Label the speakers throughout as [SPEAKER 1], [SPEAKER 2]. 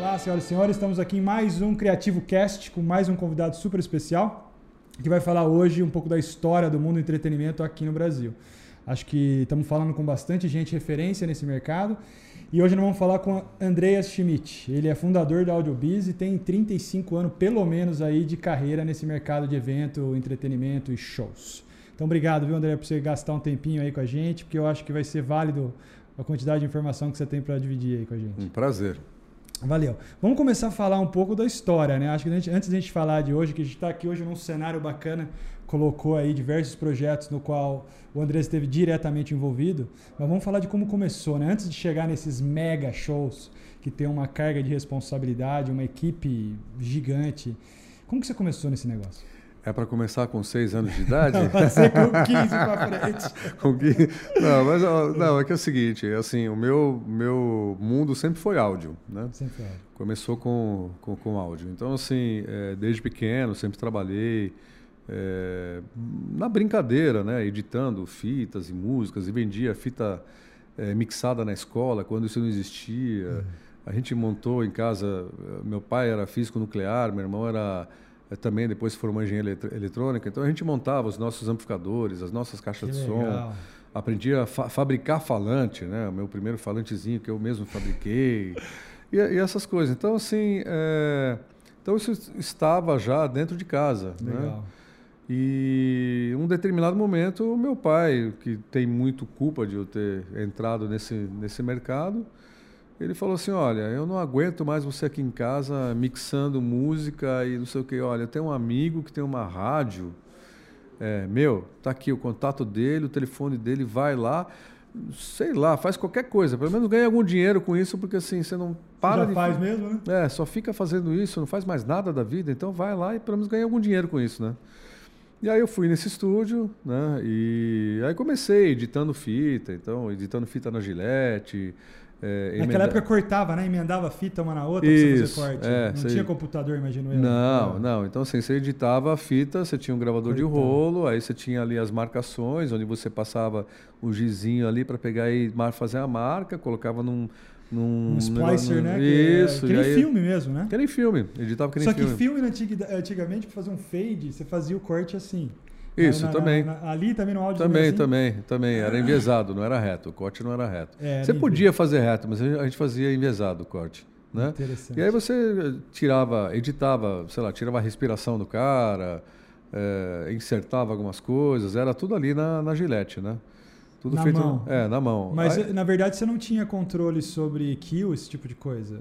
[SPEAKER 1] Olá, senhoras e senhores, estamos aqui em mais um Criativo Cast com mais um convidado super especial que vai falar hoje um pouco da história do mundo do entretenimento aqui no Brasil. Acho que estamos falando com bastante gente referência nesse mercado e hoje nós vamos falar com Andreas Schmidt. Ele é fundador da AudioBiz e tem 35 anos, pelo menos, aí de carreira nesse mercado de evento, entretenimento e shows. Então, obrigado, viu, André, por você gastar um tempinho aí com a gente, porque eu acho que vai ser válido a quantidade de informação que você tem para dividir aí com a gente.
[SPEAKER 2] Um prazer.
[SPEAKER 1] Valeu. Vamos começar a falar um pouco da história, né? Acho que gente, antes da gente falar de hoje, que a gente está aqui hoje num cenário bacana, colocou aí diversos projetos no qual o André esteve diretamente envolvido, mas vamos falar de como começou, né? Antes de chegar nesses mega shows que tem uma carga de responsabilidade, uma equipe gigante, como que você começou nesse negócio?
[SPEAKER 2] É para começar com 6 anos de idade?
[SPEAKER 1] Pode ser com 15 para frente.
[SPEAKER 2] com 15... Não, mas não, é que é o seguinte, assim, o meu, meu mundo sempre foi áudio, né?
[SPEAKER 1] Sempre foi áudio.
[SPEAKER 2] Começou com, com, com áudio. Então, assim, é, desde pequeno, sempre trabalhei é, na brincadeira, né? Editando fitas e músicas e vendia fita é, mixada na escola, quando isso não existia. Uhum. A gente montou em casa, meu pai era físico nuclear, meu irmão era também depois formou engenharia eletrônica. Então a gente montava os nossos amplificadores, as nossas caixas
[SPEAKER 1] que
[SPEAKER 2] de
[SPEAKER 1] legal.
[SPEAKER 2] som. Aprendi a fa fabricar falante, né? O meu primeiro falantezinho que eu mesmo fabriquei. e, e, essas coisas. Então, assim, é... então isso estava já dentro de casa.
[SPEAKER 1] Legal.
[SPEAKER 2] Né? E um determinado momento, meu pai, que tem muito culpa de eu ter entrado nesse, nesse mercado, ele falou assim: Olha, eu não aguento mais você aqui em casa mixando música e não sei o que. Olha, eu tenho um amigo que tem uma rádio. É, meu, tá aqui o contato dele, o telefone dele, vai lá, sei lá, faz qualquer coisa. Pelo menos ganha algum dinheiro com isso, porque assim, você não para
[SPEAKER 1] Já
[SPEAKER 2] de.
[SPEAKER 1] faz mesmo, né?
[SPEAKER 2] É, só fica fazendo isso, não faz mais nada da vida, então vai lá e pelo menos ganha algum dinheiro com isso, né? E aí eu fui nesse estúdio, né? E aí comecei editando fita, então, editando fita na Gillette. É,
[SPEAKER 1] Naquela
[SPEAKER 2] emenda...
[SPEAKER 1] época cortava, né? Emendava fita uma na outra
[SPEAKER 2] Isso,
[SPEAKER 1] pra você fazer corte.
[SPEAKER 2] é,
[SPEAKER 1] não
[SPEAKER 2] sei.
[SPEAKER 1] tinha computador, imagino eu.
[SPEAKER 2] Não,
[SPEAKER 1] É.
[SPEAKER 2] não. Então, assim, você editava a fita, você tinha um gravador de
[SPEAKER 1] Coitado.
[SPEAKER 2] rolo, aí você tinha ali as marcações, onde você passava o gizinho ali para pegar e fazer a marca, colocava num. num
[SPEAKER 1] Um splicer,
[SPEAKER 2] num-
[SPEAKER 1] né? Que é-
[SPEAKER 2] Isso,
[SPEAKER 1] Que
[SPEAKER 2] e
[SPEAKER 1] nem
[SPEAKER 2] aí-
[SPEAKER 1] filme mesmo, né?
[SPEAKER 2] Que filme, editava que
[SPEAKER 1] Só que
[SPEAKER 2] filme.
[SPEAKER 1] filme antigamente, pra fazer um fade, você fazia o corte assim.
[SPEAKER 2] Isso,
[SPEAKER 1] Na- na-
[SPEAKER 2] também.
[SPEAKER 1] na- ali também no áudio
[SPEAKER 2] Também,
[SPEAKER 1] assim?
[SPEAKER 2] também, também. Era enviesado, não era reto. O corte não era reto.
[SPEAKER 1] É,
[SPEAKER 2] você podia fazer reto, mas a gente fazia enviesado o corte. Né?
[SPEAKER 1] Interessante.
[SPEAKER 2] E aí você tirava, editava, sei lá, tirava a respiração do cara, eh, insertava algumas coisas, era tudo ali na, na gilete, né? Tudo
[SPEAKER 1] Na
[SPEAKER 2] feito
[SPEAKER 1] mão.
[SPEAKER 2] É, na mão.
[SPEAKER 1] Mas
[SPEAKER 2] Aí,
[SPEAKER 1] na verdade você não tinha controle sobre kill, esse tipo de coisa?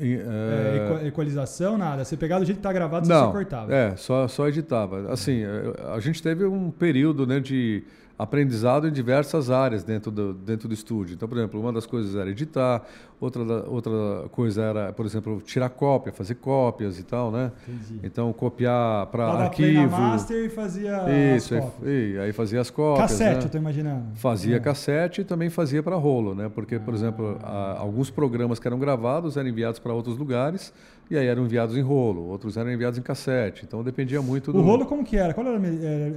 [SPEAKER 1] É, equa- equalização, nada. Você pegava do jeito que tá gravado, você
[SPEAKER 2] não,
[SPEAKER 1] só cortava.
[SPEAKER 2] É, só, só editava. Assim, eh, a gente teve um período né, de aprendizado em diversas áreas dentro do, dentro do estúdio. Então, por exemplo, uma das coisas era editar, outra, outra coisa era, por exemplo, tirar cópia, fazer cópias e tal, né?
[SPEAKER 1] Entendi.
[SPEAKER 2] Então, copiar para
[SPEAKER 1] Dava play
[SPEAKER 2] arquivo.
[SPEAKER 1] master e fazia
[SPEAKER 2] Isso,
[SPEAKER 1] as
[SPEAKER 2] aí,
[SPEAKER 1] cópias.
[SPEAKER 2] e aí fazia as cópias.
[SPEAKER 1] Cassete,
[SPEAKER 2] né?
[SPEAKER 1] eu tô imaginando.
[SPEAKER 2] Fazia
[SPEAKER 1] É.
[SPEAKER 2] cassete e também fazia para rolo, né? Porque, por exemplo, a- alguns programas que eram gravados eram enviados para outros lugares e aí eram enviados em rolo, outros eram enviados em cassete. Então dependia muito do.
[SPEAKER 1] O rolo como que era? Qual era,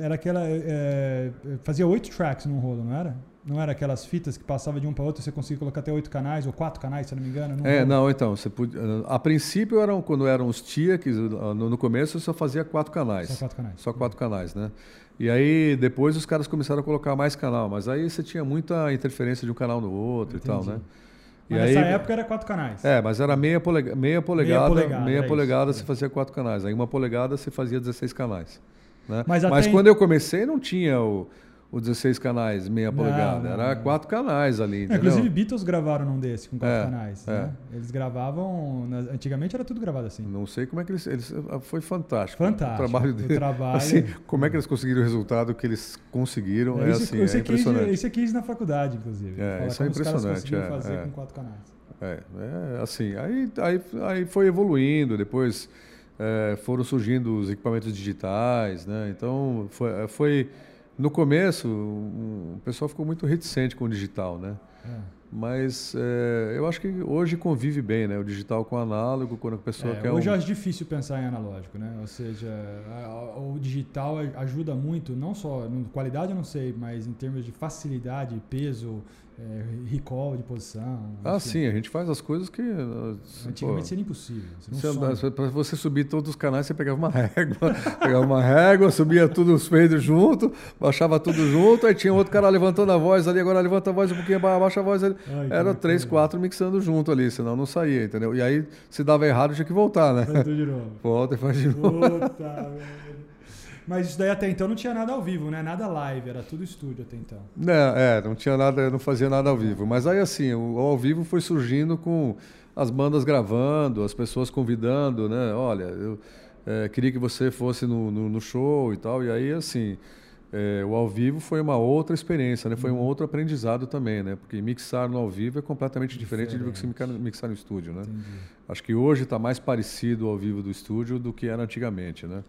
[SPEAKER 1] era aquela... é, fazia oito tracks num rolo, não era? Não era aquelas fitas que passava de um para outro, você conseguia colocar até oito canais, ou quatro canais, se eu não me engano? num
[SPEAKER 2] É, não, então, você podia, a princípio eram quando eram os TIA, que no, no começo só fazia quatro canais.
[SPEAKER 1] Só quatro canais.
[SPEAKER 2] Só quatro canais, né? E aí depois os caras começaram a colocar mais canal, mas aí você tinha muita interferência de um canal no outro
[SPEAKER 1] Entendi.
[SPEAKER 2] e tal, né?
[SPEAKER 1] Mas
[SPEAKER 2] e
[SPEAKER 1] nessa
[SPEAKER 2] aí,
[SPEAKER 1] época era quatro canais.
[SPEAKER 2] É, mas era meia, polega, meia polegada,
[SPEAKER 1] polegada,
[SPEAKER 2] meia polegada
[SPEAKER 1] isso.
[SPEAKER 2] você fazia quatro canais. Aí uma polegada você fazia 16 canais. Né?
[SPEAKER 1] Mas
[SPEAKER 2] Mas,
[SPEAKER 1] até em-
[SPEAKER 2] quando eu comecei não tinha o, o 16 canais, meia
[SPEAKER 1] Não,
[SPEAKER 2] polegada.
[SPEAKER 1] não,
[SPEAKER 2] Era quatro canais ali,
[SPEAKER 1] É,
[SPEAKER 2] entendeu?
[SPEAKER 1] inclusive Beatles gravaram num desse com quatro
[SPEAKER 2] É,
[SPEAKER 1] canais.
[SPEAKER 2] é.
[SPEAKER 1] Né? Eles gravavam. Antigamente era tudo gravado assim.
[SPEAKER 2] Não sei como é que eles, eles foi fantástico.
[SPEAKER 1] Fantástico.
[SPEAKER 2] O trabalho
[SPEAKER 1] O
[SPEAKER 2] dele.
[SPEAKER 1] trabalho-
[SPEAKER 2] Assim, como é que eles conseguiram o resultado que eles conseguiram? É,
[SPEAKER 1] isso,
[SPEAKER 2] assim,
[SPEAKER 1] isso
[SPEAKER 2] é
[SPEAKER 1] aqui,
[SPEAKER 2] impressionante.
[SPEAKER 1] isso aqui na faculdade, inclusive.
[SPEAKER 2] É, isso é
[SPEAKER 1] como os caras
[SPEAKER 2] impressionante,
[SPEAKER 1] conseguiram
[SPEAKER 2] é,
[SPEAKER 1] fazer
[SPEAKER 2] é.
[SPEAKER 1] com quatro canais.
[SPEAKER 2] É, é, assim, aí, aí, aí foi evoluindo, depois é, foram surgindo os equipamentos digitais, né? Então, foi, foi no começo, o pessoal ficou muito reticente com o digital, né? É. Mas é, eu acho que hoje convive bem, né? O digital com o análogo, quando a pessoa
[SPEAKER 1] é,
[SPEAKER 2] quer.
[SPEAKER 1] Hoje
[SPEAKER 2] um...
[SPEAKER 1] eu acho difícil pensar em analógico, né? Ou seja, a, a, o digital ajuda muito, não só em qualidade, eu não sei, mas em termos de facilidade, peso, é, recall de posição.
[SPEAKER 2] Ah, enfim. sim, a gente faz as coisas que.
[SPEAKER 1] Antigamente pô, seria impossível.
[SPEAKER 2] Para você subir todos os canais, você pegava uma régua, pegava uma régua, subia tudo os feitos junto, baixava tudo junto, aí tinha outro cara levantando a voz ali, agora levanta a voz um pouquinho, abaixa a voz ali. Ai, Era três, quatro mixando junto ali, senão não saía, entendeu? E aí, se dava errado, tinha que voltar, né?
[SPEAKER 1] Faz tudo de novo.
[SPEAKER 2] Volta e faz de novo.
[SPEAKER 1] Puta, mas isso daí até então não tinha nada ao vivo, né? Nada live, era tudo estúdio até então.
[SPEAKER 2] Não, é, não tinha nada, não fazia nada ao vivo. Mas aí assim, o ao vivo foi surgindo com as bandas gravando, as pessoas convidando, né? Olha, eu é, queria que você fosse no, no, no, show e tal. E aí, assim, é, o ao vivo foi uma outra experiência, né? Foi um uhum. outro aprendizado também, né? Porque mixar no ao vivo é completamente diferente, diferente. do que se mixar no estúdio, né? Entendi. Acho que hoje está mais parecido ao vivo do estúdio do que era antigamente, né?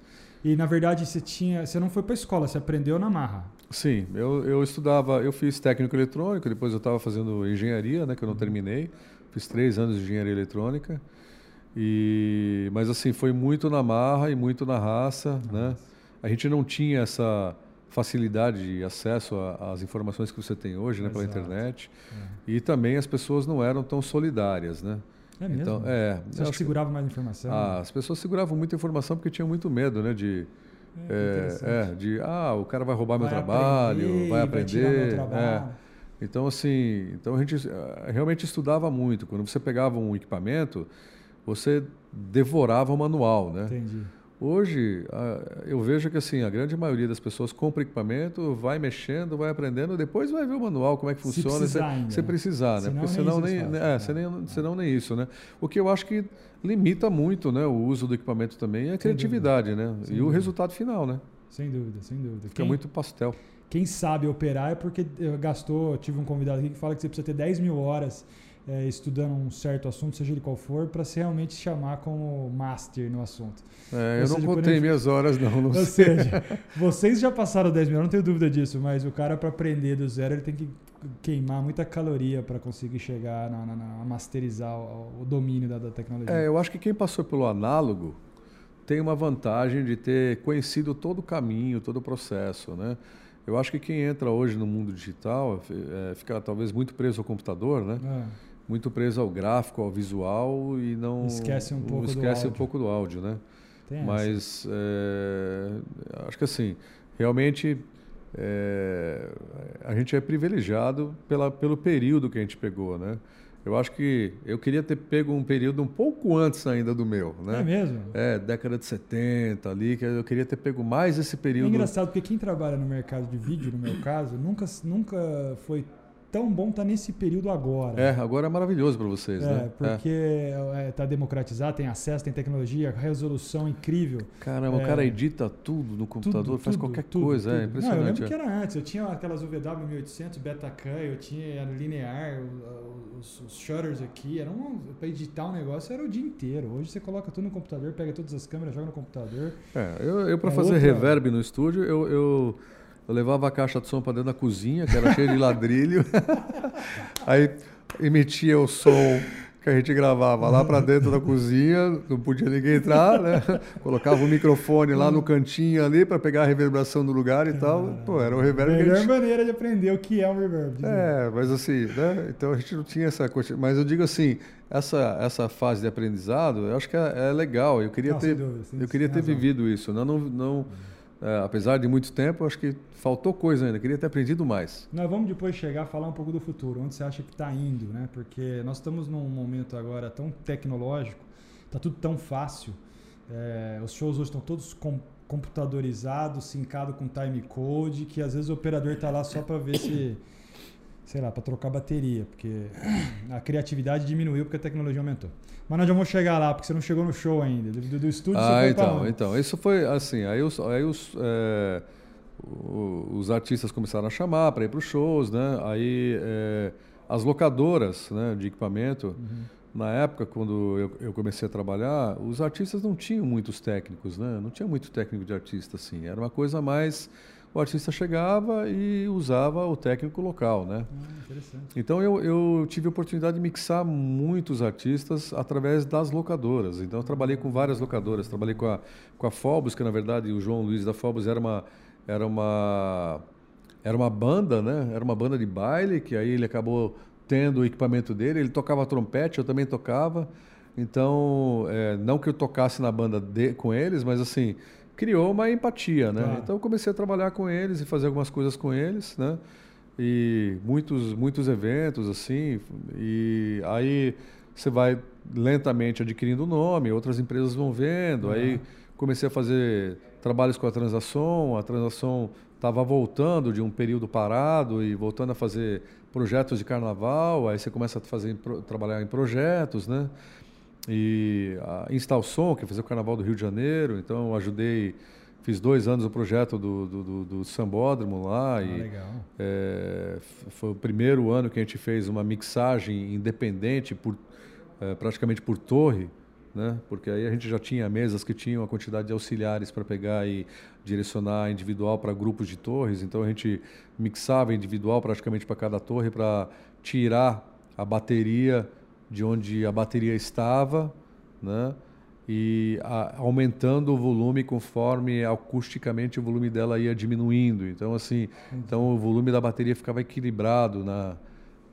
[SPEAKER 1] E na verdade você tinha, você não foi para a escola, você aprendeu na marra.
[SPEAKER 2] Sim, eu, eu estudava, eu fiz técnico eletrônico, depois eu estava fazendo engenharia, né, que eu não terminei. Fiz três anos de engenharia eletrônica. E, mas assim, foi muito na marra e muito na raça, né? A gente não tinha essa facilidade de acesso às informações que você tem hoje, né, pela internet. É. E também as pessoas não eram tão solidárias, né?
[SPEAKER 1] É mesmo? Então, é, Você acha que segurava mais informação?
[SPEAKER 2] Ah, as pessoas seguravam muita informação porque tinham muito medo, né? De, é, é, é de, ah, o cara vai roubar vai meu trabalho, aprender, vai aprender. Vai é. Então, assim, então a gente eh, realmente estudava muito. Quando você pegava um equipamento, você devorava o manual, né?
[SPEAKER 1] Entendi.
[SPEAKER 2] Hoje, eu vejo que assim, a grande maioria das pessoas compra equipamento, vai mexendo, vai aprendendo, depois vai ver o manual, como é que funciona. Se precisar, ainda, se precisar né? Porque senão nem, nem, é, senão, senão nem isso, né? O que eu acho que limita muito né, o uso do equipamento também é a criatividade, né? Sem e dúvida. o resultado final, né?
[SPEAKER 1] Sem dúvida, sem dúvida.
[SPEAKER 2] Fica quem, muito pastel.
[SPEAKER 1] Quem sabe operar é porque gastou, tive um convidado aqui que fala que você precisa ter 10 mil horas é, estudando um certo assunto, seja ele qual for, para se realmente chamar como master no assunto.
[SPEAKER 2] É, eu seja, não contei minhas horas, não. não
[SPEAKER 1] Ou
[SPEAKER 2] sei.
[SPEAKER 1] seja, vocês já passaram 10 mil, eu não tenho dúvida disso, mas o cara, para aprender do zero, ele tem que queimar muita caloria para conseguir chegar na, na, na masterizar o, o domínio da, da tecnologia.
[SPEAKER 2] É, eu acho que quem passou pelo análogo tem uma vantagem de ter conhecido todo o caminho, todo o processo, né? Eu acho que quem entra hoje no mundo digital é, fica talvez muito preso ao computador, né? É muito preso ao gráfico, ao visual e não
[SPEAKER 1] esquece um pouco
[SPEAKER 2] esquece
[SPEAKER 1] do
[SPEAKER 2] um pouco do áudio, né? Tem Mas é, acho que assim realmente é, a gente é privilegiado pela, pelo período que a gente pegou, né? Eu acho que eu queria ter pego um período um pouco antes ainda do meu, né?
[SPEAKER 1] É mesmo?
[SPEAKER 2] É, década de 70 ali, que eu queria ter pego mais esse período. É
[SPEAKER 1] engraçado, porque quem trabalha no mercado de vídeo, no meu caso, nunca, nunca foi tão bom estar tá nesse período agora.
[SPEAKER 2] É, agora é maravilhoso para vocês,
[SPEAKER 1] é,
[SPEAKER 2] né?
[SPEAKER 1] Porque está é. é, democratizado, tem acesso, tem tecnologia, resolução incrível.
[SPEAKER 2] Caramba, é, o cara edita tudo no computador, tudo, faz tudo, qualquer tudo, coisa, é impressionante.
[SPEAKER 1] Não, eu lembro
[SPEAKER 2] é.
[SPEAKER 1] que era antes, eu tinha aquelas UVW 1800, Betacam, eu tinha linear, os, os shutters aqui, era para editar um negócio era o dia inteiro. Hoje você coloca tudo no computador, pega todas as câmeras, joga no computador.
[SPEAKER 2] É, eu, eu para é fazer outra... reverb no estúdio, eu, eu eu levava a caixa de som para dentro da cozinha, que era cheia de ladrilho. Aí emitia o som que a gente gravava lá para dentro da cozinha, não podia ninguém entrar, né? Colocava o microfone lá no cantinho ali para pegar a reverberação do lugar e tal. Pô, era o reverb.
[SPEAKER 1] Melhor
[SPEAKER 2] gente...
[SPEAKER 1] maneira de aprender o que é um reverb.
[SPEAKER 2] É, mas assim, né? Então a gente não tinha essa coisa. Mas eu digo assim, essa essa fase de aprendizado, eu acho que é, é legal. Eu queria não, ter, dúvida, eu queria ter vivido isso. Não, não, não é, apesar de muito tempo, acho que faltou coisa ainda, queria ter aprendido mais.
[SPEAKER 1] Nós vamos depois chegar a falar um pouco do futuro, onde você acha que está indo, né? Porque nós estamos num momento agora tão tecnológico, está tudo tão fácil. É, os shows hoje estão todos com, computadorizados, sincado com time code, que às vezes o operador está lá só para ver se, sei lá, para trocar bateria, porque a criatividade diminuiu porque a tecnologia aumentou. Mas nós já vamos chegar lá, porque você não chegou no show ainda. Do, do estúdio ah,
[SPEAKER 2] você então, então. Isso foi assim, aí os, aí os, é, os artistas começaram a chamar para ir para os shows, né? Aí é, as locadoras né, de equipamento, uhum. na época, quando eu, eu, comecei a trabalhar, os artistas não tinham muitos técnicos, né? Não tinha muito técnico de artista, assim. Era uma coisa mais... O artista chegava e usava o técnico local, né? Uhum. Então eu, eu tive a oportunidade de mixar muitos artistas através das locadoras. Então eu trabalhei com várias locadoras. Trabalhei com a, com a Phobos, que na verdade o João Luiz da Phobos era uma, era uma, era uma banda, né? Era uma banda de baile, que aí ele acabou tendo o equipamento dele. Ele tocava trompete, eu também tocava. Então, é, não que eu tocasse na banda de, com eles, mas assim, criou uma empatia, né? Então eu comecei a trabalhar com eles e fazer algumas coisas com eles, né? E muitos, muitos eventos, assim. E aí você vai lentamente adquirindo nome, outras empresas vão vendo. Aí comecei a fazer trabalhos com a Transação, a Transação estava voltando de um período parado e voltando a fazer projetos de carnaval, aí você começa a fazer trabalhar em projetos, né? E a Instalson, que é fazer o Carnaval do Rio de Janeiro, então eu ajudei, fiz dois anos o projeto do, do, do, do Sambódromo lá.
[SPEAKER 1] Ah,
[SPEAKER 2] e,
[SPEAKER 1] legal.
[SPEAKER 2] É, foi o primeiro ano que a gente fez uma mixagem independente, por, é, praticamente por torre, né? porque aí a gente já tinha mesas que tinham a quantidade de auxiliares para pegar e direcionar individual para grupos de torres, então a gente mixava individual praticamente para cada torre para tirar a bateria de onde a bateria estava, né? e a, aumentando o volume conforme acusticamente o volume dela ia diminuindo. Então assim, então o volume da bateria ficava equilibrado na,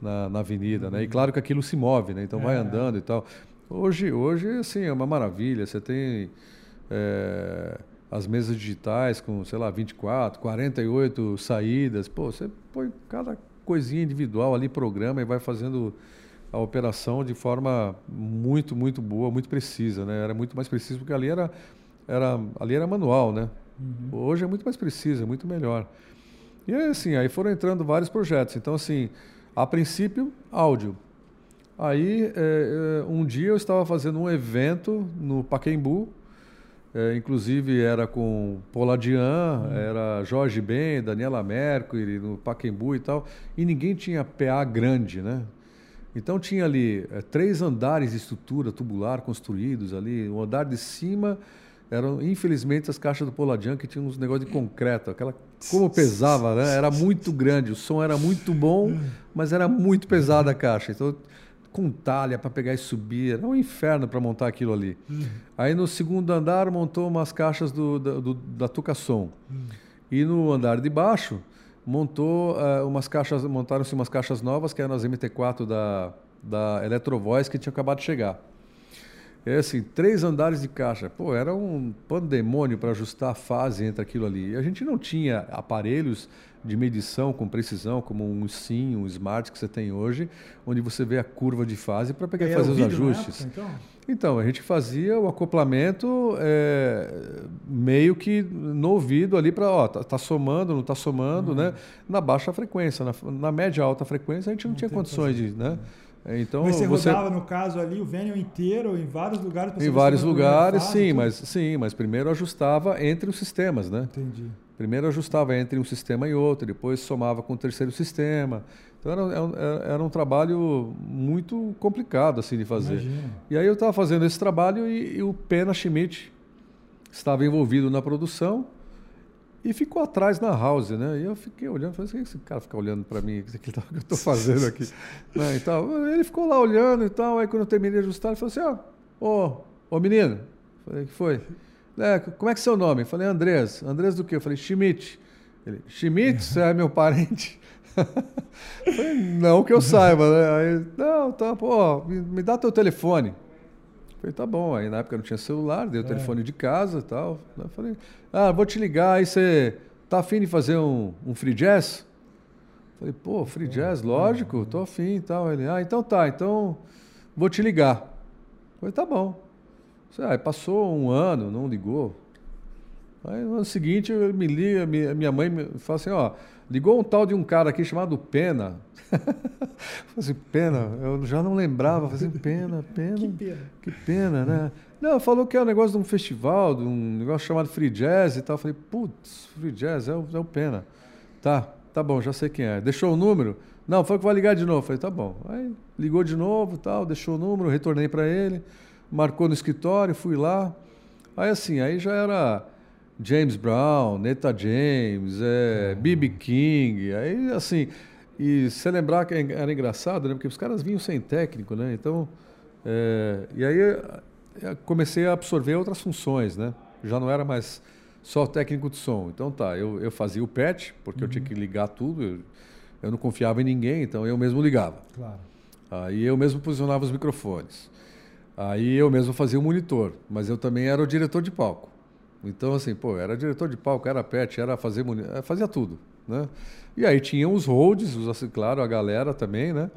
[SPEAKER 2] na, na avenida, né? E claro que aquilo se move, né? Então vai é. andando e tal. Hoje, hoje assim é uma maravilha. Você tem é, as mesas digitais com, sei lá, 24, 48 saídas. Pô, você põe cada coisinha individual ali, programa e vai fazendo a operação de forma muito, muito boa, muito precisa, né? Era muito mais preciso porque ali era, era, ali era manual, né? Uhum. Hoje é muito mais preciso, é muito melhor. E aí, assim, aí foram entrando vários projetos. Então, assim, a princípio, áudio. Aí, é, um dia eu estava fazendo um evento no Paquembu, é, inclusive era com Poladian, uhum. era Jorge Ben, Daniela Mercury, no Paquembu e tal, e ninguém tinha PA grande, né? Então tinha ali é, três andares de estrutura tubular construídos ali. O andar de cima eram, infelizmente, as caixas do Poladian que tinham uns negócios de concreto. Aquela, como pesava, né? Era muito grande. O som era muito bom, mas era muito pesada a caixa. Então, com talha para pegar e subir. Era um inferno para montar aquilo ali. Aí no segundo andar montou umas caixas do, da, do, da Tucasson. E no andar de baixo montou uh, umas caixas, montaram-se umas caixas novas que eram as MT4 da, da Electrovoice que tinha acabado de chegar. É assim, três andares de caixa. Pô, era um pandemônio para ajustar a fase entre aquilo ali. E a gente não tinha aparelhos de medição com precisão, como um SIM, um Smart que você tem hoje, onde você vê a curva de fase para pegar e fazer os ajustes. Época, então? Então? a gente fazia o acoplamento é, meio que no ouvido ali para, ó, tá, tá, somando, não tá somando, uhum. né? Na baixa frequência, na, na média alta frequência a gente não, não tinha condições de, né?
[SPEAKER 1] É, então, mas você, você rodava, no caso, ali o Vênio inteiro, em vários lugares?
[SPEAKER 2] Em vários lugares, sim, mas, sim, mas primeiro ajustava entre os sistemas, né?
[SPEAKER 1] Entendi.
[SPEAKER 2] Primeiro ajustava entre um sistema e outro, depois somava com o terceiro sistema. Então era, era, era um trabalho muito complicado assim de fazer. Imagina. E aí eu estava fazendo esse trabalho e, e o Pena Schmidt estava envolvido na produção e ficou atrás na house, né? E eu fiquei olhando, falei assim, esse cara fica olhando para mim, o que, que eu estou fazendo aqui? né, e tal. Ele ficou lá olhando e tal, aí quando eu terminei de ajustar, ele falou assim, ó, oh, ô, ô menino, falei, que foi? É, como é que é seu nome? Eu falei, Andrés. Andrés do quê? Eu falei, Schmidt. Ele, Schmidt, você é meu parente? não que eu saiba, né? Aí, não, tá, pô, me, me dá teu telefone. Falei, tá bom. Aí na época não tinha celular, dei o é. telefone de casa e tal. Eu falei, ah, vou te ligar, aí você tá afim de fazer um, um free jazz? Falei, pô, free jazz, lógico, tô afim e tal. Ele, ah, então tá, então vou te ligar. Falei, tá bom. Aí passou um ano, não ligou. Aí no ano seguinte me liga, minha mãe me fala assim, ó, ligou um tal de um cara aqui chamado Pena. Falei assim, Pena, eu já não lembrava, falei assim, Pena, Pena. Que pena. Que pena, né? Não, falou que é um negócio de um festival, de um negócio chamado Free Jazz e tal. Falei, putz, Free Jazz é o, é o Pena. Tá, tá bom, já sei quem é. Deixou o número? Não, foi que vai ligar de novo. Falei, tá bom. Aí ligou de novo, tal, deixou o número, retornei para ele, marcou no escritório, fui lá. Aí assim, aí já era James Brown, Neta James, é, B.B. King, aí assim, E se lembrar que era engraçado, né? Porque os caras vinham sem técnico, né? Então, é, e aí eu comecei a absorver outras funções, né? Já não era mais só técnico de som. Então tá, eu, eu fazia o patch, porque uhum. eu tinha que ligar tudo. Eu, eu não confiava em ninguém, então eu mesmo ligava.
[SPEAKER 1] Claro.
[SPEAKER 2] Aí eu mesmo posicionava os microfones. Aí eu mesmo fazia o monitor, mas eu também era o diretor de palco. Então, assim, pô, era diretor de palco, era pet, era fazer eh, fazia tudo, né? E aí tinha os holds, os, assim, claro, a galera também, né?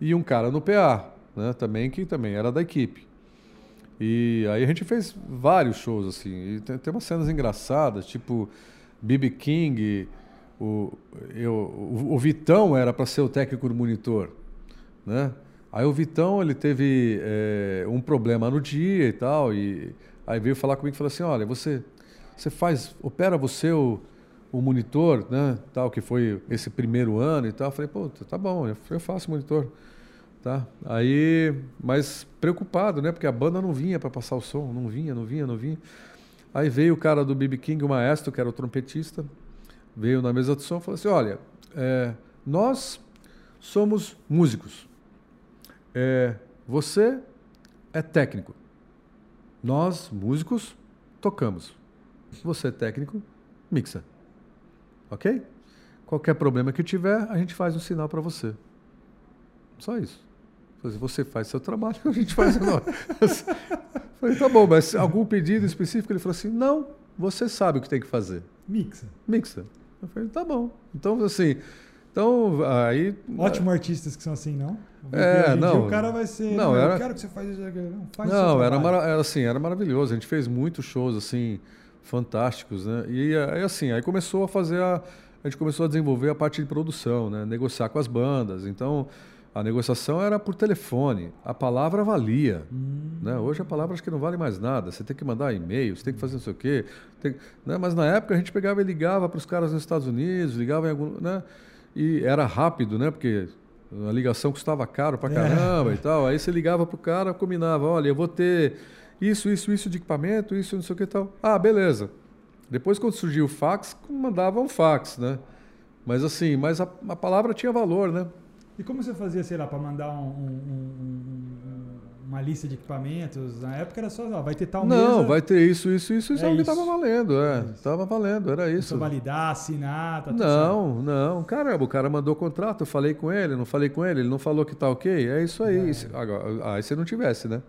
[SPEAKER 2] E um cara no PA, né? Também que também era da equipe. E aí a gente fez vários shows, assim. E tem, tem umas cenas engraçadas, tipo B.B. King, o, eu, o, o Vitão era para ser o técnico do monitor, né? Aí o Vitão, ele teve é, um problema no dia e tal, e aí veio falar comigo e falou assim, olha, você, você faz, opera você o, o monitor, né, tal, que foi esse primeiro ano e tal. Eu falei, pô, tá bom, eu faço monitor. Tá? Aí, mas preocupado, né? Porque a banda não vinha para passar o som, não vinha, não vinha, não vinha. Aí veio o cara do BB King, o maestro, que era o trompetista, veio na mesa de som e falou assim: Olha, é, nós somos músicos. É, você é técnico. Nós, músicos, tocamos. Você técnico, mixa. Ok? Qualquer problema que tiver, a gente faz um sinal para você. Só isso. Você faz seu trabalho, a gente faz o nosso. Falei, tá bom, mas algum pedido específico? Ele falou assim: não, você sabe o que tem que fazer.
[SPEAKER 1] Mixa.
[SPEAKER 2] Mixa. Eu falei, tá bom. Então, assim, então, aí.
[SPEAKER 1] Ótimo artistas que são assim, não?
[SPEAKER 2] É, não.
[SPEAKER 1] o cara vai ser.
[SPEAKER 2] Não, era,
[SPEAKER 1] eu quero que você faça isso. Não, faz
[SPEAKER 2] não era, mara, era assim, era maravilhoso. A gente fez muitos shows assim fantásticos, né? E aí assim, aí começou a fazer a a gente começou a desenvolver a parte de produção, né? Negociar com as bandas. Então, a negociação era por telefone. A palavra valia. Hum. Né? Hoje a palavra acho que não vale mais nada. Você tem que mandar e-mail, você tem que fazer não sei o quê. Tem, né? Mas na época a gente pegava e ligava para os caras nos Estados Unidos, ligava em algum. Né? E era rápido, né? Porque a ligação custava caro para é. caramba é. e tal. Aí você ligava para o cara, combinava: olha, eu vou ter isso, isso, isso de equipamento, isso, não sei o que e tal. Ah, beleza. Depois, quando surgiu o fax, mandava um fax, né? Mas assim, mas a, a palavra tinha valor, né?
[SPEAKER 1] E como você fazia, sei lá, para mandar um, um, uma lista de equipamentos? Na época era só, ó, vai ter tal
[SPEAKER 2] Não,
[SPEAKER 1] mesa,
[SPEAKER 2] vai ter isso, isso, isso, isso é, é que estava valendo, é. Estava valendo, era isso.
[SPEAKER 1] validar, assinar, tá
[SPEAKER 2] Não, certo. não. Caramba, o cara mandou contrato, eu falei com ele, não falei com ele, ele não falou que tá ok, é isso aí. É. Agora, aí se não tivesse, né?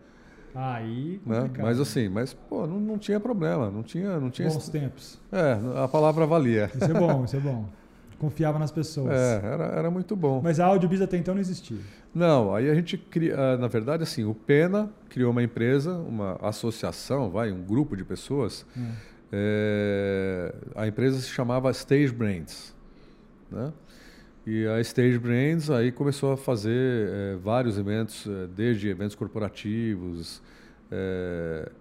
[SPEAKER 1] Aí,
[SPEAKER 2] né? Mas assim, mas pô, não, não tinha problema, não tinha, não tinha.
[SPEAKER 1] Bons tempos.
[SPEAKER 2] É, a palavra valia.
[SPEAKER 1] Isso é bom, isso é bom. Confiava nas pessoas.
[SPEAKER 2] É, era, era muito bom.
[SPEAKER 1] Mas a Audiobis até então não existia.
[SPEAKER 2] Não, aí a gente cria, ah, na verdade, assim, o Pena criou uma empresa, uma associação, vai, um grupo de pessoas. Hum. É, a empresa se chamava Stage Brands, né? E a Stage Brands aí começou a fazer é, vários eventos, é, desde eventos corporativos, é,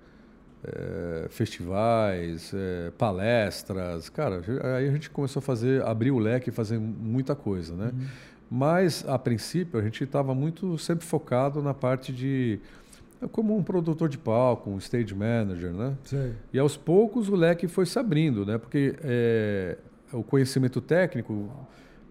[SPEAKER 2] é, festivais, é, palestras, cara, aí a gente começou a fazer, abrir o leque e fazer muita coisa, né? Uhum. Mas, a princípio, a gente estava muito sempre focado na parte de como um produtor de palco, um stage manager, né?
[SPEAKER 1] Sim.
[SPEAKER 2] E aos poucos o leque foi se abrindo, né? Porque é, o conhecimento técnico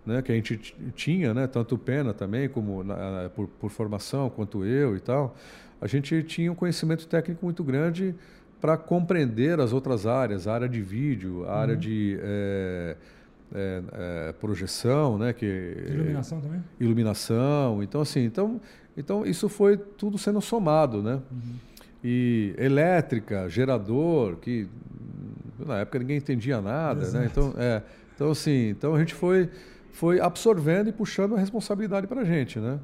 [SPEAKER 2] né, que a gente tinha, né, tanto o Pena também, como na, por, por, formação, quanto eu e tal, a gente tinha um conhecimento técnico muito grande para compreender as outras áreas, a área de vídeo, a uhum. área de é, é, é, projeção, né? Que,
[SPEAKER 1] iluminação também?
[SPEAKER 2] Iluminação. Então, assim, então, então isso foi tudo sendo somado, né? Uhum. E elétrica, gerador, que na época ninguém entendia nada, né? Exato. né? Então, é, então, assim, então a gente foi foi absorvendo e puxando a responsabilidade para a gente, né?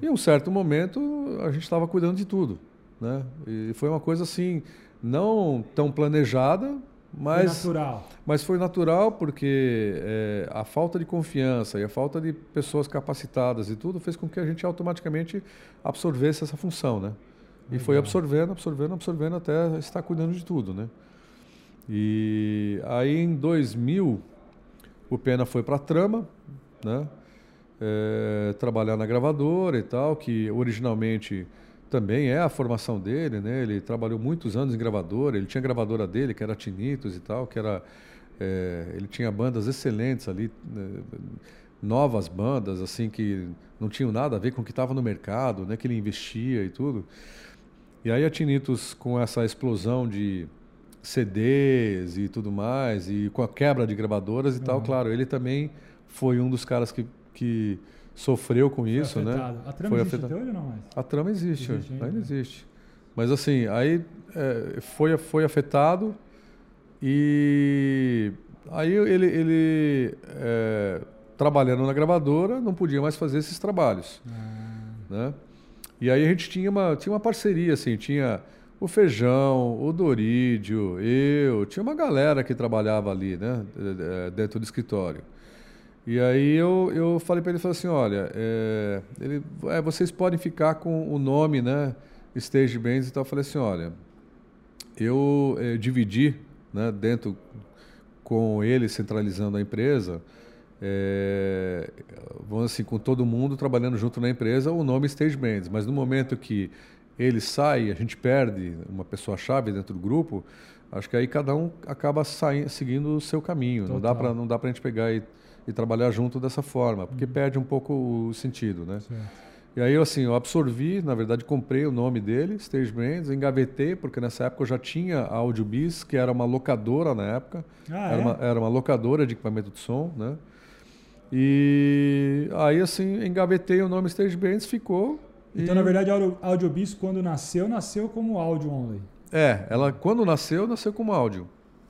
[SPEAKER 2] E em um certo momento a gente estava cuidando de tudo, né? E foi uma coisa assim não tão planejada, mas
[SPEAKER 1] foi natural.
[SPEAKER 2] Mas foi natural porque é, a falta de confiança e a falta de pessoas capacitadas e tudo fez com que a gente automaticamente absorvesse essa função, né? E foi absorvendo, absorvendo, absorvendo até estar cuidando de tudo, né? E aí em 2000 o Pena foi para a Trama, né? É, trabalhar na gravadora e tal, que originalmente também é a formação dele, né? Ele trabalhou muitos anos em gravadora, ele tinha gravadora dele, que era Tinitos e tal, que era... É, ele tinha bandas excelentes ali, né? novas bandas, assim, que não tinham nada a ver com o que estava no mercado, né? Que ele investia e tudo. E aí a Tinitos, com essa explosão de CDs e tudo mais, e com a quebra de gravadoras e uhum. tal, claro, ele também foi um dos caras que, que sofreu com isso, né?
[SPEAKER 1] né? A trama foi existe afetado. até hoje ou não mais?
[SPEAKER 2] A trama existe, existe ainda, ainda existe. Mas assim, aí é, foi, foi afetado e aí ele, ele é, trabalhando na gravadora não podia mais fazer esses trabalhos, ah. né? E aí a gente tinha uma, tinha uma parceria, assim, tinha o Feijão, o Dorídio, eu, tinha uma galera que trabalhava ali, né, é, dentro do escritório. E aí eu, eu falei para ele, falei assim, olha, é, ele, é, vocês podem ficar com o nome, né, Stage Bands e tal. Eu falei assim, olha, eu é, dividi, né, dentro com ele centralizando a empresa, é, vamos assim, com todo mundo trabalhando junto na empresa, o nome Stage Bands. Mas no momento que ele sai, a gente perde uma pessoa-chave dentro do grupo, acho que aí cada um acaba saindo, seguindo o seu caminho. Total. Não dá para não dá para a gente pegar e e trabalhar junto dessa forma, porque uhum. perde um pouco o sentido, né? Certo. E aí, assim, eu absorvi, na verdade, comprei o nome dele, Stage Brands, engavetei, porque nessa época eu já tinha a Audiobis, que era uma locadora na época. Ah, era, é? uma, era uma locadora de equipamento de som, né? E aí, assim, engavetei o nome Stage Brands, ficou.
[SPEAKER 1] Então,
[SPEAKER 2] e...
[SPEAKER 1] na verdade, a Audiobis, quando nasceu, nasceu como áudio only.
[SPEAKER 2] É, ela, quando nasceu, nasceu como áudio,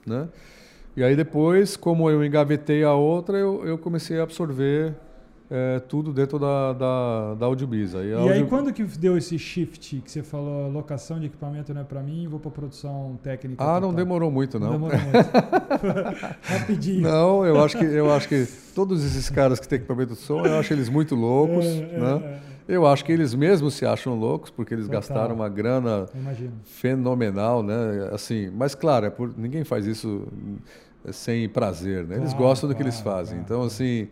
[SPEAKER 2] né? E aí depois, como eu engavetei a outra, eu, eu comecei a absorver é, tudo dentro da, da, da Audiobiz.
[SPEAKER 1] Aí, e Audio... aí quando que deu esse shift que você falou, locação de equipamento não é para mim, vou para produção técnica?
[SPEAKER 2] Ah, não demorou muito não.
[SPEAKER 1] Não demorou muito. Rapidinho.
[SPEAKER 2] Não, eu acho que eu acho que todos esses caras que têm equipamento de som, eu acho eles muito loucos, é, é né? É, eu acho que eles mesmos se acham loucos porque eles Total. gastaram uma grana fenomenal, né? Assim, mas claro, é por, ninguém faz isso sem prazer, né? Eles gostam do que eles fazem. então, assim,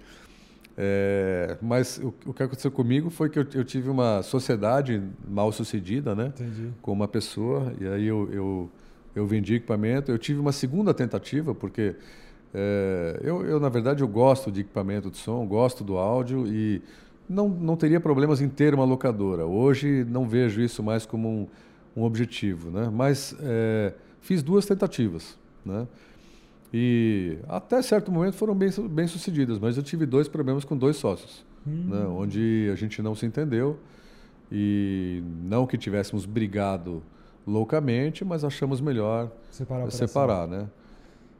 [SPEAKER 2] é, mas o, o, que aconteceu comigo foi que eu, eu, tive uma sociedade mal sucedida, né?
[SPEAKER 1] Entendi.
[SPEAKER 2] Com uma pessoa e aí eu, eu, eu vendi equipamento. Eu tive uma segunda tentativa porque é, eu, eu, na verdade, eu gosto de equipamento de som, gosto do áudio e não, não teria problemas em ter uma locadora. Hoje não vejo isso mais como um, um objetivo, né? Mas é, fiz duas tentativas, né? E até certo momento foram bem, bem sucedidas, mas eu tive dois problemas com dois sócios, hum. né? onde a gente não se entendeu e não que tivéssemos brigado loucamente, mas achamos melhor separar, separar né?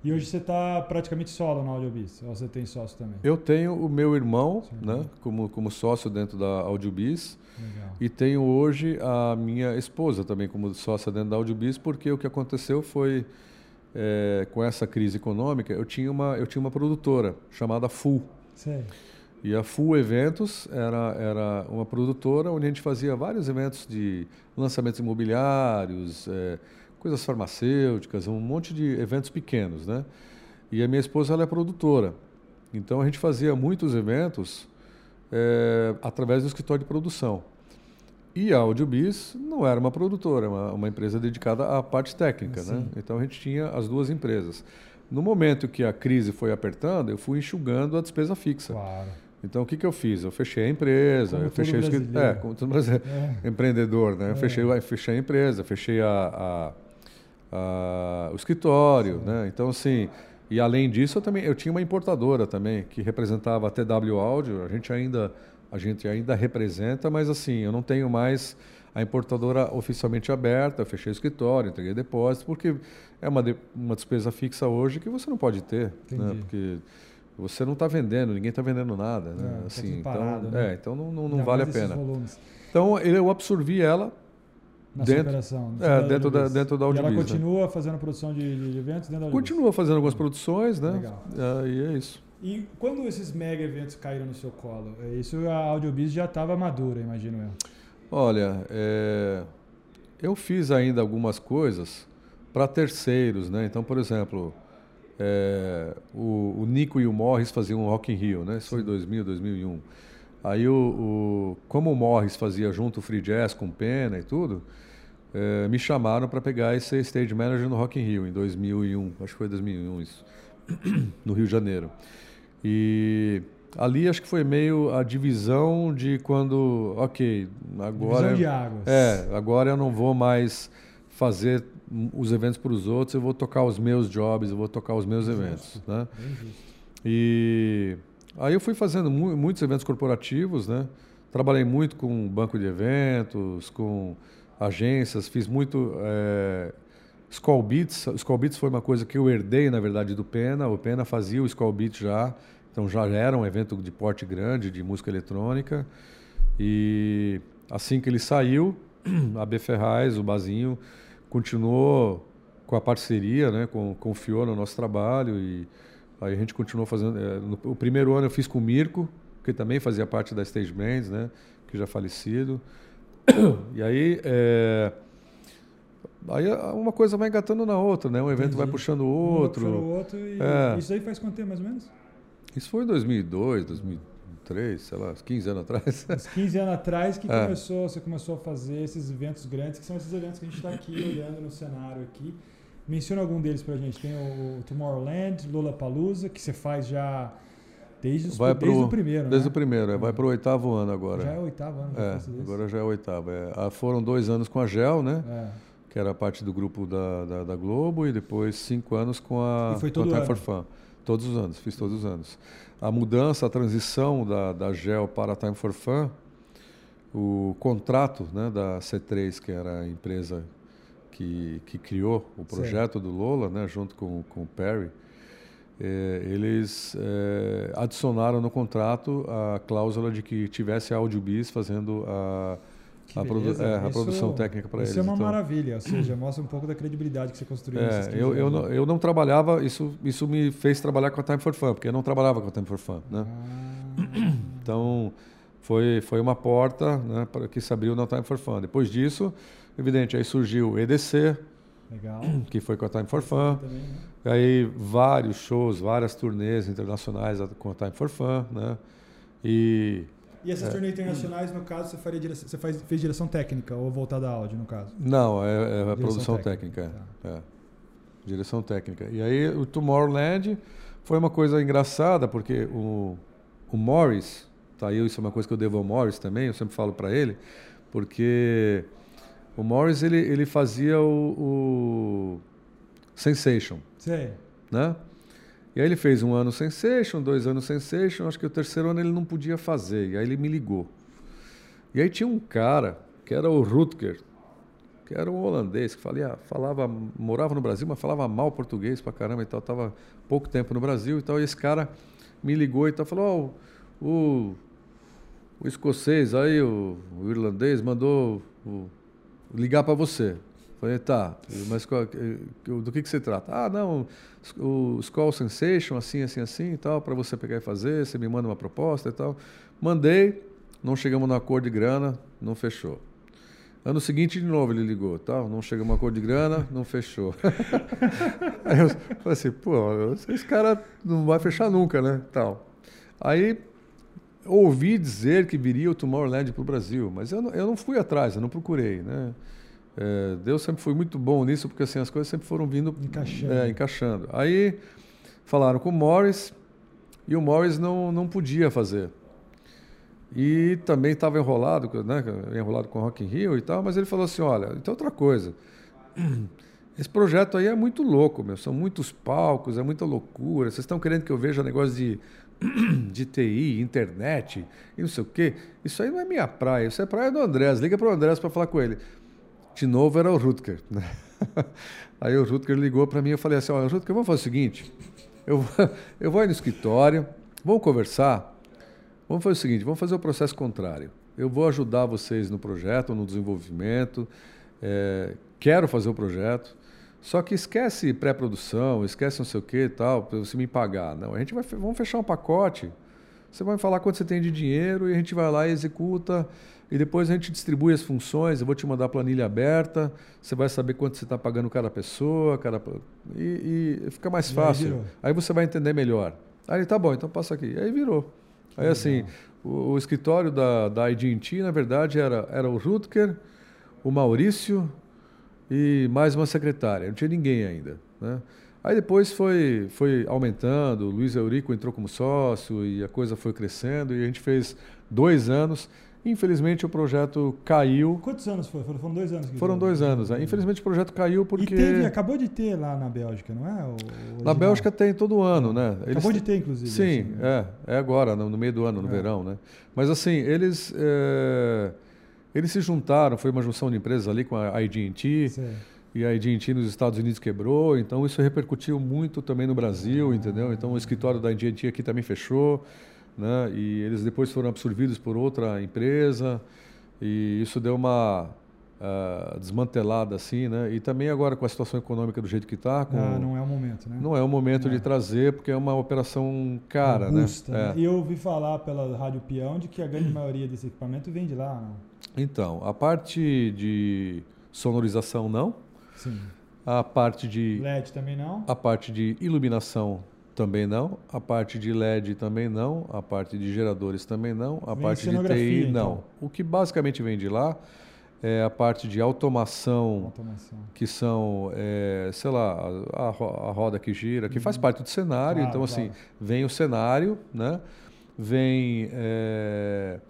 [SPEAKER 1] E hoje você está praticamente solo na Audiobis, ou você tem sócio também?
[SPEAKER 2] Eu tenho o meu irmão né, como, como sócio dentro da Audiobis. Legal. E tenho hoje a minha esposa também como sócia dentro da Audiobis, porque o que aconteceu foi, é, com essa crise econômica, eu tinha uma, eu tinha uma produtora chamada Full.
[SPEAKER 1] Sim.
[SPEAKER 2] E a Full Eventos era, era uma produtora onde a gente fazia vários eventos de lançamentos imobiliários, é, coisas farmacêuticas, um monte de eventos pequenos, né? E a minha esposa ela é produtora, então a gente fazia muitos eventos é, através do escritório de produção. E a Audiobis não era uma produtora, é uma, uma empresa dedicada à parte técnica, né? Então a gente tinha as duas empresas. No momento que a crise foi apertando, eu fui enxugando a despesa fixa.
[SPEAKER 1] Claro.
[SPEAKER 2] Então, o que, que eu fiz? Eu fechei a empresa, como eu fechei o escritório. É, como todo brasileiro. É. Empreendedor, né? Eu é. fechei, fechei a empresa, fechei a, a uh, o escritório, né? Então, assim, e além disso, eu também eu tinha uma importadora também que representava a TW Audio. A gente ainda a gente ainda representa, mas assim, eu não tenho mais a importadora oficialmente aberta. Eu fechei o escritório, entreguei depósito, porque é uma, de, uma despesa fixa hoje que você não pode ter, né? Porque você não está vendendo, ninguém está vendendo nada, né?
[SPEAKER 1] É, tá
[SPEAKER 2] assim,
[SPEAKER 1] tá
[SPEAKER 2] então,
[SPEAKER 1] né?
[SPEAKER 2] é, então não, não, não vale a pena. Então eu absorvi ela dentro,
[SPEAKER 1] operação.
[SPEAKER 2] É, dentro da, dentro da Audiobiz.
[SPEAKER 1] E ela continua né? fazendo produção de, de, eventos dentro da
[SPEAKER 2] Continua fazendo algumas produções, né?
[SPEAKER 1] Legal.
[SPEAKER 2] É, e é isso.
[SPEAKER 1] E quando esses mega eventos caíram no seu colo, é, isso a Audiobiz já estava madura, imagino eu.
[SPEAKER 2] Olha, é, eu fiz ainda algumas coisas para terceiros, né? Então, por exemplo, é, o, o, Nico e o Morris faziam um Rock in Rio, né? Isso foi 2000, 2001. Aí, o, o, como o Morris fazia junto o Free Jazz com Pena e tudo, é, me chamaram para pegar esse stage manager no Rock in Rio em 2001, acho que foi 2001 isso, no Rio de Janeiro. E ali acho que foi meio a divisão de quando, ok, agora é, agora eu não vou mais fazer os eventos para os outros, eu vou tocar os meus jobs, eu vou tocar os meus
[SPEAKER 1] Justo.
[SPEAKER 2] eventos, né? E aí eu fui fazendo mu muitos eventos corporativos, né? Trabalhei muito com banco de eventos, com agências, fiz muito é, Skull Beats. Skull Beats foi uma coisa que eu herdei, na verdade, do Pena. O Pena fazia o Skull Beats já, então já era um evento de porte grande de música eletrônica. E assim que ele saiu, a B Ferraz, o Bazinho, continuou com a parceria, né? Confiou no nosso trabalho e aí a gente continuou fazendo. é, no, o primeiro ano eu fiz com o Mirko, que também fazia parte da Stage Brands, né? Que já falecido. E aí, é, aí uma coisa vai engatando na outra, né? Um evento vai
[SPEAKER 1] Entendi.
[SPEAKER 2] puxando o
[SPEAKER 1] Um vai
[SPEAKER 2] outro.
[SPEAKER 1] puxando o outro e
[SPEAKER 2] É.
[SPEAKER 1] Isso aí faz quanto tempo, mais ou menos?
[SPEAKER 2] Isso foi em 2002, 2003, sei lá, 15 anos atrás.
[SPEAKER 1] Uns 15 anos atrás que
[SPEAKER 2] É.
[SPEAKER 1] começou, você começou a fazer esses eventos grandes, que são esses eventos que a gente está aqui olhando no cenário aqui. Menciona algum deles pra gente. Tem o Tomorrowland, Lollapalooza, que você faz já desde, os,
[SPEAKER 2] Vai
[SPEAKER 1] desde
[SPEAKER 2] pro-
[SPEAKER 1] o primeiro,
[SPEAKER 2] Desde
[SPEAKER 1] né?
[SPEAKER 2] o primeiro, é, vai para o oitavo ano agora.
[SPEAKER 1] Já é o oitavo ano
[SPEAKER 2] É, agora já é o oitavo. é. Ah, foram dois anos com a GEL, né?
[SPEAKER 1] É.
[SPEAKER 2] Que era parte do grupo da, da, da Globo, e depois cinco anos com a,
[SPEAKER 1] E foi
[SPEAKER 2] com a
[SPEAKER 1] todo
[SPEAKER 2] Time for Fun. Todos os anos, fiz todos os anos. A mudança, a transição da, da GEL para a Time for Fun, o contrato né, da C3, que era a empresa que, que criou o projeto do Lola, né, junto com, com o Perry, eh, eles eh, adicionaram no contrato a cláusula de que tivesse a Audiobis fazendo a, a, produ- é, a
[SPEAKER 1] Isso-
[SPEAKER 2] produção técnica para eles.
[SPEAKER 1] Isso é uma
[SPEAKER 2] então,
[SPEAKER 1] maravilha, ou seja, mostra um pouco da credibilidade que você construiu
[SPEAKER 2] é,
[SPEAKER 1] 15
[SPEAKER 2] eu, eu,
[SPEAKER 1] anos.
[SPEAKER 2] não, eu não trabalhava, isso, isso me fez trabalhar com a Time for Fun, porque eu não trabalhava com a Time for Fun. Né?
[SPEAKER 1] Ah,
[SPEAKER 2] Então, foi, foi uma porta né, que se abriu na Time for Fun. Depois disso, evidente, aí surgiu o EDC,
[SPEAKER 1] legal.
[SPEAKER 2] que foi com a Time for Fun.
[SPEAKER 1] Também, né?
[SPEAKER 2] Aí vários shows, várias turnês internacionais com a Time for Fun, né? E
[SPEAKER 1] E essas turnês internacionais, no caso, você, faria dire- você faz, fez direção técnica ou voltada a áudio, no caso?
[SPEAKER 2] não, é, é a
[SPEAKER 1] Direção
[SPEAKER 2] produção
[SPEAKER 1] técnica,
[SPEAKER 2] técnica, é. é. direção técnica. E aí o Tomorrowland foi uma coisa engraçada porque o, o Morris, tá aí isso é uma coisa que eu devo ao Morris também, eu sempre falo para ele, porque o Morris ele, ele fazia o, o Sensation.
[SPEAKER 1] Sei.
[SPEAKER 2] né? E aí ele fez um ano Sensation, dois anos Sensation, acho que o terceiro ano ele não podia fazer, e aí ele me ligou. E aí tinha um cara, que era o Rutger, que era um holandês, que falava, falava, morava no Brasil, mas falava mal português pra caramba e tal, tava pouco tempo no Brasil e tal, e esse cara me ligou e tal, falou, ó, o, o escocês aí, o, o irlandês, mandou o- ligar para você. Falei, tá, mas do que, que se trata? Ah, não, o Skull Sensation, assim, assim, assim e tal, para você pegar e fazer, você me manda uma proposta e tal. Mandei, não chegamos no acordo de grana, não fechou. Ano seguinte, de novo, ele ligou, tal, não chegamos no acordo de grana, não fechou. Aí eu falei assim, pô, esse cara não vai fechar nunca, né, tal. Aí ouvi dizer que viria o Tomorrowland para o Brasil, mas eu não, eu não fui atrás, eu não procurei, né? É, Deus sempre foi muito bom nisso, porque assim, as coisas sempre foram vindo
[SPEAKER 1] Encaixando.
[SPEAKER 2] é, encaixando. Aí falaram com o Morris e o Morris não, não podia fazer. E também estava enrolado, né, enrolado com Rock in Rio e tal, mas ele falou assim, olha, então outra coisa, esse projeto aí é muito louco, meu, são muitos palcos, é muita loucura, vocês estão querendo que eu veja negócio de, de TI, internet e não sei o quê, isso aí não é minha praia, isso é praia do Andrés, liga para o Andrés para falar com ele. De novo era o Rutger. Né? Aí o Rutger ligou para mim e eu falei assim, olha, Rutger, vamos fazer o seguinte, eu, eu vou aí no escritório, vamos conversar, vamos fazer o seguinte, vamos fazer o processo contrário. Eu vou ajudar vocês no projeto, no desenvolvimento, é, quero fazer o projeto, só que esquece pré-produção, esquece não sei o que e tal, para você me pagar. Não, a gente vai, vamos fechar um pacote, você vai falar quanto você tem de dinheiro e a gente vai lá e executa. E depois a gente distribui as funções. Eu vou te mandar a planilha aberta. Você vai saber quanto você está pagando cada pessoa. Cada... E, e fica mais
[SPEAKER 1] aí
[SPEAKER 2] fácil.
[SPEAKER 1] virou.
[SPEAKER 2] Aí, você vai entender melhor. Aí tá bom, então passa aqui. Aí virou. Aí assim, o, o escritório da, da ID&T, na verdade, era, era o Rutger, o Maurício e mais uma secretária. Não tinha ninguém ainda. Né? Aí depois foi, foi aumentando, o Luiz Eurico entrou como sócio e a coisa foi crescendo e a gente fez dois anos. Infelizmente o projeto caiu.
[SPEAKER 1] Quantos anos foi? Foram dois anos.
[SPEAKER 2] Foram dois anos. Né? Infelizmente o projeto caiu porque.
[SPEAKER 1] E teve, acabou de ter lá na Bélgica, não é?
[SPEAKER 2] na Bélgica tem todo ano, né?
[SPEAKER 1] Eles... Acabou de ter, inclusive.
[SPEAKER 2] Sim, assim, é. É agora, no, meio do ano, no é. verão, né? Mas assim, eles. É... Eles se juntaram, foi uma junção de empresas ali com a ID&T. E a ID&T nos Estados Unidos quebrou, então isso repercutiu muito também no Brasil, ah. entendeu? Então o escritório da ID&T aqui também fechou né? E eles depois foram absorvidos por outra empresa e isso deu uma uh, desmantelada assim, né? E também agora com a situação econômica do jeito que está,
[SPEAKER 1] ah, não é o momento, né?
[SPEAKER 2] Não é o momento é. de trazer porque é uma operação cara, né?
[SPEAKER 1] Robusta, né? É. E eu ouvi falar pela Rádio Peão de que a grande maioria desse equipamento vem de lá, não?
[SPEAKER 2] Então, a parte de sonorização não.
[SPEAKER 1] Sim.
[SPEAKER 2] A parte de
[SPEAKER 1] LED também não.
[SPEAKER 2] A parte de iluminação também não, a parte de LED também não, a parte de geradores também não, a vem parte de TI então. não. O que basicamente vem de lá é a parte de automação, automação. que são, é, sei lá, a, a, roda que gira, que uhum. faz parte do cenário. Claro, então, assim, claro. vem o cenário, né? vem é,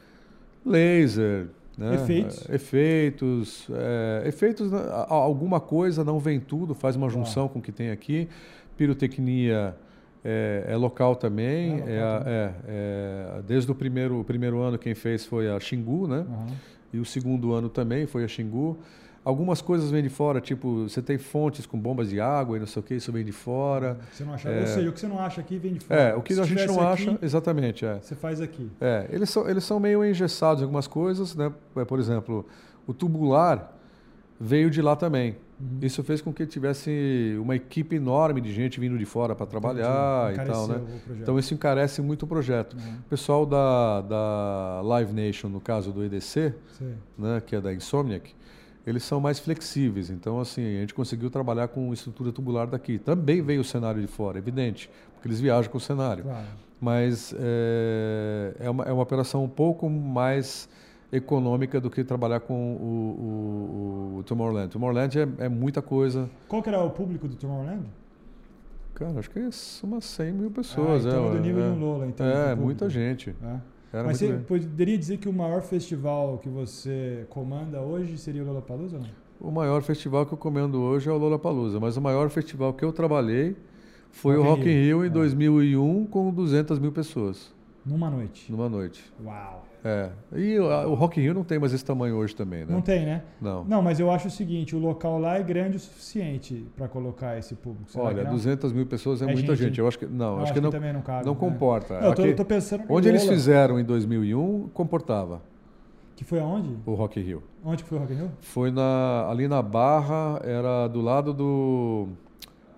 [SPEAKER 2] laser, né?
[SPEAKER 1] Efeitos.
[SPEAKER 2] É, efeitos. É, efeitos, né? alguma coisa, não vem tudo, faz uma junção com o que tem aqui. Pirotecnia é, é local também. É, local é, também. É, é, desde o primeiro, o primeiro ano quem fez foi a Xingu, né? Uhum. E o segundo ano também foi a Xingu. Algumas coisas vêm de fora, tipo, você tem fontes com bombas de água e não sei o que, isso vem de fora.
[SPEAKER 1] Você não acha, é... Ou seja, o que você não acha aqui vem de fora.
[SPEAKER 2] É, o que Se a gente não aqui, acha, exatamente. É.
[SPEAKER 1] Você faz aqui.
[SPEAKER 2] É, eles são, eles são meio engessados em algumas coisas, né? Por exemplo, o tubular veio de lá também. Uhum. Isso fez com que tivesse uma equipe enorme de gente vindo de fora para trabalhar e tal, né? Então isso encarece muito o projeto. Uhum. O pessoal da, da Live Nation, no caso do EDC, né, que é da Insomniac, eles são mais flexíveis. Então, assim, a gente conseguiu trabalhar com estrutura tubular daqui. Também veio o cenário de fora, evidente, porque eles viajam com o cenário. Claro. Mas é, é, uma, é uma operação um pouco mais econômica do que trabalhar com o, o, o Tomorrowland. Tomorrowland é, é, muita coisa.
[SPEAKER 1] Qual que era o público do Tomorrowland?
[SPEAKER 2] Cara, acho que é umas 100 mil pessoas.
[SPEAKER 1] Ah, então
[SPEAKER 2] é,
[SPEAKER 1] do nível é, de um Lola, então.
[SPEAKER 2] É, muita gente.
[SPEAKER 1] É. Mas você poderia dizer que o maior festival que você comanda hoje seria o Lollapalooza? Não?
[SPEAKER 2] O maior festival que eu comando hoje é o Lollapalooza, mas o maior festival que eu trabalhei foi Rock o Rock in Rio, Rio em 2001 é. com 200 mil pessoas.
[SPEAKER 1] Numa noite?
[SPEAKER 2] Numa noite.
[SPEAKER 1] Uau!
[SPEAKER 2] É. E o, Rock in Rio não tem mais esse tamanho hoje também, né?
[SPEAKER 1] Não tem, né?
[SPEAKER 2] Não.
[SPEAKER 1] Não, mas eu acho o seguinte, o local lá é grande o suficiente para colocar esse público.
[SPEAKER 2] Será Olha, 200 mil pessoas é, é muita gente. gente. Eu acho que não,
[SPEAKER 1] eu
[SPEAKER 2] acho,
[SPEAKER 1] que,
[SPEAKER 2] não,
[SPEAKER 1] também não cabe.
[SPEAKER 2] Não né? comporta.
[SPEAKER 1] Não, eu tô, Aqui, tô pensando
[SPEAKER 2] onde eles fizeram em 2001 comportava.
[SPEAKER 1] Que foi aonde?
[SPEAKER 2] O Rock in Rio.
[SPEAKER 1] Onde que foi o Rock in Rio?
[SPEAKER 2] Foi na, ali na Barra, era do lado do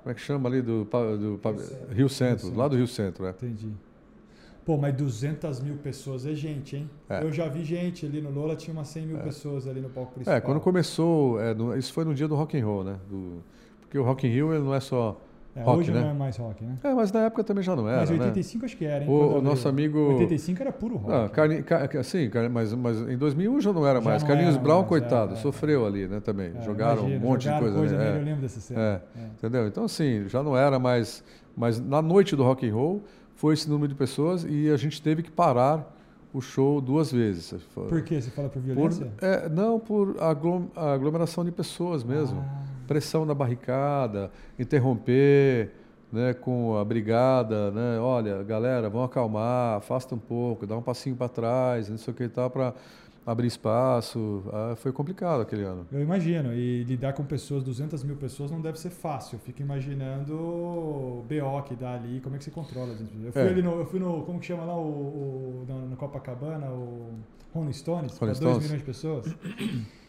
[SPEAKER 2] como é que chama ali do, do, do Rio Centro, Rio Centro, lá do Rio Centro, é.
[SPEAKER 1] Entendi. Pô, mas 200 mil pessoas é gente, hein? É. Eu já vi gente ali no Lola, tinha umas 100 mil é. pessoas ali no palco principal.
[SPEAKER 2] É, quando começou, é, no, isso foi no dia do Rock and Roll, né? Do, porque o Rock in Rio ele não é só é, rock,
[SPEAKER 1] hoje
[SPEAKER 2] né?
[SPEAKER 1] não é mais rock, né?
[SPEAKER 2] É, mas na época também já não era,
[SPEAKER 1] Mas 85
[SPEAKER 2] né?
[SPEAKER 1] acho que era, hein?
[SPEAKER 2] O, o nosso amigo...
[SPEAKER 1] 85 era puro rock.
[SPEAKER 2] Ah, Carni... Car... Sim, mas, mas em 2001 já não era já mais. Não Carlinhos era, Brown, coitado, é, é, sofreu ali, né, também. É, jogaram imagina, um monte jogaram de coisa.
[SPEAKER 1] coisa
[SPEAKER 2] né?
[SPEAKER 1] Eu lembro dessa cena.
[SPEAKER 2] É, Entendeu? Então, assim, já não era mais... Mas na noite do rock and roll foi esse número de pessoas e a gente teve que parar o show duas vezes.
[SPEAKER 1] Por que? Você fala por violência?
[SPEAKER 2] Por, é, não, por aglomeração de pessoas mesmo. Ah. Pressão na barricada, interromper né, com a brigada, né? Olha, galera, vamos acalmar, afasta um pouco, dá um passinho para trás, não sei o que e tal, para abrir espaço. Ah, foi complicado aquele ano.
[SPEAKER 1] Eu imagino. E lidar com pessoas, 200 mil pessoas, não deve ser fácil. Eu fico imaginando o BO que dá ali, como é que você controla. Eu fui, é. ali no, eu fui no, como que chama lá, o, o no, no Copacabana, o Rolling Stones, para 2 milhões de pessoas.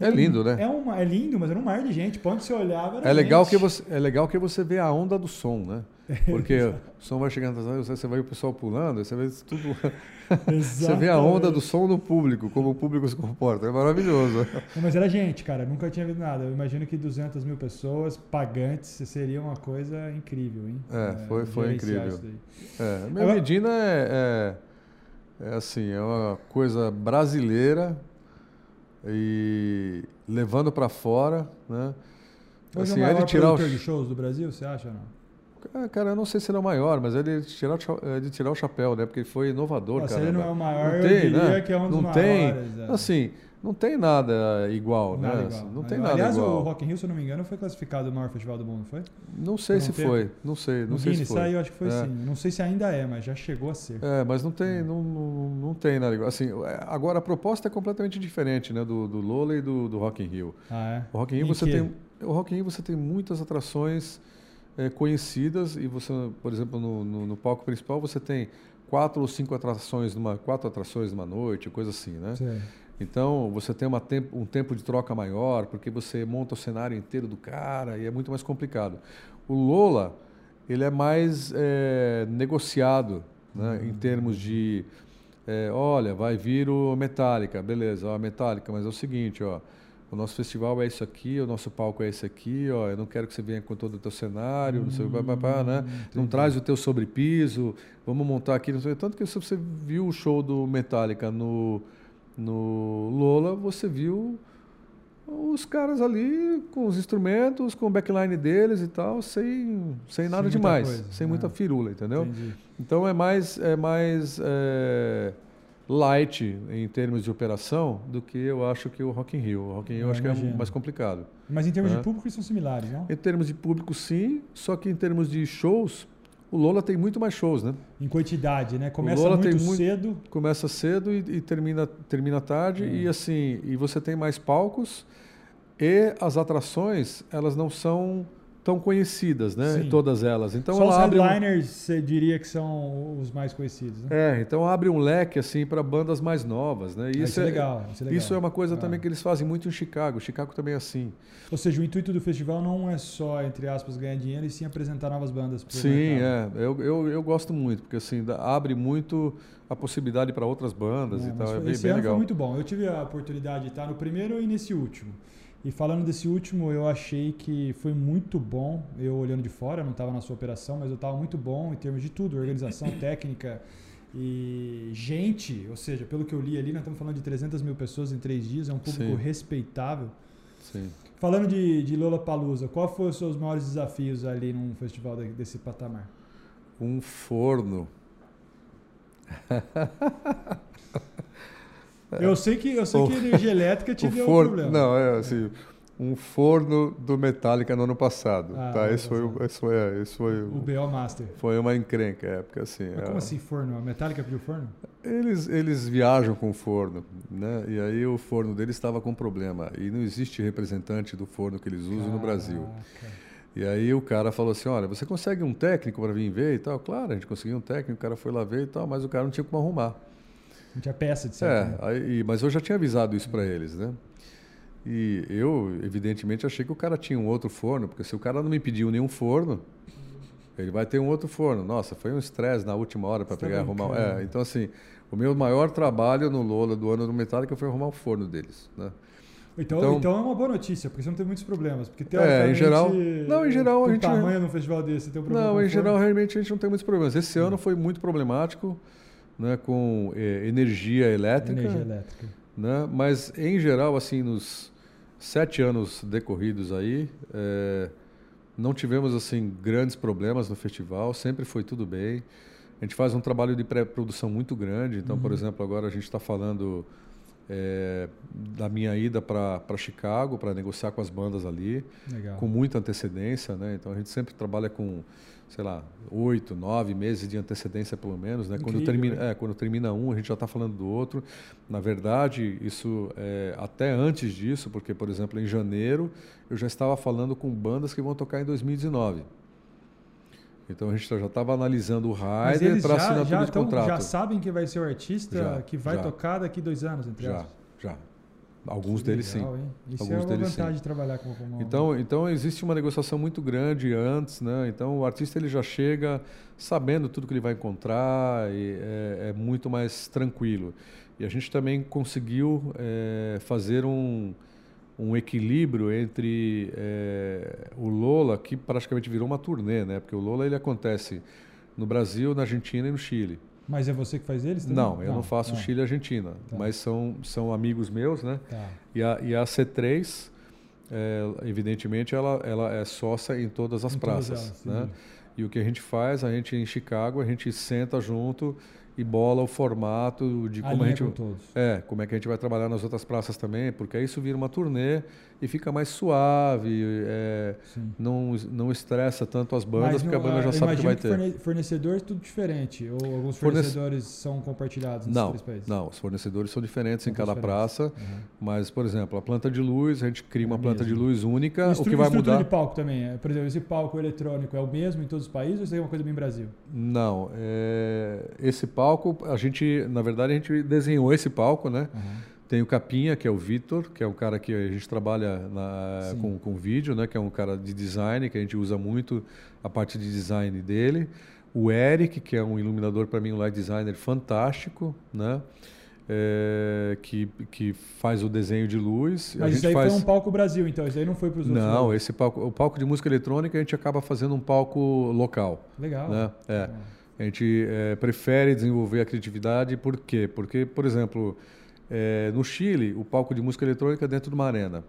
[SPEAKER 2] É lindo, né?
[SPEAKER 1] É, uma, é lindo, mas era um mar de gente. Quando você olhava,
[SPEAKER 2] é legal que você É legal que você vê a onda do som, né? Porque o som vai chegando, você vai o pessoal pulando, você vê tudo. você vê a onda do som no público, como o público se comporta. É maravilhoso.
[SPEAKER 1] mas era gente, cara. Nunca tinha visto nada. Eu imagino que 200 mil pessoas pagantes seria uma coisa incrível, hein?
[SPEAKER 2] É, foi, foi incrível. É, a minha Medina é, é, é assim, é uma coisa brasileira e levando para fora, né?
[SPEAKER 1] Hoje
[SPEAKER 2] assim,
[SPEAKER 1] é o maior
[SPEAKER 2] ele tirar o
[SPEAKER 1] produtor de shows do Brasil, você acha ou não?
[SPEAKER 2] Ah, Cara, eu não sei se ele é o maior, mas ele é de tirar, é de tirar o chapéu, né? Porque ele foi inovador,
[SPEAKER 1] Pô, se
[SPEAKER 2] cara.
[SPEAKER 1] ele não é o maior,
[SPEAKER 2] Não tem,
[SPEAKER 1] diria
[SPEAKER 2] né?
[SPEAKER 1] que é um dos
[SPEAKER 2] Não tem.
[SPEAKER 1] maiores. é.
[SPEAKER 2] Assim, não tem nada igual,
[SPEAKER 1] Nada
[SPEAKER 2] né?
[SPEAKER 1] igual.
[SPEAKER 2] Não tem nada
[SPEAKER 1] Aliás,
[SPEAKER 2] igual.
[SPEAKER 1] o Rock in Rio, se eu não me engano, foi classificado o maior festival do mundo, foi?
[SPEAKER 2] Não sei
[SPEAKER 1] um
[SPEAKER 2] se
[SPEAKER 1] tempo.
[SPEAKER 2] foi, não sei, não
[SPEAKER 1] no
[SPEAKER 2] sei
[SPEAKER 1] Guinness
[SPEAKER 2] se foi.
[SPEAKER 1] saiu, acho que foi
[SPEAKER 2] É.
[SPEAKER 1] sim. Não sei se ainda é, mas já chegou a ser.
[SPEAKER 2] É, mas não tem, não, não, não tem nada igual. Assim, é, agora a proposta é completamente diferente, né? Do, do Lola e do, do Rock in Rio.
[SPEAKER 1] Ah, é?
[SPEAKER 2] O Rock in Rio
[SPEAKER 1] Em
[SPEAKER 2] você tem, o Rock in Rio você tem muitas atrações é, conhecidas e você, por exemplo, no, no, no palco principal você tem quatro ou cinco atrações numa quatro atrações numa noite, coisa assim, né?
[SPEAKER 1] Sei.
[SPEAKER 2] Então você tem uma tempo, um tempo de troca maior porque você monta o cenário inteiro do cara e é muito mais complicado. O Lola ele é mais é, negociado, né? Em termos de é, olha, vai vir o Metallica, beleza, ó, Metallica, mas é o seguinte, ó, o nosso festival é isso aqui, o nosso palco é esse aqui, ó, eu não quero que você venha com todo o teu cenário, não sei pá, pá, pá, né? Não
[SPEAKER 1] entendi.
[SPEAKER 2] traz o teu sobrepiso, vamos montar aqui, não sei, tanto que se você viu o show do Metallica no, no Lola, você viu os caras ali com os instrumentos, com o backline deles e tal, sem, sem nada
[SPEAKER 1] muita
[SPEAKER 2] demais,
[SPEAKER 1] coisa,
[SPEAKER 2] sem
[SPEAKER 1] né?
[SPEAKER 2] muita firula, entendeu?
[SPEAKER 1] Entendi.
[SPEAKER 2] Então é mais, é mais é, light em termos de operação do que eu acho que o Rock in Rio. O Rock in Rio eu acho que é
[SPEAKER 1] imagino.
[SPEAKER 2] mais complicado.
[SPEAKER 1] Mas em termos de público, eles são similares, não?
[SPEAKER 2] Em termos de público, sim, só que em termos de shows, o Lola tem muito mais shows, né?
[SPEAKER 1] Em quantidade, né? Começa muito cedo.
[SPEAKER 2] Começa cedo e, e termina, termina tarde
[SPEAKER 1] É.
[SPEAKER 2] e assim, e você tem mais palcos e as atrações, elas não são tão conhecidas, né?
[SPEAKER 1] Sim.
[SPEAKER 2] Todas elas. Então
[SPEAKER 1] Só os
[SPEAKER 2] ela um-
[SPEAKER 1] headliners, você diria que são os mais conhecidos, né?
[SPEAKER 2] É, então abre um leque assim para bandas mais novas, né?
[SPEAKER 1] Ah, isso é legal, isso é legal.
[SPEAKER 2] Isso é uma coisa
[SPEAKER 1] Ah.
[SPEAKER 2] também que eles fazem muito em Chicago. Chicago também é assim.
[SPEAKER 1] Ou seja, o intuito do festival não é só, entre aspas, ganhar dinheiro, e sim apresentar novas bandas
[SPEAKER 2] Sim, é. Eu, eu, eu gosto muito, porque assim, abre muito a possibilidade para outras bandas
[SPEAKER 1] É,
[SPEAKER 2] e tal. É
[SPEAKER 1] foi-
[SPEAKER 2] bem,
[SPEAKER 1] esse
[SPEAKER 2] bem
[SPEAKER 1] ano
[SPEAKER 2] legal.
[SPEAKER 1] foi muito bom. Eu tive a oportunidade de estar no primeiro e nesse último. E falando desse último, eu achei que foi muito bom. Eu olhando de fora, não estava na sua operação, mas eu estava muito bom em termos de tudo, organização, técnica e gente. Ou seja, pelo que eu li ali, nós estamos falando de 300 mil pessoas em três dias. É um público
[SPEAKER 2] Sim.
[SPEAKER 1] respeitável.
[SPEAKER 2] Sim.
[SPEAKER 1] Falando de, de Lola Palusa, qual foram os seus maiores desafios ali num festival de- desse patamar?
[SPEAKER 2] Um forno.
[SPEAKER 1] Eu sei que eu sei
[SPEAKER 2] O-
[SPEAKER 1] que a energia elétrica te
[SPEAKER 2] o
[SPEAKER 1] deu
[SPEAKER 2] forno,
[SPEAKER 1] um problema.
[SPEAKER 2] não, é assim, um forno do Metallica no ano passado,
[SPEAKER 1] Ah,
[SPEAKER 2] tá? Esse foi, o- esse foi, é, esse foi,
[SPEAKER 1] O
[SPEAKER 2] o-
[SPEAKER 1] BO Master.
[SPEAKER 2] foi uma encrenca, é, porque assim,
[SPEAKER 1] Mas
[SPEAKER 2] é,
[SPEAKER 1] como assim forno? A Metallica pediu forno?
[SPEAKER 2] Eles, eles viajam com o forno, né? E aí o forno deles estava com problema. E não existe representante do forno que eles usam no Brasil.
[SPEAKER 1] Caraca.
[SPEAKER 2] E aí o cara falou assim, olha, você consegue um técnico para vir ver e tal? Claro, a gente conseguiu um técnico, o cara foi lá ver e tal, mas o cara não tinha como arrumar.
[SPEAKER 1] Não tinha peça de ser.
[SPEAKER 2] É, aí, mas eu já tinha avisado isso para eles, né? E eu, evidentemente, achei que o cara tinha um outro forno, porque se o cara não me pediu nenhum forno, ele vai ter um outro forno. Nossa, foi um estresse na última hora para
[SPEAKER 1] tá
[SPEAKER 2] pegar e arrumar. É, então, assim, o meu maior trabalho no Lola do ano do Metallica foi arrumar o forno deles, né?
[SPEAKER 1] Então,
[SPEAKER 2] Então-
[SPEAKER 1] então, é uma boa notícia, porque você não tem muitos problemas. Porque
[SPEAKER 2] É, em geral- não, em geral, a gente-
[SPEAKER 1] tamanho num festival desse, tem um problema
[SPEAKER 2] Não, em
[SPEAKER 1] forno.
[SPEAKER 2] geral, realmente a gente não tem muitos problemas. Esse ano foi muito problemático, né, com eh, energia elétrica.
[SPEAKER 1] Energia elétrica.
[SPEAKER 2] né? Mas em geral, assim, nos sete anos decorridos aí, eh, não tivemos assim grandes problemas no festival. Sempre foi tudo bem. A gente faz um trabalho de pré-produção muito grande. Então, por
[SPEAKER 1] Uhum.
[SPEAKER 2] exemplo, agora a gente está falando eh, da minha ida para Chicago para negociar com as bandas ali
[SPEAKER 1] Legal.
[SPEAKER 2] com muita antecedência, né? Então a gente sempre trabalha com, sei lá, oito, nove meses de antecedência pelo menos, né? Quando termina,
[SPEAKER 1] né?
[SPEAKER 2] é, quando termina um, a gente já está falando do outro. Na verdade, isso é, até antes disso, porque por exemplo em janeiro eu já estava falando com bandas que vão tocar em 2019. Então a gente já estava analisando o rider para
[SPEAKER 1] já,
[SPEAKER 2] assinatura
[SPEAKER 1] já,
[SPEAKER 2] de
[SPEAKER 1] tão-
[SPEAKER 2] contrato.
[SPEAKER 1] já sabem que vai ser o artista
[SPEAKER 2] Já,
[SPEAKER 1] que vai
[SPEAKER 2] já.
[SPEAKER 1] tocar daqui dois anos, entre
[SPEAKER 2] já,
[SPEAKER 1] aspas.
[SPEAKER 2] já. Alguns
[SPEAKER 1] Que
[SPEAKER 2] deles
[SPEAKER 1] legal,
[SPEAKER 2] sim.
[SPEAKER 1] hein? Isso
[SPEAKER 2] Alguns
[SPEAKER 1] é uma
[SPEAKER 2] deles,
[SPEAKER 1] vantagem
[SPEAKER 2] sim.
[SPEAKER 1] de trabalhar com, com uma-
[SPEAKER 2] Então, então existe uma negociação muito grande antes, né? Então o artista ele já chega sabendo tudo que ele vai encontrar e é, é muito mais tranquilo. E a gente também conseguiu é, fazer um, um equilíbrio entre é, o Lola, que praticamente virou uma turnê, né? Porque o Lola ele acontece no Brasil, na Argentina e no Chile.
[SPEAKER 1] Mas é você que faz eles também?
[SPEAKER 2] Não, eu não faço
[SPEAKER 1] ah,
[SPEAKER 2] Chile e Argentina,
[SPEAKER 1] Tá.
[SPEAKER 2] mas são, são amigos meus, né?
[SPEAKER 1] Tá.
[SPEAKER 2] E a, e a C3 é, evidentemente, ela, ela é sócia em todas as
[SPEAKER 1] Em todas
[SPEAKER 2] praças.
[SPEAKER 1] elas,
[SPEAKER 2] né?
[SPEAKER 1] sim.
[SPEAKER 2] E o que a gente faz, a gente em Chicago, a gente senta junto e bola o formato de como a
[SPEAKER 1] Alinha
[SPEAKER 2] gente
[SPEAKER 1] com todos.
[SPEAKER 2] é, como é que a gente vai trabalhar nas outras praças também, porque aí isso vira uma turnê e fica mais suave, é, não, não estressa tanto as bandas,
[SPEAKER 1] Mas
[SPEAKER 2] porque a
[SPEAKER 1] não-
[SPEAKER 2] banda já sabe que vai
[SPEAKER 1] imagino
[SPEAKER 2] ter.
[SPEAKER 1] forne- fornecedores tudo diferente. Ou alguns
[SPEAKER 2] Fornece-
[SPEAKER 1] fornecedores são compartilhados nos
[SPEAKER 2] Não,
[SPEAKER 1] três países?
[SPEAKER 2] não, os fornecedores são diferentes
[SPEAKER 1] São
[SPEAKER 2] em cada
[SPEAKER 1] diferentes.
[SPEAKER 2] praça,
[SPEAKER 1] Uhum.
[SPEAKER 2] mas, por exemplo, a planta de luz, a gente cria uma
[SPEAKER 1] É
[SPEAKER 2] planta de
[SPEAKER 1] mesmo.
[SPEAKER 2] luz única, o
[SPEAKER 1] Estru-
[SPEAKER 2] que vai mudar...
[SPEAKER 1] de palco também. é, Por exemplo, esse palco eletrônico é o mesmo em todos os países ou isso é uma coisa bem Brasil?
[SPEAKER 2] Não, é, esse palco, a gente, na verdade, a gente desenhou esse palco, né? Tem o Capinha, que é o Vitor, que é um cara que a gente trabalha na-
[SPEAKER 1] Sim.
[SPEAKER 2] com, com vídeo, né? Que é um cara de design, que a gente usa muito a parte de design dele. O Eric, que é um iluminador para mim, um light designer fantástico, né? É, que, que faz o desenho de luz. a
[SPEAKER 1] Mas
[SPEAKER 2] gente
[SPEAKER 1] isso aí
[SPEAKER 2] faz...
[SPEAKER 1] foi um palco Brasil, então. Isso aí não foi para os outros
[SPEAKER 2] Não,
[SPEAKER 1] lugares.
[SPEAKER 2] esse palco, o palco de música eletrônica a gente acaba fazendo um palco local,
[SPEAKER 1] Legal.
[SPEAKER 2] né? É. A gente é, prefere desenvolver a criatividade, por quê? Porque, por exemplo, é, no Chile, o palco de música eletrônica é dentro de uma arena.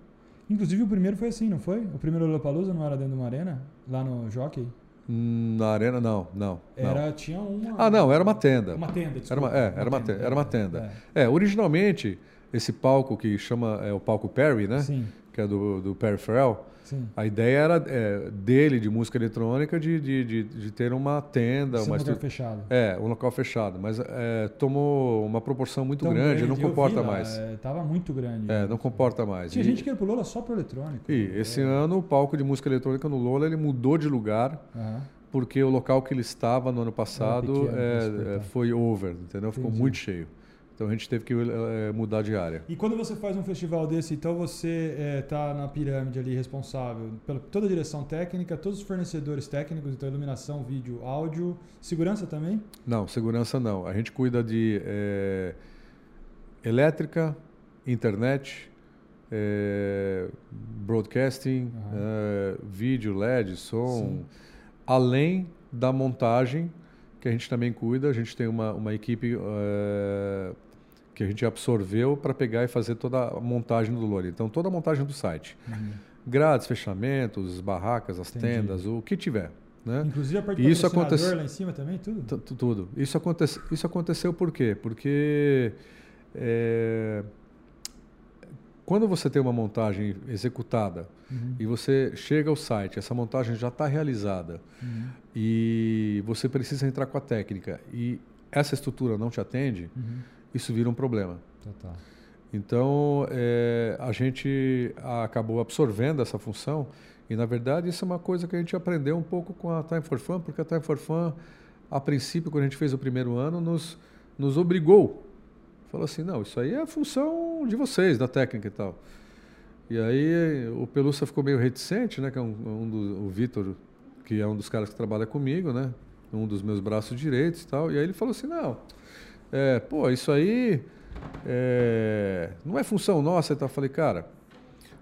[SPEAKER 1] Inclusive o primeiro foi assim, não foi? O primeiro Lollapalooza não era dentro de uma arena? Lá no Jockey?
[SPEAKER 2] Hum, Na arena, não, não. não.
[SPEAKER 1] Era, tinha uma...
[SPEAKER 2] Ah, não, era uma tenda.
[SPEAKER 1] Uma tenda, desculpa.
[SPEAKER 2] Era uma, é, era uma tenda. Era uma tenda.
[SPEAKER 1] É.
[SPEAKER 2] É, originalmente, esse palco que chama é o palco Perry, né?
[SPEAKER 1] Sim,
[SPEAKER 2] Que é do, do Perry Farrell.
[SPEAKER 1] Sim.
[SPEAKER 2] A ideia era é, dele, de música eletrônica, de, de, de, de ter uma tenda,
[SPEAKER 1] um
[SPEAKER 2] uma estru-
[SPEAKER 1] fechado.
[SPEAKER 2] É, um local fechado. Mas é, tomou uma proporção muito
[SPEAKER 1] Tão
[SPEAKER 2] grande, não comporta
[SPEAKER 1] lá,
[SPEAKER 2] mais.
[SPEAKER 1] é, tava muito grande.
[SPEAKER 2] É, não comporta mais.
[SPEAKER 1] Tinha
[SPEAKER 2] E-
[SPEAKER 1] gente que ia pro Lola só pro eletrônico.
[SPEAKER 2] E esse
[SPEAKER 1] É.
[SPEAKER 2] ano o palco de música eletrônica no Lola ele mudou de lugar
[SPEAKER 1] Aham.
[SPEAKER 2] porque o local que ele estava no ano passado
[SPEAKER 1] pequeno,
[SPEAKER 2] é, é, foi over, entendeu? Ficou
[SPEAKER 1] Entendi.
[SPEAKER 2] muito cheio. Então a gente teve que é, mudar de área.
[SPEAKER 1] E quando você faz um festival desse, então você está na pirâmide ali responsável pela toda a direção técnica, todos os fornecedores técnicos, então iluminação, vídeo, áudio, segurança também?
[SPEAKER 2] Não, segurança não. A gente cuida de é, elétrica, internet, é, broadcasting, é, vídeo, LED, som,
[SPEAKER 1] Sim.
[SPEAKER 2] além da montagem que a gente também cuida. A gente tem uma, uma equipe é, que a gente absorveu para pegar e fazer toda a montagem do Lore. Então, toda a montagem do site. Grades, fechamentos, barracas, as
[SPEAKER 1] Entendi.
[SPEAKER 2] tendas, o que tiver. Né?
[SPEAKER 1] Inclusive a parte do
[SPEAKER 2] isso acontece-
[SPEAKER 1] lá em cima também, tudo?
[SPEAKER 2] Tu- tu- Tudo. Isso, aconte isso aconteceu por quê? Porque é, quando você tem uma montagem executada
[SPEAKER 1] Uhum.
[SPEAKER 2] e você chega ao site, essa montagem já está realizada
[SPEAKER 1] Uhum.
[SPEAKER 2] e você precisa entrar com a técnica e essa estrutura não te atende,
[SPEAKER 1] Uhum.
[SPEAKER 2] Isso vira um problema.
[SPEAKER 1] Total.
[SPEAKER 2] Então, é, a gente acabou absorvendo essa função e, na verdade, isso é uma coisa que a gente aprendeu um pouco com a Time for Fun, porque a Time for Fun, a princípio, quando a gente fez o primeiro ano, nos, nos obrigou. Falou assim, não, isso aí é a função de vocês, da técnica e tal. E aí o Pelúcia ficou meio reticente, né, que é um, um do, o Vitor, que é um dos caras que trabalha comigo, né, um dos meus braços direitos e tal. E aí ele falou assim, não, é, pô, isso aí é, não é função nossa. Então eu falei, cara,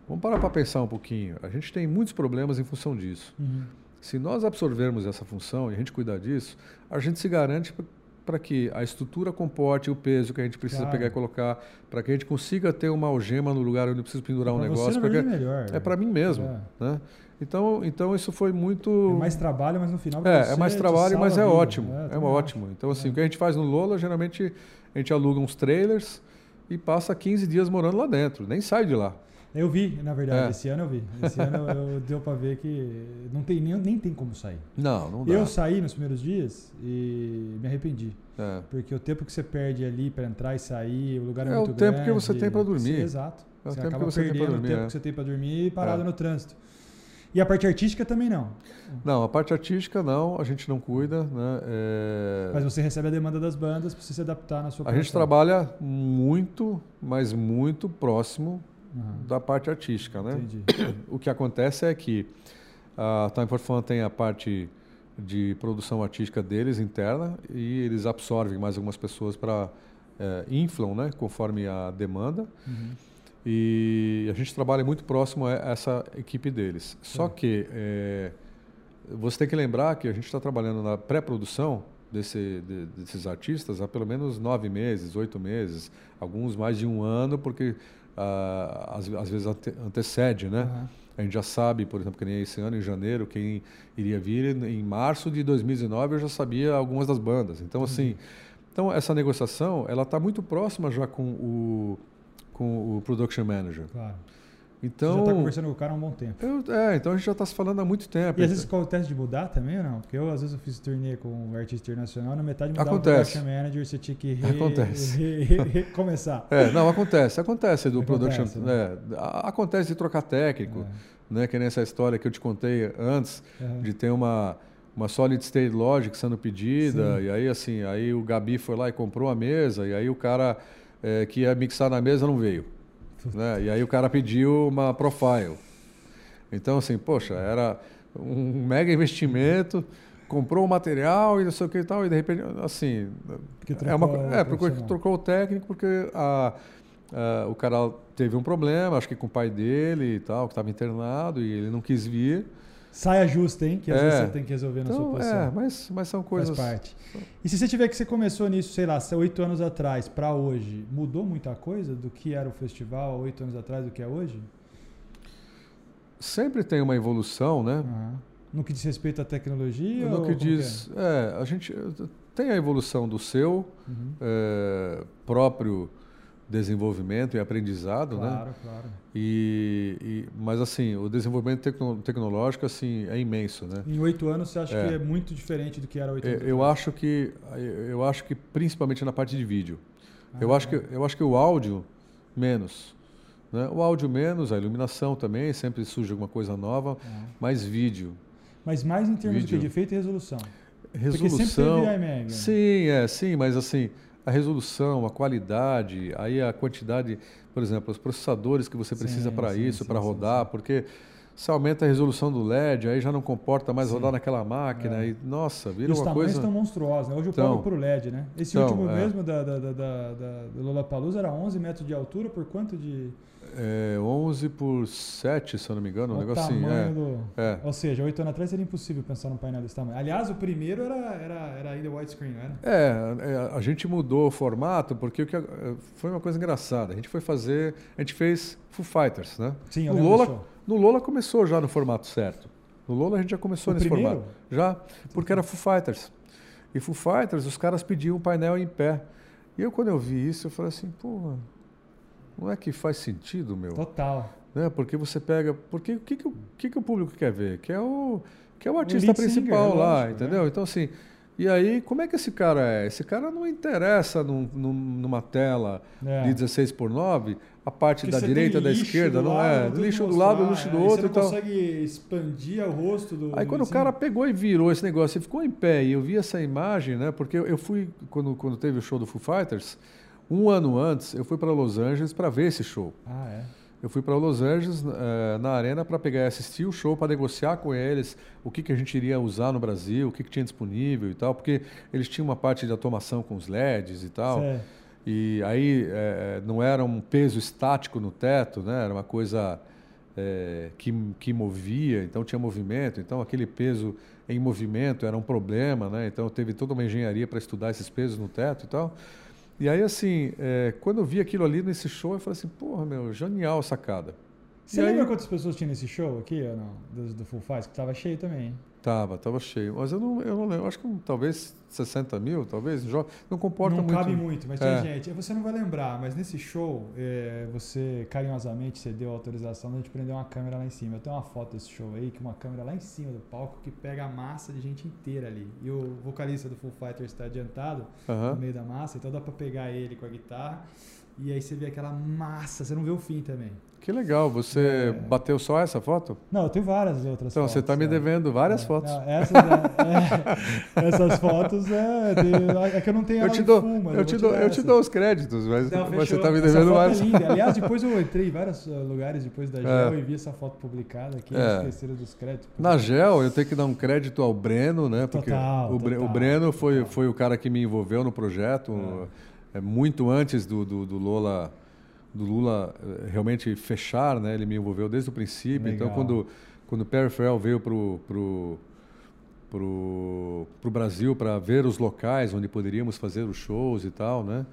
[SPEAKER 2] vamos parar para pensar um pouquinho. A gente tem muitos problemas em função disso.
[SPEAKER 1] Uhum.
[SPEAKER 2] Se nós absorvermos essa função e a gente cuidar disso, a gente se garante para que a estrutura comporte o peso que a gente precisa
[SPEAKER 1] Claro.
[SPEAKER 2] pegar e colocar, para que a gente consiga ter uma algema no lugar onde eu preciso pendurar um
[SPEAKER 1] Pra
[SPEAKER 2] negócio.
[SPEAKER 1] Você, é melhor.
[SPEAKER 2] é para mim mesmo.
[SPEAKER 1] É.
[SPEAKER 2] Né? Então, então isso foi muito.
[SPEAKER 1] É mais trabalho, mas no final
[SPEAKER 2] É, é mais trabalho, mas é
[SPEAKER 1] vida.
[SPEAKER 2] ótimo. É,
[SPEAKER 1] também
[SPEAKER 2] ótimo.
[SPEAKER 1] acho.
[SPEAKER 2] Então, assim,
[SPEAKER 1] É.
[SPEAKER 2] o que a gente faz no Lola, geralmente a gente aluga uns trailers e passa 15 dias morando lá dentro, nem sai de lá.
[SPEAKER 1] Eu vi, na verdade,
[SPEAKER 2] É.
[SPEAKER 1] esse ano eu vi. Esse ano eu, deu pra ver que não tem, nem, nem tem como sair.
[SPEAKER 2] Não, não dá.
[SPEAKER 1] Eu saí nos primeiros dias e me arrependi.
[SPEAKER 2] É.
[SPEAKER 1] Porque o tempo que você perde ali pra entrar e sair, o lugar é,
[SPEAKER 2] É o
[SPEAKER 1] muito
[SPEAKER 2] tempo
[SPEAKER 1] grande.
[SPEAKER 2] que você tem pra dormir.
[SPEAKER 1] Sim, exato.
[SPEAKER 2] É o
[SPEAKER 1] você
[SPEAKER 2] tempo
[SPEAKER 1] acaba
[SPEAKER 2] que você tem
[SPEAKER 1] perdendo
[SPEAKER 2] dormir,
[SPEAKER 1] o tempo
[SPEAKER 2] é.
[SPEAKER 1] que você tem pra dormir parado
[SPEAKER 2] É.
[SPEAKER 1] no trânsito. E a parte artística também não.
[SPEAKER 2] Não, a parte artística não, a gente não cuida, né? É,
[SPEAKER 1] Mas você recebe a demanda das bandas você se adaptar na sua
[SPEAKER 2] A gente trabalha muito, mas muito próximo
[SPEAKER 1] Aham.
[SPEAKER 2] da parte artística, né?
[SPEAKER 1] Entendi.
[SPEAKER 2] O que acontece é que a Time for Fun tem a parte de produção artística deles interna e eles absorvem mais algumas pessoas para é, inflam, né? Conforme a demanda.
[SPEAKER 1] Uhum.
[SPEAKER 2] E a gente trabalha muito próximo a essa equipe deles. Só
[SPEAKER 1] Sim.
[SPEAKER 2] que é, você tem que lembrar que a gente está trabalhando na pré-produção desse, de, desses artistas há pelo menos nove meses, oito meses, alguns mais de um ano, porque ah, às, às, vezes ante, antecede, né? Uhum. A gente já sabe, por exemplo, que nem esse ano, em janeiro, quem iria vir. Em março de 2019, eu já sabia algumas das bandas. Então, uhum. assim, então essa negociação, ela está muito próxima já com o, com o Production Manager.
[SPEAKER 1] Claro. Então, Você já está conversando com o cara há um bom tempo.
[SPEAKER 2] Eu, é, então a gente já está se falando há muito tempo.
[SPEAKER 1] E às vezes acontece de mudar também ou não? Porque eu, às vezes, eu fiz turnê com um artista internacional, na metade mudava
[SPEAKER 2] acontece.
[SPEAKER 1] o production manager, você tinha que re,
[SPEAKER 2] acontece.
[SPEAKER 1] Re, re, recomeçar.
[SPEAKER 2] É, não, acontece. Acontece do acontece, production. Né? É, acontece de trocar técnico. É. Né, que nem essa história que eu te contei antes, uhum. de ter uma, uma solid state logic sendo pedida, Sim. e aí assim, aí o Gabi foi lá e comprou a mesa, e aí o cara é, que ia mixar na mesa não veio. Né? E aí o cara pediu uma profile. Então, assim, poxa, era um mega investimento, comprou o material e não sei o que e tal, e de repente, assim. é, uma, é porque trocou o técnico porque a, a, o cara teve um problema, acho que com o pai dele e tal, que estava internado, e ele não quis vir.
[SPEAKER 1] Saia justa, hein? Que às é. vezes você tem que resolver na
[SPEAKER 2] então,
[SPEAKER 1] sua posição.
[SPEAKER 2] É, mas, mas são coisas.
[SPEAKER 1] Faz parte. E se você tiver que você começou nisso, sei lá, oito anos atrás para hoje, mudou muita coisa do que era o festival oito anos atrás do que é hoje?
[SPEAKER 2] Sempre tem uma evolução, né?
[SPEAKER 1] Uhum. No que diz respeito à tecnologia?
[SPEAKER 2] No que diz. Que é? é? a gente tem a evolução do seu uhum. é, próprio desenvolvimento e aprendizado,
[SPEAKER 1] claro,
[SPEAKER 2] né?
[SPEAKER 1] Claro, claro.
[SPEAKER 2] E, e, mas assim, o desenvolvimento tecno, tecnológico assim é imenso, né?
[SPEAKER 1] Em oito anos você acha é. que é muito diferente do que era oito
[SPEAKER 2] é,
[SPEAKER 1] anos?
[SPEAKER 2] Eu acho que eu acho que principalmente na parte de vídeo. Ah, eu acho que eu acho que o áudio menos, né? O áudio menos, a iluminação também sempre surge alguma coisa nova, ah. mais vídeo.
[SPEAKER 1] Mas mais em termos vídeo. de efeito e resolução.
[SPEAKER 2] Resolução.
[SPEAKER 1] Porque sempre teve. Né?
[SPEAKER 2] Sim, é, sim, mas assim a resolução, a qualidade, aí a quantidade, por exemplo, os processadores que você precisa para isso, para rodar, sim. porque se aumenta a resolução do LED, aí já não comporta mais sim. rodar naquela máquina. É. E, nossa, vira e uma coisa. Os
[SPEAKER 1] estão monstruosos, né? Hoje eu então, pago por LED, né? Esse então, último é. mesmo da, da, da, da, da Lollapalooza era 11 metros de altura, por quanto de.
[SPEAKER 2] É, 11 por 7, se eu não me engano, um negócio assim. É,
[SPEAKER 1] do... é. Ou seja, oito anos atrás seria impossível pensar num painel desse tamanho. Aliás, o primeiro era, era, era ainda widescreen, não era?
[SPEAKER 2] É, é, a gente mudou o formato porque o que, foi uma coisa engraçada. A gente foi fazer, a gente fez Foo Fighters, né?
[SPEAKER 1] Sim, eu
[SPEAKER 2] no Lola, no Lola começou já no formato certo. No Lola a gente já começou
[SPEAKER 1] o
[SPEAKER 2] nesse
[SPEAKER 1] primeiro?
[SPEAKER 2] formato. Já, porque era Foo Fighters. E Foo Fighters, os caras pediam um painel em pé. E eu, quando eu vi isso, eu falei assim, pô, não é que faz sentido, meu?
[SPEAKER 1] Total.
[SPEAKER 2] Né? Porque você pega. Porque o que, que, que, que o público quer ver? Que é o, que é o artista o principal singer, lá, lógico, entendeu? Né? Então, assim. E aí, como é que esse cara é? Esse cara não interessa num, num, numa tela é. de 16 por 9, a parte Porque da direita, da esquerda, não é? Lixo do lado, lixo do outro.
[SPEAKER 1] Você não
[SPEAKER 2] então...
[SPEAKER 1] consegue expandir o rosto do.
[SPEAKER 2] Aí quando o cara pegou e virou esse negócio e ficou em pé, e eu vi essa imagem, né? Porque eu fui, quando, quando teve o show do Foo Fighters, um ano antes, eu fui para Los Angeles para ver esse show.
[SPEAKER 1] Ah, é?
[SPEAKER 2] Eu fui para Los Angeles uh, na arena para pegar e assistir o show, para negociar com eles o que, que a gente iria usar no Brasil, o que, que tinha disponível e tal, porque eles tinham uma parte de automação com os LEDs e tal. Certo. E aí é, não era um peso estático no teto, né? era uma coisa é, que, que movia, então tinha movimento, então aquele peso em movimento era um problema, né? então teve toda uma engenharia para estudar esses pesos no teto e tal. E aí, assim, é, quando eu vi aquilo ali nesse show, eu falei assim, porra, meu, genial sacada.
[SPEAKER 1] Você e lembra aí... quantas pessoas tinha nesse show aqui, não? Do, do Full Fighters, que tava cheio também.
[SPEAKER 2] Tava, tava cheio. Mas eu não, eu não lembro. Acho que talvez 60 mil, talvez. Não comporta
[SPEAKER 1] não
[SPEAKER 2] muito.
[SPEAKER 1] Não cabe muito, mas é. gente, você não vai lembrar, mas nesse show, é, você carinhosamente você deu autorização de a gente prender uma câmera lá em cima. Eu tenho uma foto desse show aí, que uma câmera lá em cima do palco que pega a massa de gente inteira ali. E o vocalista do Full Fighters está adiantado no meio da massa, então dá para pegar ele com a guitarra. E aí você vê aquela massa, você não vê o fim também.
[SPEAKER 2] Que legal, você é... bateu só essa foto?
[SPEAKER 1] Não, eu tenho várias outras
[SPEAKER 2] então,
[SPEAKER 1] fotos. Então,
[SPEAKER 2] você está me é. devendo várias
[SPEAKER 1] é,
[SPEAKER 2] fotos.
[SPEAKER 1] Não, essas, é, é, essas fotos é, de, é que eu não tenho
[SPEAKER 2] eu te dou, full, eu, te dou, eu te dou os créditos, mas, não, mas você está me devendo várias.
[SPEAKER 1] É linda. Aliás, depois eu entrei em vários uh, lugares depois da GEL e vi essa foto publicada aqui, é. esqueceram dos créditos.
[SPEAKER 2] Na GEL, eu tenho que dar um crédito ao Breno, né? Porque
[SPEAKER 1] total,
[SPEAKER 2] o,
[SPEAKER 1] total,
[SPEAKER 2] o Breno foi, foi o cara que me envolveu no projeto, é. muito antes do, do, do Lola do Lula eh, realmente fechar, né? Ele me envolveu desde o princípio. Então, Legal. Então, quando quando o Perry Farrell veio pro pro pro, pro Brasil para ver os locais onde poderíamos fazer os shows e tal, né?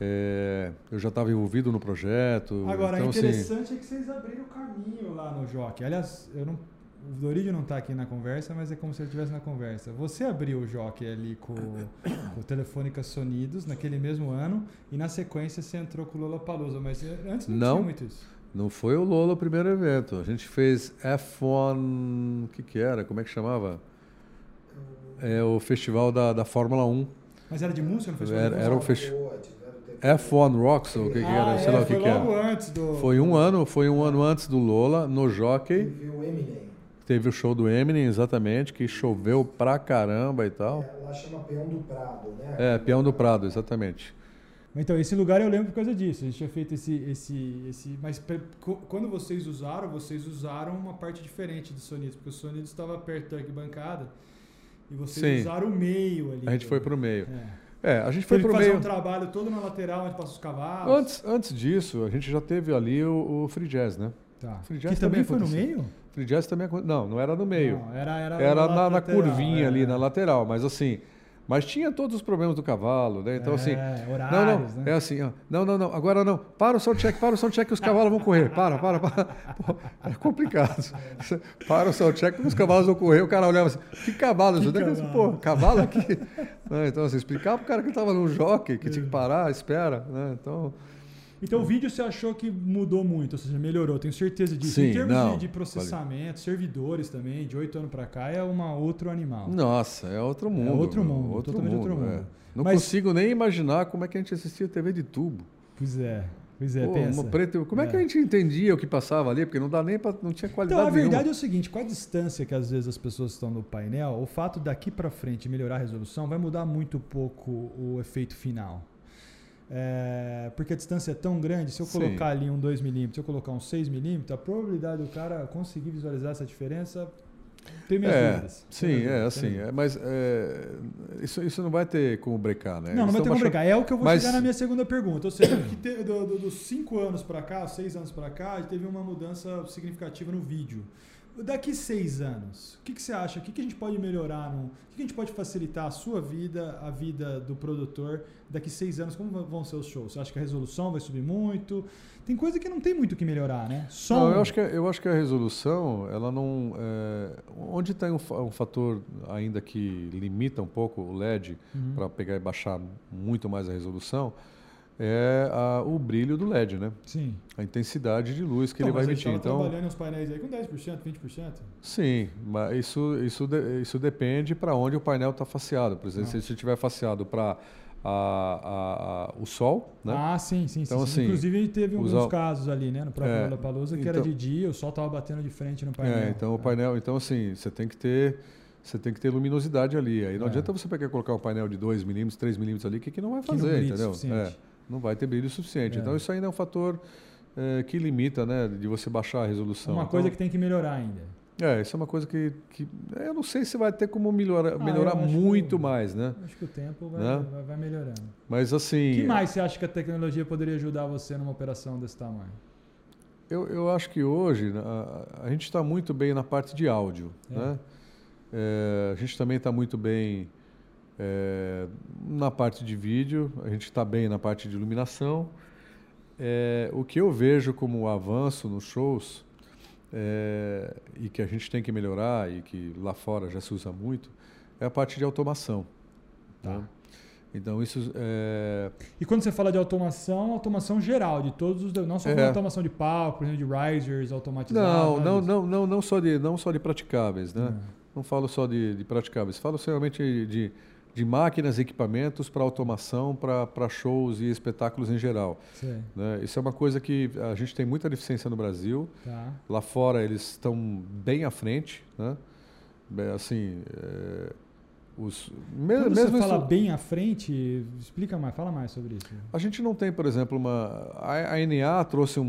[SPEAKER 2] É, eu já estava envolvido no projeto.
[SPEAKER 1] Agora,
[SPEAKER 2] então,
[SPEAKER 1] interessante
[SPEAKER 2] assim,
[SPEAKER 1] é que vocês abriram o caminho lá no Jockey. Aliás, eu não, o Dorídio não está aqui na conversa, mas é como se ele estivesse na conversa. Você abriu o Jockey ali com, com o Telefônica Sonidos naquele mesmo ano e na sequência você entrou com o Lola Palusa, mas antes não,
[SPEAKER 2] Não.
[SPEAKER 1] tinha muito isso.
[SPEAKER 2] não foi o Lola o primeiro evento. A gente fez F1, o que que era? Como é que chamava? É o festival da, da Fórmula 1.
[SPEAKER 1] Mas era de música, não foi
[SPEAKER 2] Era- era o
[SPEAKER 1] música?
[SPEAKER 2] festi- F1 Rocks, ou o que, que
[SPEAKER 1] Ah,
[SPEAKER 2] era? Sei
[SPEAKER 1] é,
[SPEAKER 2] lá o que,
[SPEAKER 1] foi
[SPEAKER 2] que
[SPEAKER 1] logo
[SPEAKER 2] era.
[SPEAKER 1] antes do...
[SPEAKER 2] Foi um ano, foi um ano antes do Lola, no Jockey.
[SPEAKER 3] Teve o Eminem.
[SPEAKER 2] Teve o show do Eminem, exatamente, que choveu pra caramba e tal.
[SPEAKER 3] É, lá chama Peão do Prado, né?
[SPEAKER 2] É, Peão do Prado, exatamente.
[SPEAKER 1] Então, esse lugar eu lembro por causa disso. A gente tinha feito esse. esse, esse mas quando vocês usaram, vocês usaram uma parte diferente do Sonidos, porque o Sonidos estava perto da arquibancada e vocês
[SPEAKER 2] Sim.
[SPEAKER 1] usaram o meio ali.
[SPEAKER 2] A gente foi pro meio.
[SPEAKER 1] É.
[SPEAKER 2] É, a gente foi
[SPEAKER 1] Teve que
[SPEAKER 2] pro
[SPEAKER 1] fazer
[SPEAKER 2] meio.
[SPEAKER 1] um trabalho todo na lateral onde passa os cavalos.
[SPEAKER 2] Antes, antes disso, a gente já teve ali o, o Free Jazz, né?
[SPEAKER 1] Tá.
[SPEAKER 2] Free
[SPEAKER 1] Que
[SPEAKER 2] Jazz
[SPEAKER 1] também
[SPEAKER 2] também
[SPEAKER 1] foi no meio?
[SPEAKER 2] Free Jazz também acon- Não, não era no meio.
[SPEAKER 1] Não, era, era,
[SPEAKER 2] era na, na curvinha
[SPEAKER 1] é.
[SPEAKER 2] ali, na lateral. Mas assim, mas tinha todos os problemas do cavalo, né? Então assim,
[SPEAKER 1] É,
[SPEAKER 2] Não,
[SPEAKER 1] horários,
[SPEAKER 2] não,
[SPEAKER 1] né?
[SPEAKER 2] é assim, ó. Não, não, não, agora não. Para o soundcheck, para o soundcheck que os cavalos vão correr. Para, para, para. Pô, é complicado. Para o soundcheck que os cavalos vão correr. O cara olhava assim, que cavalo?
[SPEAKER 1] Que
[SPEAKER 2] Isso daqui,
[SPEAKER 1] cavalo?
[SPEAKER 2] pô, cavalo aqui. Né, Então, assim, explicar pro cara que estava num jockey, que tinha que parar, espera, né? Então,
[SPEAKER 1] Então o vídeo você achou que mudou muito, ou seja, melhorou, tenho certeza disso.
[SPEAKER 2] Sim,
[SPEAKER 1] em termos
[SPEAKER 2] não,
[SPEAKER 1] de, de processamento, servidores também, de oito anos pra cá, é uma outro animal.
[SPEAKER 2] nossa, é outro mundo.
[SPEAKER 1] outro
[SPEAKER 2] meu,
[SPEAKER 1] mundo, totalmente outro mundo.
[SPEAKER 2] é. Não
[SPEAKER 1] Mas-
[SPEAKER 2] consigo nem imaginar como é que a gente assistia TV de tubo.
[SPEAKER 1] Pois é, pois é,
[SPEAKER 2] Pô,
[SPEAKER 1] pensa.
[SPEAKER 2] preto- como é, que
[SPEAKER 1] É.
[SPEAKER 2] a gente entendia o que passava ali? Porque não dá nem pra, não tinha qualidade
[SPEAKER 1] Então, a verdade
[SPEAKER 2] nenhuma.
[SPEAKER 1] é o seguinte, com a distância que às vezes as pessoas estão no painel, o fato daqui para frente melhorar a resolução vai mudar muito pouco o efeito final. É, porque a distância é tão grande, se eu
[SPEAKER 2] Sim.
[SPEAKER 1] colocar ali um 2mm, se eu colocar um 6mm, a probabilidade do cara conseguir visualizar essa diferença tem minhas
[SPEAKER 2] É,
[SPEAKER 1] dúvidas.
[SPEAKER 2] Sim, é
[SPEAKER 1] dúvidas,
[SPEAKER 2] assim, é, mas é, isso, isso não vai ter como brecar, né?
[SPEAKER 1] Não, não vai ter como brincar. É o que eu vou
[SPEAKER 2] Mas-
[SPEAKER 1] chegar na minha segunda pergunta. Ou seja, que te- do- do- dos cinco anos para cá, seis anos para cá, teve uma mudança significativa no vídeo. Daqui seis anos, o que, que você acha? O que, que a gente pode melhorar? No, o que, que a gente pode facilitar a sua vida, a vida do produtor? Daqui seis anos, como vão ser os shows? Você acha que a resolução vai subir muito? Tem coisa que não tem muito o que melhorar, né? Som.
[SPEAKER 2] Não, eu acho que, eu acho que a resolução, ela não. é, onde tem um, um fator ainda que limita um pouco o LED
[SPEAKER 1] Uhum.
[SPEAKER 2] para pegar e baixar muito mais a resolução, é a- o brilho do LED, né?
[SPEAKER 1] Sim.
[SPEAKER 2] A intensidade de luz que
[SPEAKER 1] Não,
[SPEAKER 2] ele vai
[SPEAKER 1] a
[SPEAKER 2] emitir. Então,
[SPEAKER 1] trabalhando nos painéis aí com 10%, 20%.
[SPEAKER 2] sim, mas isso, isso, isso depende para onde o painel está faceado. Por exemplo,
[SPEAKER 1] Ah.
[SPEAKER 2] se você estiver faceado para o sol, né?
[SPEAKER 1] Ah, sim, sim,
[SPEAKER 2] Então,
[SPEAKER 1] sim. sim.
[SPEAKER 2] assim,
[SPEAKER 1] Inclusive teve alguns
[SPEAKER 2] usar-
[SPEAKER 1] casos ali, né? No próprio
[SPEAKER 2] É,
[SPEAKER 1] Lollapalooza, que era
[SPEAKER 2] então-
[SPEAKER 1] de dia, o sol tava batendo de frente no painel.
[SPEAKER 2] É, então o
[SPEAKER 1] né?
[SPEAKER 2] painel, então assim, você tem que ter você tem que ter luminosidade ali. Aí não
[SPEAKER 1] É.
[SPEAKER 2] adianta você pegar colocar um painel de 2 milímetros, 3 milímetros ali, que, que não vai
[SPEAKER 1] Que não
[SPEAKER 2] fazer,
[SPEAKER 1] brilha o
[SPEAKER 2] entendeu? É, não vai ter brilho suficiente.
[SPEAKER 1] É.
[SPEAKER 2] Então isso ainda é um fator é, que limita, né, de você baixar a resolução.
[SPEAKER 1] Uma
[SPEAKER 2] Então,
[SPEAKER 1] coisa que tem que melhorar ainda.
[SPEAKER 2] É, isso é uma coisa que, que eu não sei se vai ter como melhorar,
[SPEAKER 1] Ah,
[SPEAKER 2] melhorar muito
[SPEAKER 1] que-
[SPEAKER 2] mais, né?
[SPEAKER 1] Acho que o tempo vai,
[SPEAKER 2] Né?
[SPEAKER 1] vai, vai melhorando.
[SPEAKER 2] Mas
[SPEAKER 1] O
[SPEAKER 2] assim,
[SPEAKER 1] que mais você acha que a tecnologia poderia ajudar você numa operação desse tamanho?
[SPEAKER 2] Eu, eu acho que hoje né, a, a gente está muito bem na parte de áudio.
[SPEAKER 1] É.
[SPEAKER 2] Né? É, a gente também está muito bem é, na parte de vídeo, a gente está bem na parte de iluminação. É, o que eu vejo como avanço nos shows é, e que a gente tem que melhorar e que lá fora já se usa muito é a parte de automação.
[SPEAKER 1] Tá.
[SPEAKER 2] né? Então isso é,
[SPEAKER 1] E quando você fala de automação, automação geral, de todos os. Não só
[SPEAKER 2] É.
[SPEAKER 1] automação de palco, por exemplo, de risers automatizados.
[SPEAKER 2] não, não, não, não, não só de não só de praticáveis, né? Não falo só de, de praticáveis, falo realmente de, de máquinas e equipamentos para automação, para shows e espetáculos em geral. Né? Isso é uma coisa que a gente tem muita deficiência no Brasil.
[SPEAKER 1] tá.
[SPEAKER 2] Lá fora eles estão bem à frente. Né? Assim, é, os, me-
[SPEAKER 1] Quando
[SPEAKER 2] mesmo
[SPEAKER 1] você fala
[SPEAKER 2] isso-
[SPEAKER 1] bem à frente, explica mais, fala mais sobre isso.
[SPEAKER 2] a gente não tem, por exemplo, uma. A, a NA trouxe um,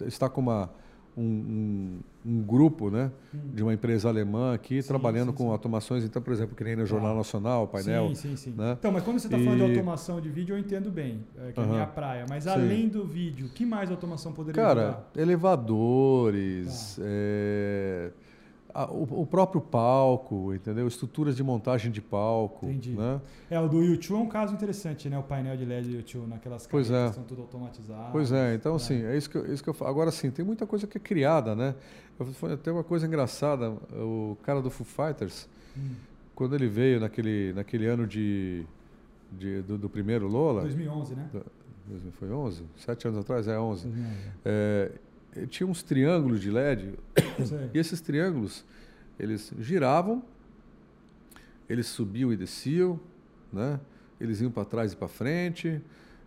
[SPEAKER 2] um- está com uma, um, um- um grupo né, de uma empresa alemã aqui
[SPEAKER 1] Hum. Sim,
[SPEAKER 2] trabalhando
[SPEAKER 1] sim,
[SPEAKER 2] com
[SPEAKER 1] sim.
[SPEAKER 2] automações, então, por exemplo, que nem no Jornal
[SPEAKER 1] Ah.
[SPEAKER 2] Nacional, o painel.
[SPEAKER 1] Sim, sim, sim.
[SPEAKER 2] né?
[SPEAKER 1] Então, mas quando você está falando de
[SPEAKER 2] E-
[SPEAKER 1] automação de vídeo, eu entendo bem, é, que é a minha praia. Mas além do vídeo, que mais automação poderia
[SPEAKER 2] Cara,
[SPEAKER 1] ajudar?
[SPEAKER 2] elevadores,
[SPEAKER 1] Tá.
[SPEAKER 2] é, o, próprio palco, entendeu? Estruturas de montagem de palco.
[SPEAKER 1] Entendi.
[SPEAKER 2] Né?
[SPEAKER 1] É, o do YouTube é um caso interessante, né? O painel de LED do YouTube, naquelas
[SPEAKER 2] Pois é.
[SPEAKER 1] que são tudo automatizadas.
[SPEAKER 2] Pois é, então
[SPEAKER 1] né?
[SPEAKER 2] assim, é isso que, eu, isso que eu falo. Agora sim, tem muita coisa que é criada, né? Eu, foi até uma coisa engraçada, o cara do Foo Fighters,
[SPEAKER 1] Hum,
[SPEAKER 2] quando ele veio naquele, naquele ano de, de- do, do primeiro Lola,
[SPEAKER 1] 2011, né?
[SPEAKER 2] 2000 foi 11? Sete anos atrás? É 11.
[SPEAKER 1] 2011.
[SPEAKER 2] É, tinha uns triângulos de LED
[SPEAKER 1] Sei.
[SPEAKER 2] e esses triângulos, eles giravam, eles subiam e desciam, né? Eles iam para trás e para frente,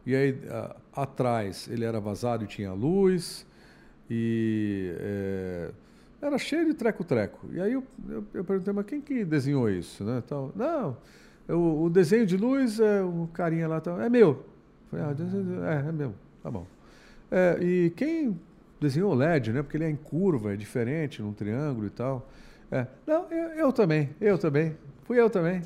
[SPEAKER 2] e aí a- atrás ele era vazado e tinha luz, e eh, era cheio de treco-treco. E aí eu, eu, eu perguntei, mas quem que desenhou isso, né? Tal, não, o, o desenho de luz é o carinha lá, tal, é meu. Falei, ah, desenho- é, é meu, tá bom. É, e quem desenhou o LED, né? Porque ele é em curva, é diferente, num triângulo e tal. É, não, eu, eu também, eu também. Fui eu também.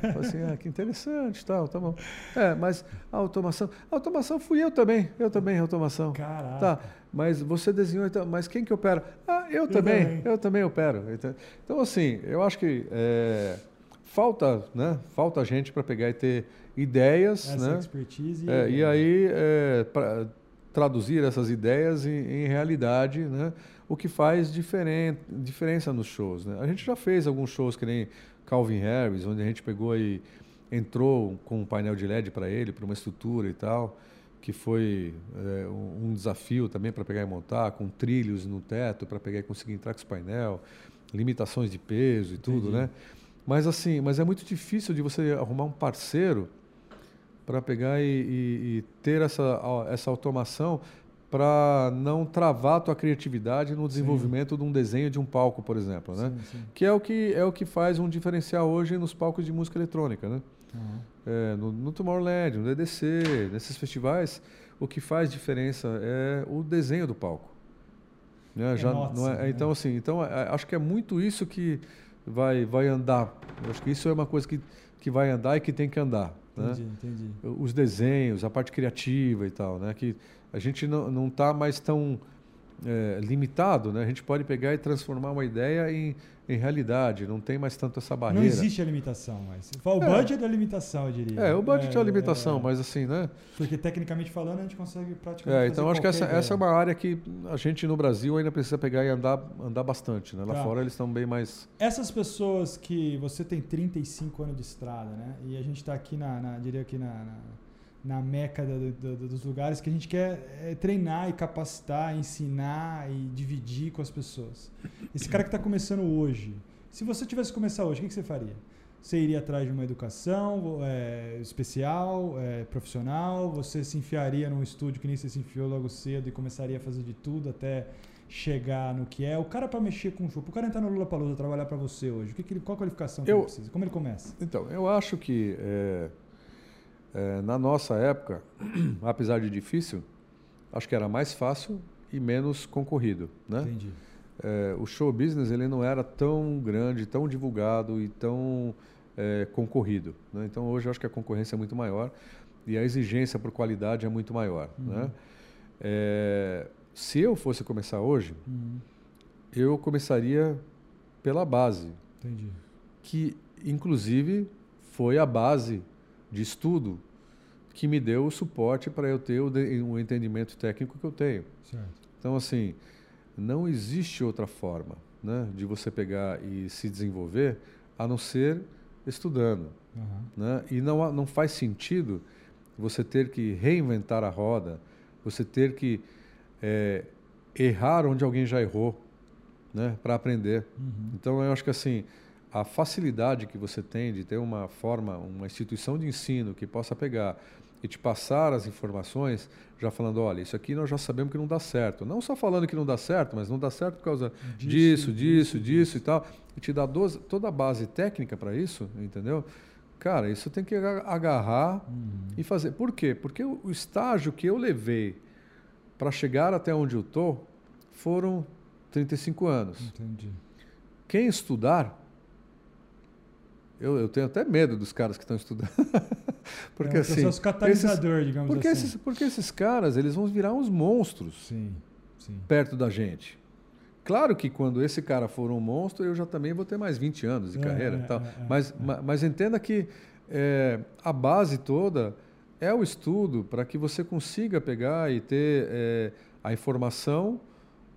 [SPEAKER 2] Falei assim, ah, que interessante, tal, tá bom. É, mas a automação, a automação fui eu também, eu também, automação.
[SPEAKER 1] Caraca.
[SPEAKER 2] Tá, mas você desenhou, então, mas quem que opera? Ah, eu também,
[SPEAKER 1] também.
[SPEAKER 2] eu também opero. Então, então, assim, eu acho que é, falta, né? Falta gente para pegar e ter ideias,
[SPEAKER 1] Essa
[SPEAKER 2] né?
[SPEAKER 1] expertise.
[SPEAKER 2] É, e aí é, pra traduzir essas ideias em, em realidade, né? O que faz diferen diferença nos shows, né? A gente já fez alguns shows que nem Calvin Harris, onde a gente pegou e entrou com um painel de LED para ele, para uma estrutura e tal, que foi é, um, desafio também para pegar e montar, com trilhos no teto para pegar e conseguir entrar com esse painel, limitações de peso e tudo,
[SPEAKER 1] Entendi.
[SPEAKER 2] né? Mas assim, mas é muito difícil de você arrumar um parceiro para pegar e, e- e ter essa, essa automação para não travar a tua criatividade no desenvolvimento de um desenho de um palco, por exemplo, né?
[SPEAKER 1] Sim, sim.
[SPEAKER 2] Que é o que é o que faz um diferencial hoje nos palcos de música eletrônica, né?
[SPEAKER 1] Aham.
[SPEAKER 2] É, no, no Tomorrowland, no DDC, nesses festivais, o que faz diferença é o desenho do palco. Né? Já
[SPEAKER 1] nota-se,
[SPEAKER 2] não é-
[SPEAKER 1] né?
[SPEAKER 2] Então, assim, então, é, acho que é muito isso que vai, vai andar. Acho que isso é uma coisa que, que vai andar e que tem que andar. Né?
[SPEAKER 1] Entendi, entendi.
[SPEAKER 2] Os desenhos, a parte criativa e tal, né? Que a gente não não está mais tão é, limitado, né? A gente pode pegar e transformar uma ideia em, em realidade. Não tem mais tanto essa barreira.
[SPEAKER 1] Não existe a limitação, mas. O
[SPEAKER 2] É.
[SPEAKER 1] budget é a limitação, eu diria.
[SPEAKER 2] É, o budget é, a limitação,
[SPEAKER 1] é,
[SPEAKER 2] mas assim, né?
[SPEAKER 1] Porque tecnicamente falando, a gente consegue praticamente.
[SPEAKER 2] É, então acho que essa, essa é uma área que a gente no Brasil ainda precisa pegar e andar, andar bastante, né? Lá
[SPEAKER 1] Tá.
[SPEAKER 2] fora eles estão bem mais.
[SPEAKER 1] Essas pessoas que você tem 35 anos de estrada, né? E a gente está aqui na, na- diria aqui na, na, na meca do- do- do- dos lugares que a gente quer é, treinar e capacitar, ensinar e dividir com as pessoas. Esse cara que está começando hoje, se você tivesse que começar hoje, o que, que você faria? Você iria atrás de uma educação é, especial, é, profissional? Você se enfiaria num estúdio que nem você se enfiou logo cedo e começaria a fazer de tudo até chegar no que é? O cara para mexer com o show, o cara entrar no Lula Palusa trabalhar para você hoje, o que que ele, qual a qualificação que
[SPEAKER 2] Eu-
[SPEAKER 1] ele precisa? Como ele começa?
[SPEAKER 2] Então, eu acho que é, é, na nossa época, apesar de difícil, acho que era mais fácil e menos concorrido, né?
[SPEAKER 1] Entendi.
[SPEAKER 2] É, o show business ele não era tão grande, tão divulgado e tão é, concorrido. Né? Então hoje eu acho que a concorrência é muito maior e a exigência por qualidade é muito maior.
[SPEAKER 1] Uhum.
[SPEAKER 2] Né? É, se eu fosse começar hoje,
[SPEAKER 1] Uhum.
[SPEAKER 2] eu começaria pela base,
[SPEAKER 1] Entendi.
[SPEAKER 2] que inclusive foi a base de estudo que me deu o suporte para eu ter o, de- o entendimento técnico que eu tenho.
[SPEAKER 1] Certo.
[SPEAKER 2] Então, assim, não existe outra forma né, de você pegar e se desenvolver a não ser estudando.
[SPEAKER 1] Aham.
[SPEAKER 2] Né? E não, não faz sentido você ter que reinventar a roda, você ter que eh, errar onde alguém já errou né, para aprender.
[SPEAKER 1] Uhum.
[SPEAKER 2] Então, eu acho que assim, a facilidade que você tem de ter uma forma, uma instituição de ensino que possa pegar e te passar as informações, já falando, olha, isso aqui nós já sabemos que não dá certo. Não só falando que não dá certo, mas não dá certo por causa disso, disso, disso, e tal. E te dá toda a base técnica para isso, entendeu? Cara, isso tem que aga- agarrar
[SPEAKER 1] Uhum.
[SPEAKER 2] e fazer. Por quê? Porque o, estágio que eu levei para chegar até onde eu estou foram 35 anos.
[SPEAKER 1] Entendi.
[SPEAKER 2] Quem estudar, eu, eu tenho até medo dos caras que estão estudando. porque
[SPEAKER 1] é
[SPEAKER 2] assim.
[SPEAKER 1] processo catalisador, digamos
[SPEAKER 2] porque,
[SPEAKER 1] assim.
[SPEAKER 2] esses, porque esses caras, eles vão virar uns monstros
[SPEAKER 1] Sim, sim.
[SPEAKER 2] perto da gente. Claro que quando esse cara for um monstro, eu já também vou ter mais 20 anos de
[SPEAKER 1] É,
[SPEAKER 2] carreira.
[SPEAKER 1] é,
[SPEAKER 2] e tal.
[SPEAKER 1] é, é,
[SPEAKER 2] mas,
[SPEAKER 1] é.
[SPEAKER 2] ma- mas entenda que é, a base toda é o estudo para que você consiga pegar e ter é, a informação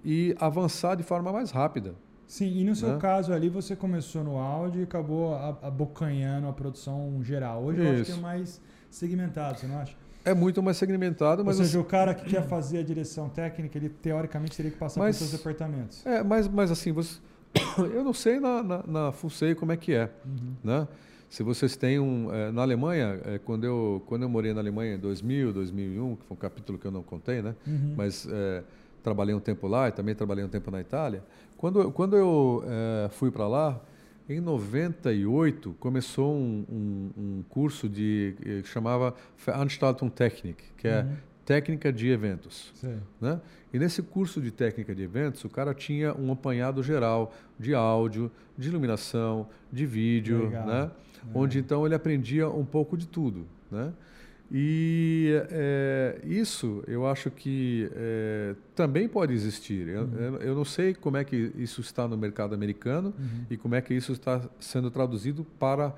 [SPEAKER 2] e avançar de forma mais rápida.
[SPEAKER 1] Sim, e no seu
[SPEAKER 2] Né?
[SPEAKER 1] caso ali você começou no áudio e acabou abocanhando a produção geral. Hoje eu acho que é
[SPEAKER 2] Isso.
[SPEAKER 1] mais segmentado, você não acha?
[SPEAKER 2] É muito mais segmentado, mas
[SPEAKER 1] Ou seja,
[SPEAKER 2] assim-
[SPEAKER 1] o cara que quer fazer a direção técnica, ele teoricamente teria que passar
[SPEAKER 2] Mas-
[SPEAKER 1] por seus departamentos.
[SPEAKER 2] É, mas, mas assim, você, eu não sei na, na, na Fusei como é que é,
[SPEAKER 1] Uhum.
[SPEAKER 2] né? Se vocês têm um... é, na Alemanha, é, quando, eu, quando eu morei na Alemanha em 2000, 2001, que foi um capítulo que eu não contei, né?
[SPEAKER 1] Uhum.
[SPEAKER 2] Mas é, trabalhei um tempo lá e também trabalhei um tempo na Itália. Quando, eu- quando eu é, fui para lá, em 98, começou um, um, um curso de, eh, que chamava Veranstaltung Technik, que é
[SPEAKER 1] Uhum.
[SPEAKER 2] técnica de eventos né? E nesse curso de técnica de eventos, o cara tinha um apanhado geral de áudio, de iluminação, de vídeo,
[SPEAKER 1] Legal.
[SPEAKER 2] né?
[SPEAKER 1] É.
[SPEAKER 2] Onde então ele aprendia um pouco de tudo, né? E é, isso eu acho que é, também pode existir. Eu,
[SPEAKER 1] Uhum.
[SPEAKER 2] eu- não sei como é que isso está no mercado americano
[SPEAKER 1] Uhum.
[SPEAKER 2] e como é que isso está sendo traduzido para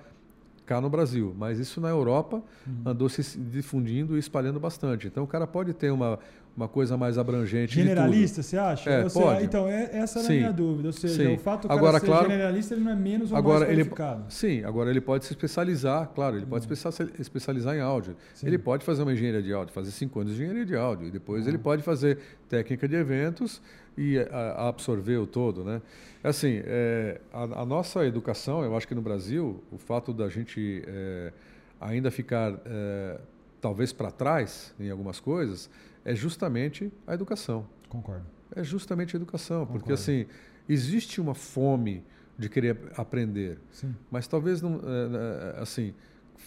[SPEAKER 2] cá no Brasil, mas isso na Europa
[SPEAKER 1] Uhum.
[SPEAKER 2] andou se difundindo e espalhando bastante. Então o cara pode ter uma, uma coisa mais abrangente.
[SPEAKER 1] Generalista, você acha?
[SPEAKER 2] É,
[SPEAKER 1] você-
[SPEAKER 2] pode.
[SPEAKER 1] Então, é- essa era a minha dúvida. Ou seja,
[SPEAKER 2] Sim.
[SPEAKER 1] o fato do cara
[SPEAKER 2] Agora,
[SPEAKER 1] ser
[SPEAKER 2] claro-
[SPEAKER 1] generalista, ele não é menos ou
[SPEAKER 2] Agora,
[SPEAKER 1] mais
[SPEAKER 2] ele-
[SPEAKER 1] qualificado.
[SPEAKER 2] Sim, agora ele pode se especializar, claro, ele pode se especia- especializar em áudio.
[SPEAKER 1] Uhum. Sim.
[SPEAKER 2] Ele pode fazer uma engenharia de áudio, fazer cinco anos de engenharia de áudio, e depois
[SPEAKER 1] Ah.
[SPEAKER 2] ele pode fazer técnica de eventos e a- a absorver o todo, né? Assim, é, a, a nossa educação, eu acho que no Brasil, o fato da gente é, ainda ficar é, talvez para trás em algumas coisas, é justamente a educação.
[SPEAKER 1] Concordo.
[SPEAKER 2] É justamente a educação, porque
[SPEAKER 1] Concordo.
[SPEAKER 2] assim existe uma fome de querer aprender.
[SPEAKER 1] Sim.
[SPEAKER 2] Mas talvez não, é, é, assim,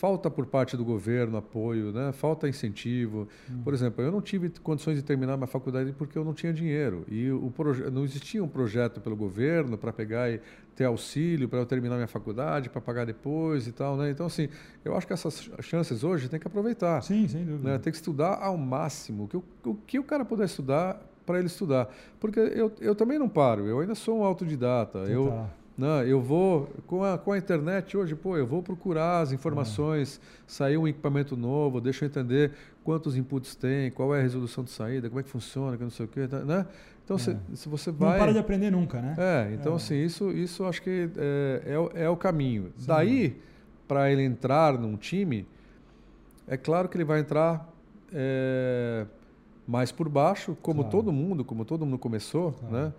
[SPEAKER 2] falta por parte do governo apoio, né? Falta incentivo.
[SPEAKER 1] Hum.
[SPEAKER 2] Por exemplo, eu não tive condições de terminar minha faculdade porque eu não tinha dinheiro e o não existia um projeto pelo governo para pegar e ter auxílio para eu terminar minha faculdade, para pagar depois e tal, né? Então assim, eu acho que essas chances hoje tem que aproveitar.
[SPEAKER 1] Sim, sem dúvida.
[SPEAKER 2] Né? Tem que estudar ao máximo. O que o, o, que o cara puder estudar, para ele estudar. Porque eu, eu também não paro, eu ainda sou um autodidata. Eu, Né, eu vou, com a, com a internet hoje, pô, eu vou procurar as informações, saiu um equipamento novo, deixa eu entender quantos inputs tem, qual é a resolução de saída, como é que funciona, que não sei o quê, tá, né? Então, se, se você
[SPEAKER 1] Não
[SPEAKER 2] vai...
[SPEAKER 1] para de aprender nunca, né?
[SPEAKER 2] É, então
[SPEAKER 1] É.
[SPEAKER 2] assim, isso, isso acho que é, é, o- é o caminho.
[SPEAKER 1] Sim.
[SPEAKER 2] Daí, para ele entrar num time, é claro que ele vai entrar é, mais por baixo, como
[SPEAKER 1] Claro.
[SPEAKER 2] todo mundo, como todo mundo começou,
[SPEAKER 1] Claro.
[SPEAKER 2] né?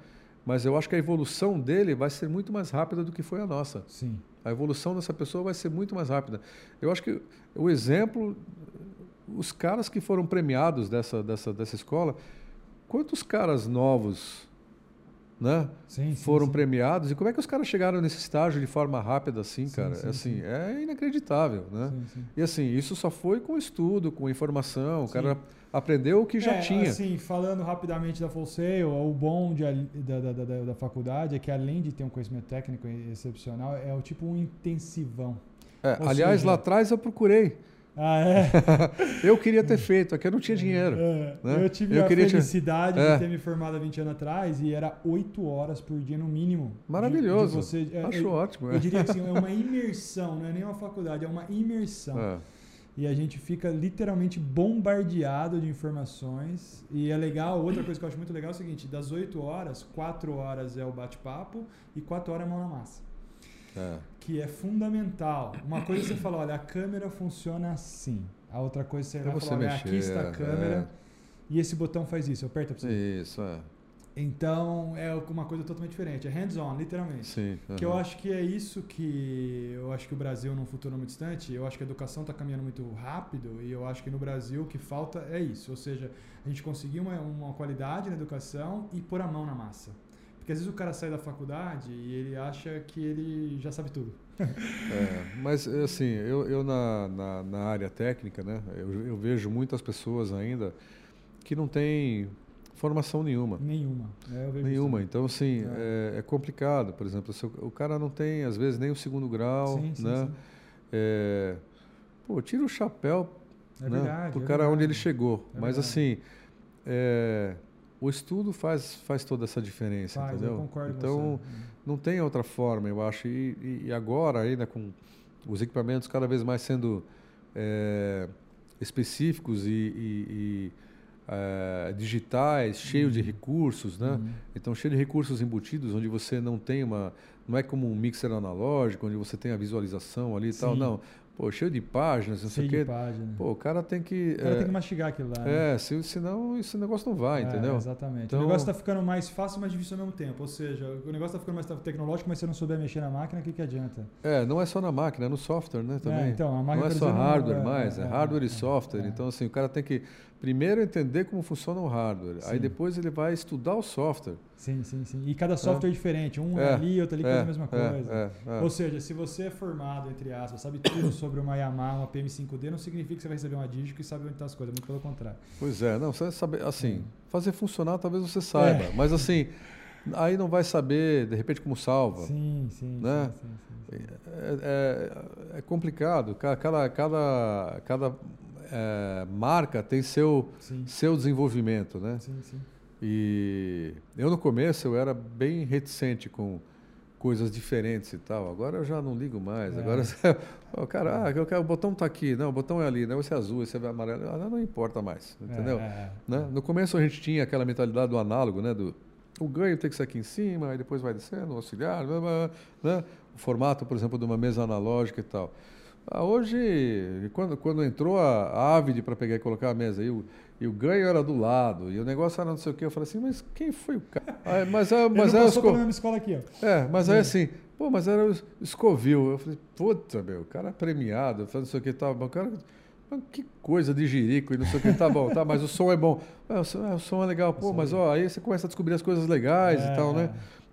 [SPEAKER 2] Mas eu acho que a evolução dele vai ser muito mais rápida do que foi a nossa.
[SPEAKER 1] Sim.
[SPEAKER 2] A evolução dessa pessoa vai ser muito mais rápida. Eu acho que o exemplo, os caras que foram premiados dessa, dessa, dessa escola, quantos caras novos, né?
[SPEAKER 1] Sim,
[SPEAKER 2] foram
[SPEAKER 1] sim.
[SPEAKER 2] premiados e como é que os caras chegaram nesse estágio de forma rápida assim,
[SPEAKER 1] Sim,
[SPEAKER 2] cara?
[SPEAKER 1] sim,
[SPEAKER 2] assim,
[SPEAKER 1] sim.
[SPEAKER 2] é inacreditável, né? E assim, isso só foi com estudo, com informação, o cara aprendeu o que já
[SPEAKER 1] É,
[SPEAKER 2] tinha.
[SPEAKER 1] Assim, falando rapidamente da Full Sail, o bom de, da, da, da, da faculdade é que além de ter um conhecimento técnico excepcional, é o tipo um intensivão.
[SPEAKER 2] É, aliás,
[SPEAKER 1] seja-
[SPEAKER 2] lá atrás eu procurei.
[SPEAKER 1] Ah, é?
[SPEAKER 2] Eu queria ter feito, aqui eu não tinha dinheiro.
[SPEAKER 1] É,
[SPEAKER 2] né?
[SPEAKER 1] Eu tive
[SPEAKER 2] Eu
[SPEAKER 1] a
[SPEAKER 2] te-
[SPEAKER 1] felicidade
[SPEAKER 2] É.
[SPEAKER 1] de ter me formado há 20 anos atrás e era 8 horas por dia no mínimo. de-
[SPEAKER 2] Maravilhoso.
[SPEAKER 1] De, você, é,
[SPEAKER 2] Acho
[SPEAKER 1] eu,
[SPEAKER 2] ótimo.
[SPEAKER 1] eu
[SPEAKER 2] é.
[SPEAKER 1] diria assim, é uma imersão, não é nem uma faculdade, é uma imersão.
[SPEAKER 2] É.
[SPEAKER 1] E a gente fica literalmente bombardeado de informações. E é legal, outra coisa que eu acho muito legal é o seguinte: das 8 horas, 4 horas é o bate-papo e 4 horas é mão na massa.
[SPEAKER 2] É.
[SPEAKER 1] Que é fundamental. Uma coisa você fala, olha, a câmera funciona assim. A outra coisa você
[SPEAKER 2] É
[SPEAKER 1] vai
[SPEAKER 2] você
[SPEAKER 1] falar, olha, aqui está a câmera e esse botão faz isso, aperta pra você.
[SPEAKER 2] Isso, é.
[SPEAKER 1] Então é uma coisa totalmente diferente. É hands-on, literalmente.
[SPEAKER 2] Sim.
[SPEAKER 1] Que eu acho que é isso que eu acho que o Brasil num futuro muito distante, eu acho que a educação está caminhando muito rápido e eu acho que no Brasil o que falta é isso, ou seja, a gente conseguir uma, uma qualidade na educação e pôr a mão na massa. Porque às vezes o cara sai da faculdade e ele acha que ele já sabe tudo.
[SPEAKER 2] É, mas assim, eu, eu na, na, na área técnica, né, eu, eu vejo muitas pessoas ainda que não têm formação nenhuma.
[SPEAKER 1] Nenhuma. É,
[SPEAKER 2] Nenhuma.
[SPEAKER 1] isso
[SPEAKER 2] Então, assim, é, é complicado. Por exemplo, o, cara não tem, às vezes, nem o segundo grau.
[SPEAKER 1] Sim, sim,
[SPEAKER 2] né?
[SPEAKER 1] sim.
[SPEAKER 2] É, pô, tira o chapéu
[SPEAKER 1] É
[SPEAKER 2] né,
[SPEAKER 1] verdade.
[SPEAKER 2] pro
[SPEAKER 1] é
[SPEAKER 2] cara
[SPEAKER 1] verdade.
[SPEAKER 2] onde ele chegou.
[SPEAKER 1] É
[SPEAKER 2] Mas,
[SPEAKER 1] verdade.
[SPEAKER 2] assim, é, o estudo faz, faz toda essa diferença,
[SPEAKER 1] Faz,
[SPEAKER 2] entendeu?
[SPEAKER 1] eu concordo com
[SPEAKER 2] então, não tem outra forma, eu acho. E, e- agora, ainda com os equipamentos cada vez mais sendo é, específicos e, e- e, é, digitais, cheio de recursos, né?
[SPEAKER 1] Uhum.
[SPEAKER 2] Então, cheio de recursos embutidos, onde você não tem uma. Não é como um mixer analógico, onde você tem a visualização ali e tal. Não. Pô, cheio de páginas, não sei
[SPEAKER 1] Cheio
[SPEAKER 2] o
[SPEAKER 1] de
[SPEAKER 2] quê.
[SPEAKER 1] página.
[SPEAKER 2] Pô, o cara tem que.
[SPEAKER 1] o cara
[SPEAKER 2] é,
[SPEAKER 1] tem que mastigar aquilo lá. né?
[SPEAKER 2] é, se, senão esse negócio não vai,
[SPEAKER 1] É,
[SPEAKER 2] entendeu?
[SPEAKER 1] Exatamente.
[SPEAKER 2] Então-
[SPEAKER 1] O negócio está ficando mais fácil mais difícil ao mesmo tempo. Ou seja, o negócio está ficando mais tecnológico, mas se você não souber mexer na máquina, o que, que adianta?
[SPEAKER 2] É, não é só na máquina, é no software, né? Também.
[SPEAKER 1] É, então, a máquina,
[SPEAKER 2] não é só hardware
[SPEAKER 1] é-
[SPEAKER 2] mais, é,
[SPEAKER 1] é-
[SPEAKER 2] hardware
[SPEAKER 1] é-
[SPEAKER 2] e software.
[SPEAKER 1] é.
[SPEAKER 2] Então, assim, o cara tem que primeiro entender como funciona o hardware. Aí
[SPEAKER 1] Sim.
[SPEAKER 2] depois ele vai estudar o software.
[SPEAKER 1] Sim, sim, sim. E cada software é diferente. Um é,
[SPEAKER 2] É,
[SPEAKER 1] ali, outro ali, faz
[SPEAKER 2] É,
[SPEAKER 1] a mesma
[SPEAKER 2] é,
[SPEAKER 1] coisa.
[SPEAKER 2] é, é.
[SPEAKER 1] Ou seja, se você é formado, entre aspas, sabe tudo sobre uma Yamaha, uma PM5D, não significa que você vai receber uma Digico e sabe onde estão as coisas, muito pelo contrário.
[SPEAKER 2] Pois é, não, você saber, assim,
[SPEAKER 1] Hum.
[SPEAKER 2] fazer funcionar talvez você saiba,
[SPEAKER 1] É.
[SPEAKER 2] mas assim, aí não vai saber, de repente, como salva.
[SPEAKER 1] Sim, sim,
[SPEAKER 2] Né?
[SPEAKER 1] sim, sim, sim, sim.
[SPEAKER 2] É, é- é complicado, Ca- cada, cada, cada é, marca tem seu,
[SPEAKER 1] Sim,
[SPEAKER 2] seu desenvolvimento, né?
[SPEAKER 1] sim, sim.
[SPEAKER 2] E eu no começo eu era bem reticente com coisas diferentes e tal. Agora eu já não ligo mais.
[SPEAKER 1] É.
[SPEAKER 2] Agora o cara, ah, eu quero- o botão tá aqui, não, o botão é ali, não, esse é azul, esse é amarelo, ah, não importa mais, entendeu?
[SPEAKER 1] É, é, é.
[SPEAKER 2] Né? No começo a gente tinha aquela mentalidade do análogo, né? Do, o ganho tem que ser aqui em cima, aí depois vai descendo, auxiliar, blá, blá, né? o formato, por exemplo, de uma mesa analógica e tal. Ah, hoje, quando, quando entrou a, a Avid para pegar e colocar a mesa, e o, e o ganho era do lado, e o negócio era não sei o quê, eu falei assim, mas quem foi o cara? Ah, mas é,
[SPEAKER 1] Ele
[SPEAKER 2] mas é,
[SPEAKER 1] passou
[SPEAKER 2] esco-
[SPEAKER 1] mesma escola aqui, ó.
[SPEAKER 2] é, mas aí
[SPEAKER 1] É.
[SPEAKER 2] assim, pô, mas era o Scoville. Eu falei, puta, meu, o cara é premiado, faz não sei o que, tá bom, o cara, mas que coisa de jirico e não sei o que, tá bom, tá, mas o som é bom. É, o, som, é, o som é legal, pô, mas
[SPEAKER 1] é
[SPEAKER 2] ó, aí você começa a descobrir as coisas legais
[SPEAKER 1] É,
[SPEAKER 2] e tal, né?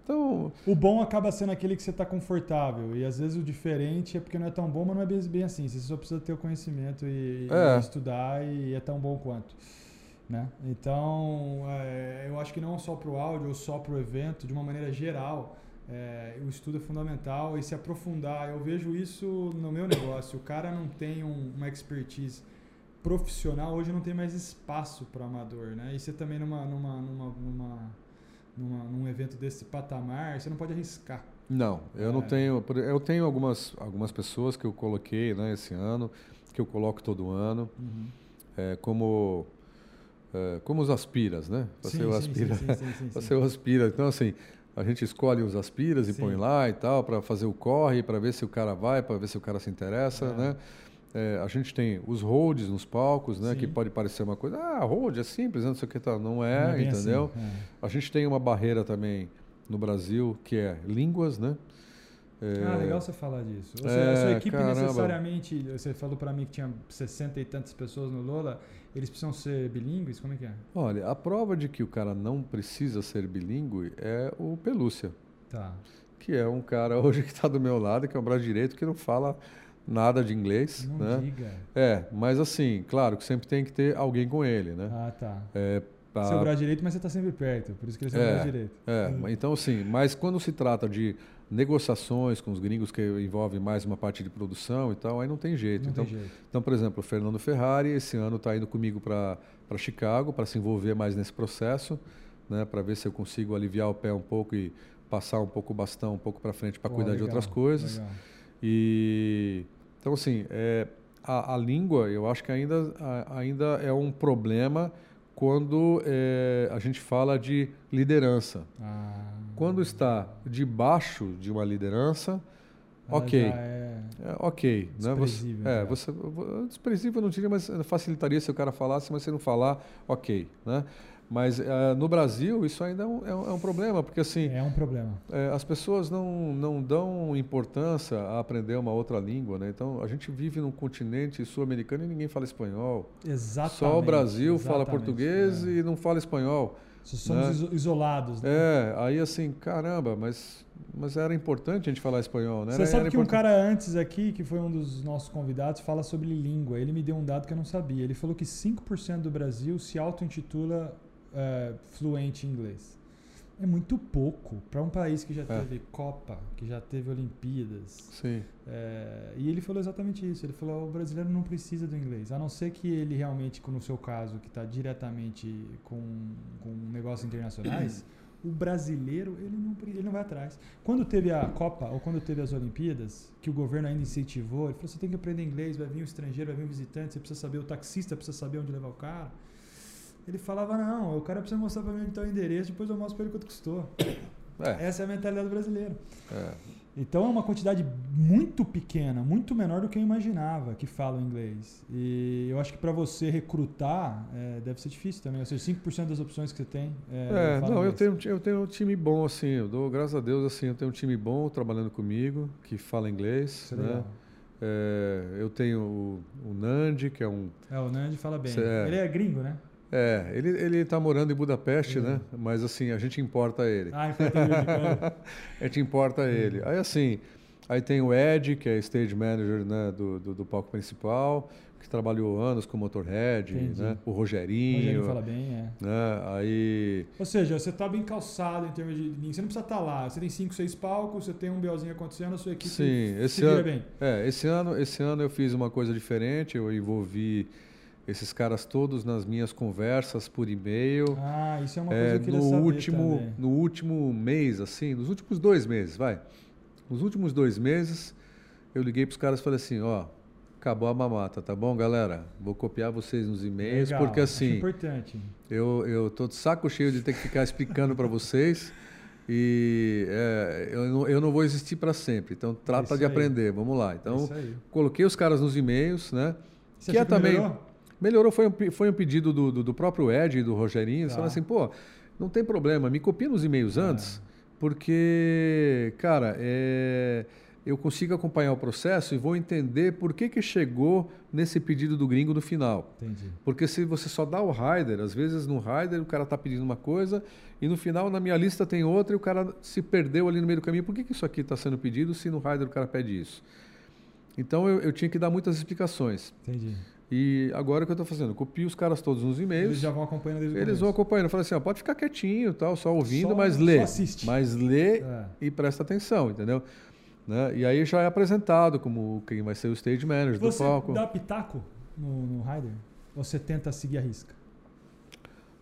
[SPEAKER 2] Então,
[SPEAKER 1] O bom acaba sendo aquele que você está confortável. E às vezes o diferente é porque não é tão bom, mas não é bem, assim. Você só precisa ter o conhecimento e, e
[SPEAKER 2] É.
[SPEAKER 1] estudar e é tão bom quanto. Né? Então, é, eu acho que não só para o áudio ou só para o evento, de uma maneira geral, é, o estudo é fundamental e se aprofundar. Eu vejo isso no meu negócio. O cara não tem um- uma expertise profissional, hoje não tem mais espaço para amador. Né? E você também numa, numa, numa, numa, numa- num evento desse patamar, você não pode arriscar.
[SPEAKER 2] não, eu não
[SPEAKER 1] É.
[SPEAKER 2] tenho. por- Eu tenho algumas, algumas pessoas que eu coloquei né, esse ano, que eu coloco todo ano, é, como, é, como os aspiras, né? Você o aspira.
[SPEAKER 1] sim, sim, sim, sim,
[SPEAKER 2] Você o aspira. Então, assim, a gente escolhe os aspiras e
[SPEAKER 1] Sim.
[SPEAKER 2] põe lá e tal, para fazer o corre, para ver se o cara vai, para ver se o cara se interessa,
[SPEAKER 1] É.
[SPEAKER 2] né? É, a gente tem os holds nos palcos, né?
[SPEAKER 1] Sim.
[SPEAKER 2] Que pode parecer uma coisa, ah, hold é simples, né, não sei o que tal. Não
[SPEAKER 1] Não
[SPEAKER 2] é,
[SPEAKER 1] bem
[SPEAKER 2] entendeu?
[SPEAKER 1] assim, é.
[SPEAKER 2] A gente tem uma barreira também no Brasil, que é línguas, né? É,
[SPEAKER 1] Ah, legal você falar disso. Ou
[SPEAKER 2] É,
[SPEAKER 1] seja, a sua equipe
[SPEAKER 2] caramba.
[SPEAKER 1] necessariamente, você falou para mim que tinha 60 e tantas pessoas no Lola, eles precisam ser bilíngues? Como é que é?
[SPEAKER 2] Olha, a prova de que o cara não precisa ser bilíngue é o Pelúcia.
[SPEAKER 1] Tá.
[SPEAKER 2] que é um cara hoje que está do meu lado, que é um braço direito, que não fala nada de inglês,
[SPEAKER 1] Não
[SPEAKER 2] né?
[SPEAKER 1] diga.
[SPEAKER 2] É, mas assim, claro que sempre tem que ter alguém com ele, né?
[SPEAKER 1] Ah, tá.
[SPEAKER 2] É, pra-
[SPEAKER 1] Seu braço direito, mas você tá sempre perto, por isso que ele é seu
[SPEAKER 2] É,
[SPEAKER 1] braço direito.
[SPEAKER 2] é,
[SPEAKER 1] Hum.
[SPEAKER 2] então assim, mas quando se trata de negociações com os gringos que envolvem mais uma parte de produção e tal, aí não tem jeito.
[SPEAKER 1] Não
[SPEAKER 2] então,
[SPEAKER 1] tem jeito.
[SPEAKER 2] então, por exemplo, o Fernando Ferrari esse ano está indo comigo para Chicago para se envolver mais nesse processo, né? Para ver se eu consigo aliviar o pé um pouco e passar um pouco o bastão um pouco para frente para cuidar de
[SPEAKER 1] legal,
[SPEAKER 2] outras coisas.
[SPEAKER 1] legal.
[SPEAKER 2] E então assim, é, a, a língua, eu acho que ainda, a- ainda é um problema quando é, a gente fala de liderança.
[SPEAKER 1] Ah,
[SPEAKER 2] Quando está debaixo de uma liderança,
[SPEAKER 1] ela
[SPEAKER 2] ok.
[SPEAKER 1] é-
[SPEAKER 2] é, ok, né? Você,
[SPEAKER 1] Desprezível,
[SPEAKER 2] é, você desprezível eu não diria, mas facilitaria se o cara falasse, mas se não falar, ok, né? Mas eh, no Brasil isso ainda é um, é um- é um problema, porque assim
[SPEAKER 1] É um problema.
[SPEAKER 2] é, as pessoas não, não dão importância a aprender uma outra língua, né? Então, a gente vive num continente sul-americano e ninguém fala espanhol.
[SPEAKER 1] Exatamente.
[SPEAKER 2] Só o Brasil fala português
[SPEAKER 1] é.
[SPEAKER 2] e não fala espanhol.
[SPEAKER 1] Somos
[SPEAKER 2] né?
[SPEAKER 1] iso- isolados. Né?
[SPEAKER 2] É, aí assim, caramba, mas, mas era importante a gente falar espanhol, né?
[SPEAKER 1] Você sabe
[SPEAKER 2] era
[SPEAKER 1] que um
[SPEAKER 2] importante.
[SPEAKER 1] cara antes aqui, que foi um dos nossos convidados, fala sobre língua. Ele me deu um dado que eu não sabia. Ele falou que 5% do Brasil se auto-intitula é, fluente em inglês. é muito pouco para um país que já
[SPEAKER 2] É.
[SPEAKER 1] teve Copa, que já teve Olimpíadas.
[SPEAKER 2] Sim.
[SPEAKER 1] É, e ele falou exatamente isso. Ele falou: o brasileiro não precisa do inglês, a não ser que ele realmente, no seu caso, que está diretamente com, com negócios internacionais, o brasileiro ele não, ele não vai atrás. Quando teve a Copa ou quando teve as Olimpíadas, que o governo ainda incentivou, ele falou: você tem que aprender inglês, vai vir um estrangeiro, vai vir um visitante, você precisa saber, o taxista precisa saber onde levar o cara. Ele falava: não, o cara precisa mostrar para mim onde está o endereço, depois eu mostro para ele quanto custou.
[SPEAKER 2] É,
[SPEAKER 1] Essa é a mentalidade do brasileiro.
[SPEAKER 2] é.
[SPEAKER 1] Então é uma quantidade muito pequena, muito menor do que eu imaginava que falam inglês. E eu acho que para você recrutar é, deve ser difícil também. Ou seja, 5% das opções que você tem. É,
[SPEAKER 2] É, não, eu
[SPEAKER 1] inglês.
[SPEAKER 2] tenho, um ti- eu tenho um time bom, assim, eu dou graças a Deus, assim, eu tenho um time bom trabalhando comigo, que fala inglês,
[SPEAKER 1] é
[SPEAKER 2] né? É, eu tenho o, o Nandi, que é um...
[SPEAKER 1] É, o Nandi fala bem.
[SPEAKER 2] É.
[SPEAKER 1] Ele é gringo, né?
[SPEAKER 2] É, ele, ele tá morando em Budapeste,
[SPEAKER 1] Uhum.
[SPEAKER 2] né? Mas, assim, a gente importa ele.
[SPEAKER 1] Ah, infantil de campo.
[SPEAKER 2] A gente importa
[SPEAKER 1] Uhum.
[SPEAKER 2] ele. Aí, assim, aí tem o Ed, que é stage manager né, do, do, do palco principal, que trabalhou anos com o Motorhead,
[SPEAKER 1] Entendi.
[SPEAKER 2] né? O
[SPEAKER 1] O
[SPEAKER 2] Rogerinho,
[SPEAKER 1] fala bem, é.
[SPEAKER 2] né? Aí...
[SPEAKER 1] Ou seja, você tá bem calçado em termos de linha. Você não precisa estar lá. Você tem 5, 6 palcos, você tem um BOzinho acontecendo, a sua equipe
[SPEAKER 2] Sim,
[SPEAKER 1] se
[SPEAKER 2] esse
[SPEAKER 1] vira
[SPEAKER 2] ano,
[SPEAKER 1] bem.
[SPEAKER 2] é, esse ano, esse ano eu fiz uma coisa diferente. Eu envolvi esses caras todos nas minhas conversas por e-mail.
[SPEAKER 1] Ah, isso é uma coisa
[SPEAKER 2] É,
[SPEAKER 1] que eu queria
[SPEAKER 2] no último,
[SPEAKER 1] também.
[SPEAKER 2] no último mês, assim, nos últimos dois meses, vai. Nos últimos dois meses, eu liguei para os caras e falei assim, ó, acabou a mamata, tá bom, galera? Vou copiar vocês nos e-mails,
[SPEAKER 1] Legal,
[SPEAKER 2] porque assim,
[SPEAKER 1] importante.
[SPEAKER 2] eu, eu tô de saco cheio de ter que ficar explicando para vocês e é, eu, não, eu não vou existir para sempre. Então trata
[SPEAKER 1] Isso
[SPEAKER 2] de
[SPEAKER 1] aí.
[SPEAKER 2] aprender, vamos lá.
[SPEAKER 1] É
[SPEAKER 2] Então coloquei os caras nos e-mails, né?
[SPEAKER 1] Você
[SPEAKER 2] que é também
[SPEAKER 1] melhorou?
[SPEAKER 2] Melhorou, foi um, foi um pedido do, do, do próprio Ed e do Rogerinho, eles
[SPEAKER 1] Tá.
[SPEAKER 2] falaram assim, pô, não tem problema, me copia nos e-mails
[SPEAKER 1] É.
[SPEAKER 2] antes, porque, cara, é, eu consigo acompanhar o processo e vou entender por que, que chegou nesse pedido do gringo no final.
[SPEAKER 1] Entendi.
[SPEAKER 2] Porque se você só dá o rider, às vezes no rider o cara está pedindo uma coisa e no final na minha lista tem outra e o cara se perdeu ali no meio do caminho. Por que, que isso aqui está sendo pedido se no rider o cara pede isso? Então eu, eu tinha que dar muitas explicações.
[SPEAKER 1] Entendi.
[SPEAKER 2] E agora o que eu estou fazendo? Eu copio os caras todos nos
[SPEAKER 1] Eles
[SPEAKER 2] e-mails.
[SPEAKER 1] já vão acompanhando desde o
[SPEAKER 2] Eles vão acompanhando. Eu falo assim, ó, pode ficar quietinho, tal, só ouvindo,
[SPEAKER 1] Só-
[SPEAKER 2] mas
[SPEAKER 1] só
[SPEAKER 2] lê.
[SPEAKER 1] assiste.
[SPEAKER 2] Mas lê
[SPEAKER 1] É.
[SPEAKER 2] e presta atenção, entendeu? Né? E aí já é apresentado como quem vai ser o stage manager
[SPEAKER 1] Você
[SPEAKER 2] do palco.
[SPEAKER 1] dá pitaco no, no rider? Ou você tenta seguir a risca?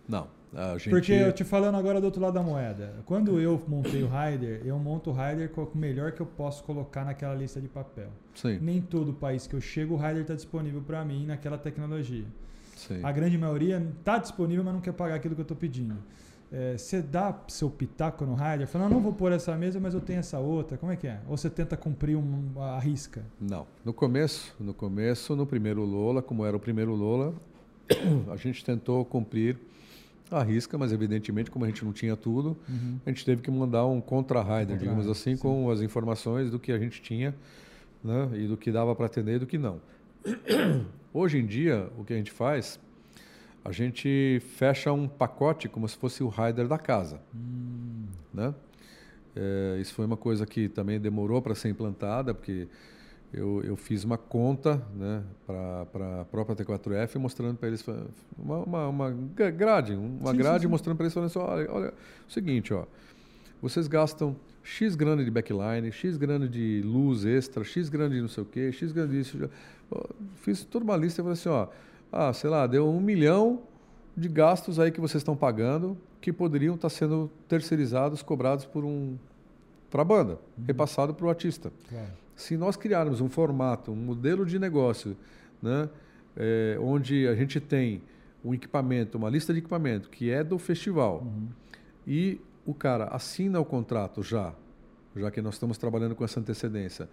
[SPEAKER 2] Não. A gente...
[SPEAKER 1] Porque eu te falando agora do outro lado da moeda. Quando eu montei o rider, eu monto o rider com o melhor que eu posso colocar naquela lista de papel.
[SPEAKER 2] Sim,
[SPEAKER 1] Nem todo país que eu chego, o rider está disponível para mim naquela tecnologia.
[SPEAKER 2] sim.
[SPEAKER 1] A grande maioria está disponível, mas não quer pagar aquilo que eu estou pedindo. É, Você dá seu pitaco no rider, falando, não vou pôr essa mesa, mas eu tenho essa outra. Como é que é? Ou você tenta cumprir um, a risca?
[SPEAKER 2] Não. No começo, no começo, no primeiro Lola, como era o primeiro Lola, a gente tentou cumprir a risca, mas evidentemente, como a gente não tinha tudo,
[SPEAKER 1] Uhum.
[SPEAKER 2] a gente teve que mandar um contra-rider,
[SPEAKER 1] Contra-rider,
[SPEAKER 2] digamos assim,
[SPEAKER 1] sim.
[SPEAKER 2] com as informações do que a gente tinha né, e do que dava para atender e do que não. Hoje em dia, o que a gente faz, a gente fecha um pacote como se fosse o rider da casa.
[SPEAKER 1] Hum,
[SPEAKER 2] né? É, isso foi uma coisa que também demorou para ser implantada, porque eu, eu fiz uma conta né, para a própria T4F, mostrando para eles uma, uma, uma gra- grade, uma
[SPEAKER 1] Sim,
[SPEAKER 2] grade
[SPEAKER 1] sim, sim.
[SPEAKER 2] mostrando para eles, falando assim, olha, olha, o seguinte, ó, vocês gastam X grana de backline, X grana de luz extra, X grana de não sei o quê, X grana disso. Fiz toda uma lista e falei assim, ó, ah, sei lá, deu um milhão de gastos aí que vocês estão pagando que poderiam estar sendo terceirizados, cobrados por um para a banda, repassado para o artista.
[SPEAKER 1] claro.
[SPEAKER 2] Se nós criarmos um formato, um modelo de negócio, né, é, onde a gente tem um equipamento, uma lista de equipamento que é do festival
[SPEAKER 1] Uhum.
[SPEAKER 2] e o cara assina o contrato já, já que nós estamos trabalhando com essa antecedência,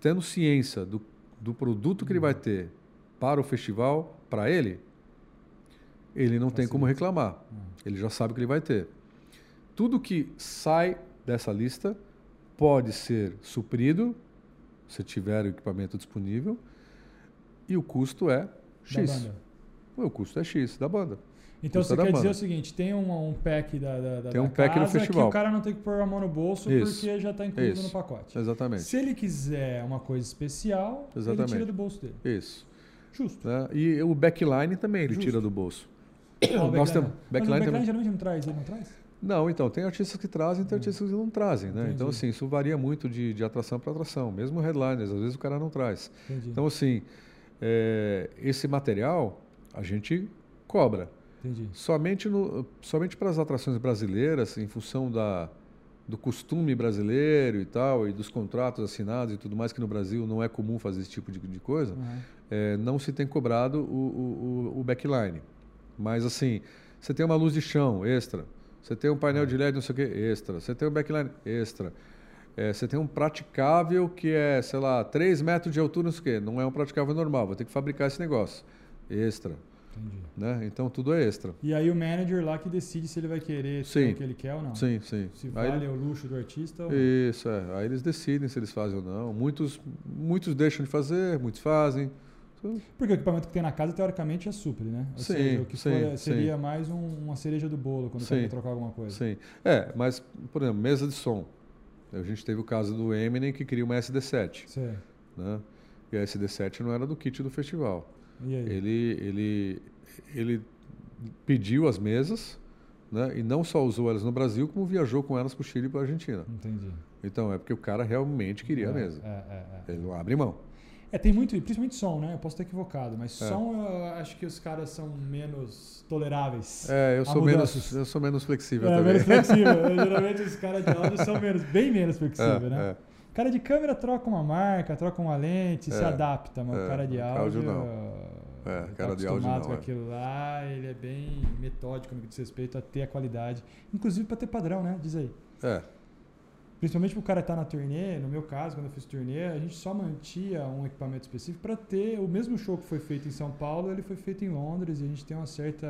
[SPEAKER 2] tendo ciência do, do produto que ele vai ter para o festival, para ele, ele não tem como
[SPEAKER 1] Facilita.
[SPEAKER 2] reclamar. Ele já sabe o que ele vai ter. Tudo que sai dessa lista pode ser suprido, se tiver o equipamento disponível, e o custo é
[SPEAKER 1] Da
[SPEAKER 2] X.
[SPEAKER 1] banda.
[SPEAKER 2] O custo é X da banda.
[SPEAKER 1] Então
[SPEAKER 2] Custa
[SPEAKER 1] você
[SPEAKER 2] da
[SPEAKER 1] quer dizer
[SPEAKER 2] banda.
[SPEAKER 1] o seguinte, tem um, um pack da, da, da
[SPEAKER 2] Tem um pack no festival.
[SPEAKER 1] que o cara não tem que pôr a mão no bolso
[SPEAKER 2] Isso.
[SPEAKER 1] porque já está incluído
[SPEAKER 2] Isso.
[SPEAKER 1] no pacote.
[SPEAKER 2] Exatamente.
[SPEAKER 1] Se ele quiser uma coisa especial, ele
[SPEAKER 2] Exatamente.
[SPEAKER 1] tira do bolso dele.
[SPEAKER 2] Isso.
[SPEAKER 1] Justo.
[SPEAKER 2] né? E o backline também ele
[SPEAKER 1] Justo.
[SPEAKER 2] tira do bolso.
[SPEAKER 1] Ah, o
[SPEAKER 2] Nós
[SPEAKER 1] backline. Mas o
[SPEAKER 2] backline
[SPEAKER 1] backline
[SPEAKER 2] também.
[SPEAKER 1] geralmente não traz, ele não traz?
[SPEAKER 2] Não, então, tem artistas que trazem, tem artistas que não trazem, né? Então,
[SPEAKER 1] Entendi.
[SPEAKER 2] assim, isso varia muito de, de atração para atração. Mesmo headliners, às vezes o cara não traz.
[SPEAKER 1] Entendi.
[SPEAKER 2] Então, assim, é, esse material a gente cobra.
[SPEAKER 1] Entendi.
[SPEAKER 2] Somente, no, somente para as atrações brasileiras, em função da, do costume brasileiro e tal, e dos contratos assinados e tudo mais, que no Brasil não é comum fazer esse tipo de, de coisa,
[SPEAKER 1] Aham.
[SPEAKER 2] é, não se tem cobrado o, o, o- o backline. Mas, assim, você tem uma luz de chão extra, você tem um painel de LED, não sei o que, extra, você tem um backline extra. É, você tem um praticável que é, sei lá, 3 metros de altura, não sei o quê. Não é um praticável normal, vou ter que fabricar esse negócio. Extra.
[SPEAKER 1] Entendi.
[SPEAKER 2] Né? Então tudo é extra.
[SPEAKER 1] E aí o manager lá que decide se ele vai querer
[SPEAKER 2] Sim.
[SPEAKER 1] o que ele quer ou não.
[SPEAKER 2] Sim, sim.
[SPEAKER 1] Se vale
[SPEAKER 2] ele-
[SPEAKER 1] o luxo do artista ou.
[SPEAKER 2] Isso, é. Aí eles decidem se eles fazem ou não. Muitos, muitos deixam de fazer, muitos fazem.
[SPEAKER 1] Porque o equipamento que tem na casa, teoricamente, é supre, né? Ou
[SPEAKER 2] Sim,
[SPEAKER 1] seja, o que
[SPEAKER 2] sim,
[SPEAKER 1] for,
[SPEAKER 2] sim.
[SPEAKER 1] seria mais um- uma cereja do bolo quando
[SPEAKER 2] Sim.
[SPEAKER 1] quer trocar alguma coisa.
[SPEAKER 2] Sim. É, mas, por exemplo, mesa de som. A gente teve o caso do Eminem que queria uma SD7.
[SPEAKER 1] Certo.
[SPEAKER 2] Né? E a SD7 não era do kit do festival.
[SPEAKER 1] E aí?
[SPEAKER 2] Ele, ele, ele pediu as mesas né? e não só usou elas no Brasil, como viajou com elas para o Chile e para a Argentina.
[SPEAKER 1] Entendi.
[SPEAKER 2] Então é porque o cara realmente queria a
[SPEAKER 1] É,
[SPEAKER 2] mesa.
[SPEAKER 1] É, é, é.
[SPEAKER 2] Ele não abre mão.
[SPEAKER 1] É, tem muito, principalmente som, né? Eu posso estar equivocado, mas
[SPEAKER 2] É.
[SPEAKER 1] som eu acho que os caras são menos toleráveis.
[SPEAKER 2] É, eu sou, menos, eu sou menos flexível
[SPEAKER 1] É,
[SPEAKER 2] também.
[SPEAKER 1] menos flexível. Geralmente os caras de áudio são menos, bem menos flexíveis,
[SPEAKER 2] É,
[SPEAKER 1] né?
[SPEAKER 2] é.
[SPEAKER 1] O cara de câmera troca uma marca, troca uma lente, se
[SPEAKER 2] É,
[SPEAKER 1] adapta, mas o
[SPEAKER 2] é,
[SPEAKER 1] cara de áudio.
[SPEAKER 2] áudio não. É,
[SPEAKER 1] tá
[SPEAKER 2] cara de áudio não,
[SPEAKER 1] com
[SPEAKER 2] é.
[SPEAKER 1] aquilo lá, ele é bem metódico no que diz respeito a ter a qualidade. Inclusive para ter padrão, né? Diz aí.
[SPEAKER 2] É,
[SPEAKER 1] Principalmente pro cara estar na turnê, no meu caso, quando eu fiz turnê, a gente só mantia um equipamento específico para ter o mesmo show que foi feito em São Paulo, ele foi feito em Londres e a gente tem uma certa.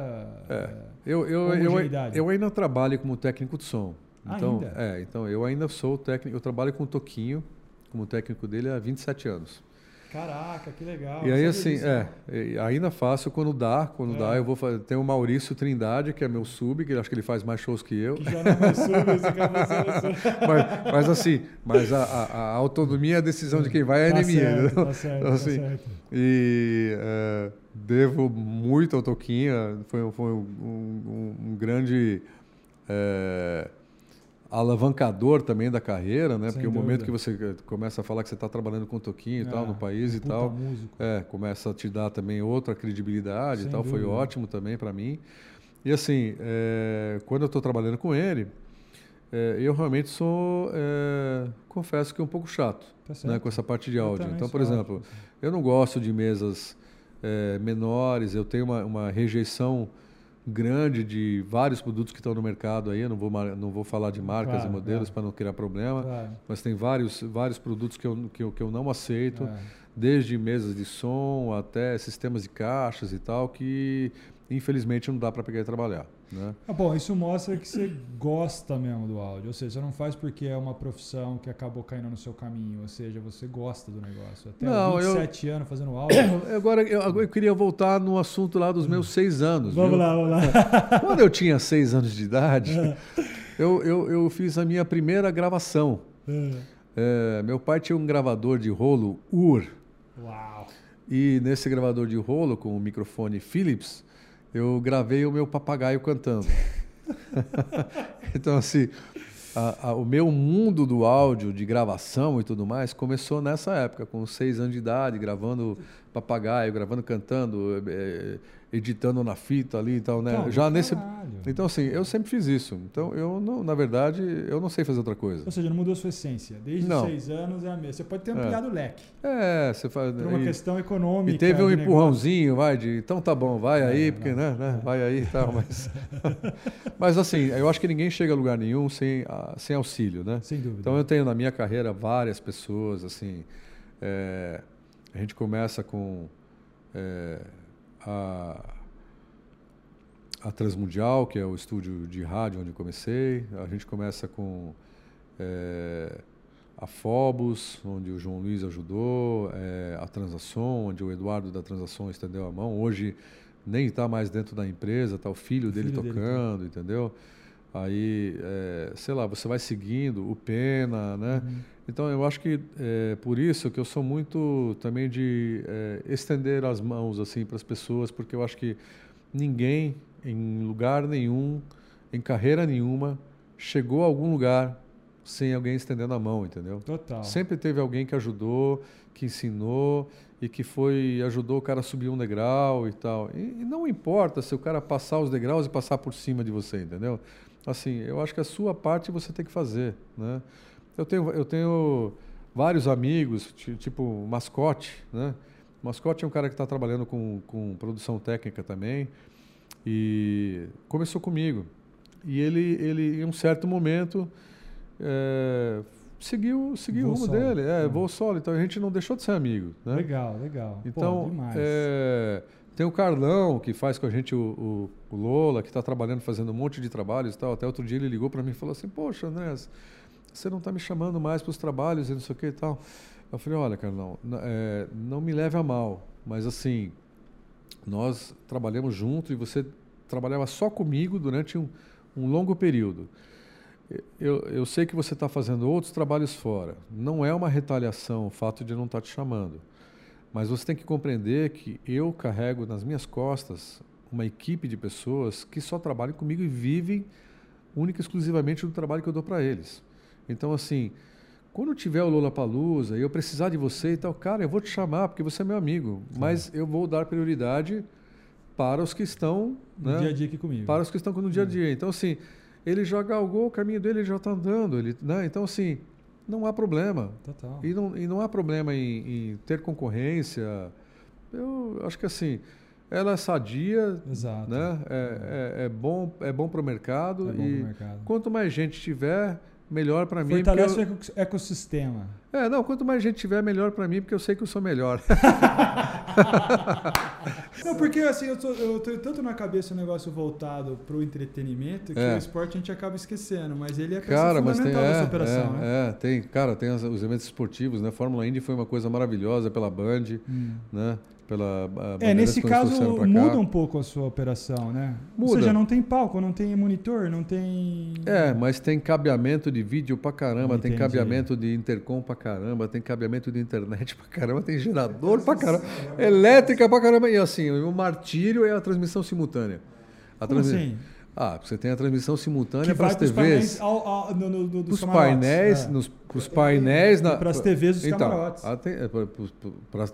[SPEAKER 2] É. eu, eu, eu, eu ainda trabalho como técnico de som. Então,
[SPEAKER 1] Ainda?
[SPEAKER 2] É, então eu ainda sou técnico, eu trabalho com o Toquinho, como técnico dele há 27 anos.
[SPEAKER 1] Caraca, que legal.
[SPEAKER 2] E aí,
[SPEAKER 1] não
[SPEAKER 2] assim, é, ainda faço quando dá, quando
[SPEAKER 1] É.
[SPEAKER 2] dá, eu vou fazer. Tem o Maurício Trindade, que é meu sub, que acho que ele faz mais shows que eu.
[SPEAKER 1] Que já não vai subir, esse sendo sub.
[SPEAKER 2] mas, mas assim, mas a, a- a autonomia, a decisão de quem vai é
[SPEAKER 1] Tá
[SPEAKER 2] a minha.
[SPEAKER 1] certo,
[SPEAKER 2] entendeu?
[SPEAKER 1] tá certo,
[SPEAKER 2] Então,
[SPEAKER 1] tá
[SPEAKER 2] assim,
[SPEAKER 1] certo.
[SPEAKER 2] E é, devo muito ao Toquinha, foi, foi um, um- um grande é, alavancador também da carreira, né?
[SPEAKER 1] Sem
[SPEAKER 2] Porque o momento
[SPEAKER 1] dúvida.
[SPEAKER 2] que você começa a falar que você está trabalhando com Toquinho e tal
[SPEAKER 1] É,
[SPEAKER 2] no país e
[SPEAKER 1] puta
[SPEAKER 2] tal,
[SPEAKER 1] músico.
[SPEAKER 2] é, começa a te dar também outra credibilidade
[SPEAKER 1] Sem
[SPEAKER 2] e tal, foi
[SPEAKER 1] dúvida.
[SPEAKER 2] ótimo também para mim. E assim, é, quando eu estou trabalhando com ele, é, eu realmente sou, é, confesso que um pouco chato
[SPEAKER 1] Tá
[SPEAKER 2] né, com essa parte de áudio. Então, por exemplo,
[SPEAKER 1] assim.
[SPEAKER 2] eu não gosto de mesas eh, menores, eu tenho uma, uma rejeição grande de vários produtos que estão no mercado aí, eu não vou, não vou falar de marcas
[SPEAKER 1] Claro,
[SPEAKER 2] e modelos
[SPEAKER 1] claro.
[SPEAKER 2] para não criar problema,
[SPEAKER 1] Claro.
[SPEAKER 2] mas tem vários, vários produtos que eu, que, eu, que eu não aceito,
[SPEAKER 1] É.
[SPEAKER 2] desde mesas de som até sistemas de caixas e tal, que infelizmente não dá para pegar e trabalhar. Né?
[SPEAKER 1] Ah, bom, isso mostra que você gosta mesmo do áudio. Ou seja, você não faz porque é uma profissão que acabou caindo no seu caminho. Ou seja, você gosta do negócio. Até
[SPEAKER 2] Não, eu-
[SPEAKER 1] 27 anos fazendo áudio.
[SPEAKER 2] Agora, eu, eu queria voltar no assunto lá dos meus seis anos.
[SPEAKER 1] vamos
[SPEAKER 2] viu?
[SPEAKER 1] lá, vamos lá.
[SPEAKER 2] Quando eu tinha seis anos de idade, eu, eu, eu fiz a minha primeira gravação. É, meu pai tinha um gravador de rolo UR,
[SPEAKER 1] Uau.
[SPEAKER 2] e nesse gravador de rolo, com o microfone Philips, eu gravei o meu papagaio cantando. então, assim, a- a- o meu mundo do áudio, de gravação e tudo mais, começou nessa época, com seis anos de idade, gravando papagaio, gravando, cantando, eh, editando na fita ali e tal, né?
[SPEAKER 1] Então,
[SPEAKER 2] Já nesse.
[SPEAKER 1] caralho.
[SPEAKER 2] Então, assim, eu sempre fiz isso. Então, eu, não, na verdade, eu não sei fazer outra coisa.
[SPEAKER 1] Ou seja, não mudou sua essência. Desde
[SPEAKER 2] Não.
[SPEAKER 1] 6 anos é a mesma. Você pode ter ampliado o leque.
[SPEAKER 2] É, você faz.
[SPEAKER 1] Por uma
[SPEAKER 2] e-
[SPEAKER 1] questão econômica.
[SPEAKER 2] E teve um empurrãozinho, vai, de então tá bom, vai aí,
[SPEAKER 1] É,
[SPEAKER 2] porque,
[SPEAKER 1] não.
[SPEAKER 2] né, né, vai aí e tal, mas... mas assim, eu acho que ninguém chega a lugar nenhum sem, ah, sem auxílio, né?
[SPEAKER 1] negócio. Sem dúvida.
[SPEAKER 2] Então eu tenho na minha carreira várias pessoas, assim, é, a gente começa com é, a, a Transmundial, que é o estúdio de rádio onde eu comecei, a gente começa com é, a Phobos, onde o João Luiz ajudou, é, a Transação, onde o Eduardo da Transação estendeu a mão, hoje nem está mais dentro da empresa, está o filho
[SPEAKER 1] O
[SPEAKER 2] dele
[SPEAKER 1] filho dele
[SPEAKER 2] tocando, entendeu? Aí, é, sei lá, você vai seguindo o Pena, né?
[SPEAKER 1] Uhum.
[SPEAKER 2] Então eu acho que é por isso que eu sou muito também de é, estender as mãos assim para as pessoas, porque eu acho que ninguém em lugar nenhum em carreira nenhuma, chegou a algum lugar sem alguém estendendo a mão, entendeu?
[SPEAKER 1] Total.
[SPEAKER 2] Sempre teve alguém que ajudou, que ensinou e que foi ajudou o cara a subir um degrau e tal. E, e não importa se o cara passar os degraus e passar por cima de você, entendeu? Assim, eu acho que a sua parte você tem que fazer, né? Eu tenho, eu tenho vários amigos, ti- tipo Mascote, né? Mascote é um cara que está trabalhando com, com produção técnica também e começou comigo. E ele, ele em um certo momento, é, seguiu, seguiu o rumo
[SPEAKER 1] solo.
[SPEAKER 2] dele. É,
[SPEAKER 1] É.
[SPEAKER 2] voo solo. Então a gente não deixou de ser amigo, né?
[SPEAKER 1] Legal, legal. Pô,
[SPEAKER 2] Então,
[SPEAKER 1] demais.
[SPEAKER 2] é, tem o Carlão, que faz com a gente o, o- o Lola, que está trabalhando, fazendo um monte de trabalhos e tal. Até outro dia ele ligou para mim e falou assim, poxa, André, você não está me chamando mais para os trabalhos e não sei o que e tal. Eu falei, olha, Carlão, é, não me leve a mal, mas assim, nós trabalhamos junto e você trabalhava só comigo durante um, um longo período. Eu, eu sei que você está fazendo outros trabalhos fora. Não é uma retaliação o fato de não estar te chamando. Mas você tem que compreender que eu carrego nas minhas costas uma equipe de pessoas que só trabalham comigo e vivem única e exclusivamente do trabalho que eu dou para eles. Então, assim, quando tiver o Lola Palusa e eu precisar de você e tal, cara, eu vou te chamar porque você é meu amigo. Mas eu vou dar prioridade para os que estão
[SPEAKER 1] no
[SPEAKER 2] né,
[SPEAKER 1] dia a dia aqui comigo.
[SPEAKER 2] para os que estão no dia a dia. Então, assim, ele já galgou o caminho dele, ele já está andando. Ele, né? Então, assim, não há problema.
[SPEAKER 1] Total.
[SPEAKER 2] E não, e não há problema em, em ter concorrência. Eu acho que, assim, ela é sadia,
[SPEAKER 1] Exato.
[SPEAKER 2] né? É, é, é bom, é bom para o mercado.
[SPEAKER 1] É bom
[SPEAKER 2] e
[SPEAKER 1] mercado.
[SPEAKER 2] quanto mais gente tiver, melhor para mim.
[SPEAKER 1] Fortalece
[SPEAKER 2] eu-
[SPEAKER 1] o eco- ecossistema.
[SPEAKER 2] É, não, quanto mais gente tiver, melhor para mim, porque eu sei que eu sou melhor.
[SPEAKER 1] Não, porque assim, eu, tô, eu tenho tanto na cabeça o negócio voltado pro entretenimento que
[SPEAKER 2] É.
[SPEAKER 1] o esporte a gente acaba esquecendo, mas ele é peça
[SPEAKER 2] Cara, mas tem,
[SPEAKER 1] fundamental
[SPEAKER 2] é,
[SPEAKER 1] operação,
[SPEAKER 2] é,
[SPEAKER 1] né?
[SPEAKER 2] é, tem, cara, tem as- os eventos esportivos, né? Fórmula Indy foi uma coisa maravilhosa pela Band,
[SPEAKER 1] Hum.
[SPEAKER 2] né? Pela
[SPEAKER 1] É, nesse caso muda um pouco a sua operação, né? Ou
[SPEAKER 2] Muda.
[SPEAKER 1] seja, não tem palco, não tem monitor, não tem.
[SPEAKER 2] É, mas tem cabeamento de vídeo pra caramba, tem
[SPEAKER 1] Entendi.
[SPEAKER 2] cabeamento de intercom pra caramba, tem cabeamento de internet pra caramba, tem gerador pra caramba, elétrica pra caramba. E assim, o martírio é a transmissão simultânea. A
[SPEAKER 1] Como
[SPEAKER 2] transmi-
[SPEAKER 1] assim?
[SPEAKER 2] Ah, você tem a transmissão simultânea para as TVs.
[SPEAKER 1] painéis ao, ao, no, no, no, dos
[SPEAKER 2] Os painéis,
[SPEAKER 1] É.
[SPEAKER 2] nos, os painéis na,
[SPEAKER 1] Pras TVs dos
[SPEAKER 2] então,
[SPEAKER 1] camarotes.
[SPEAKER 2] é,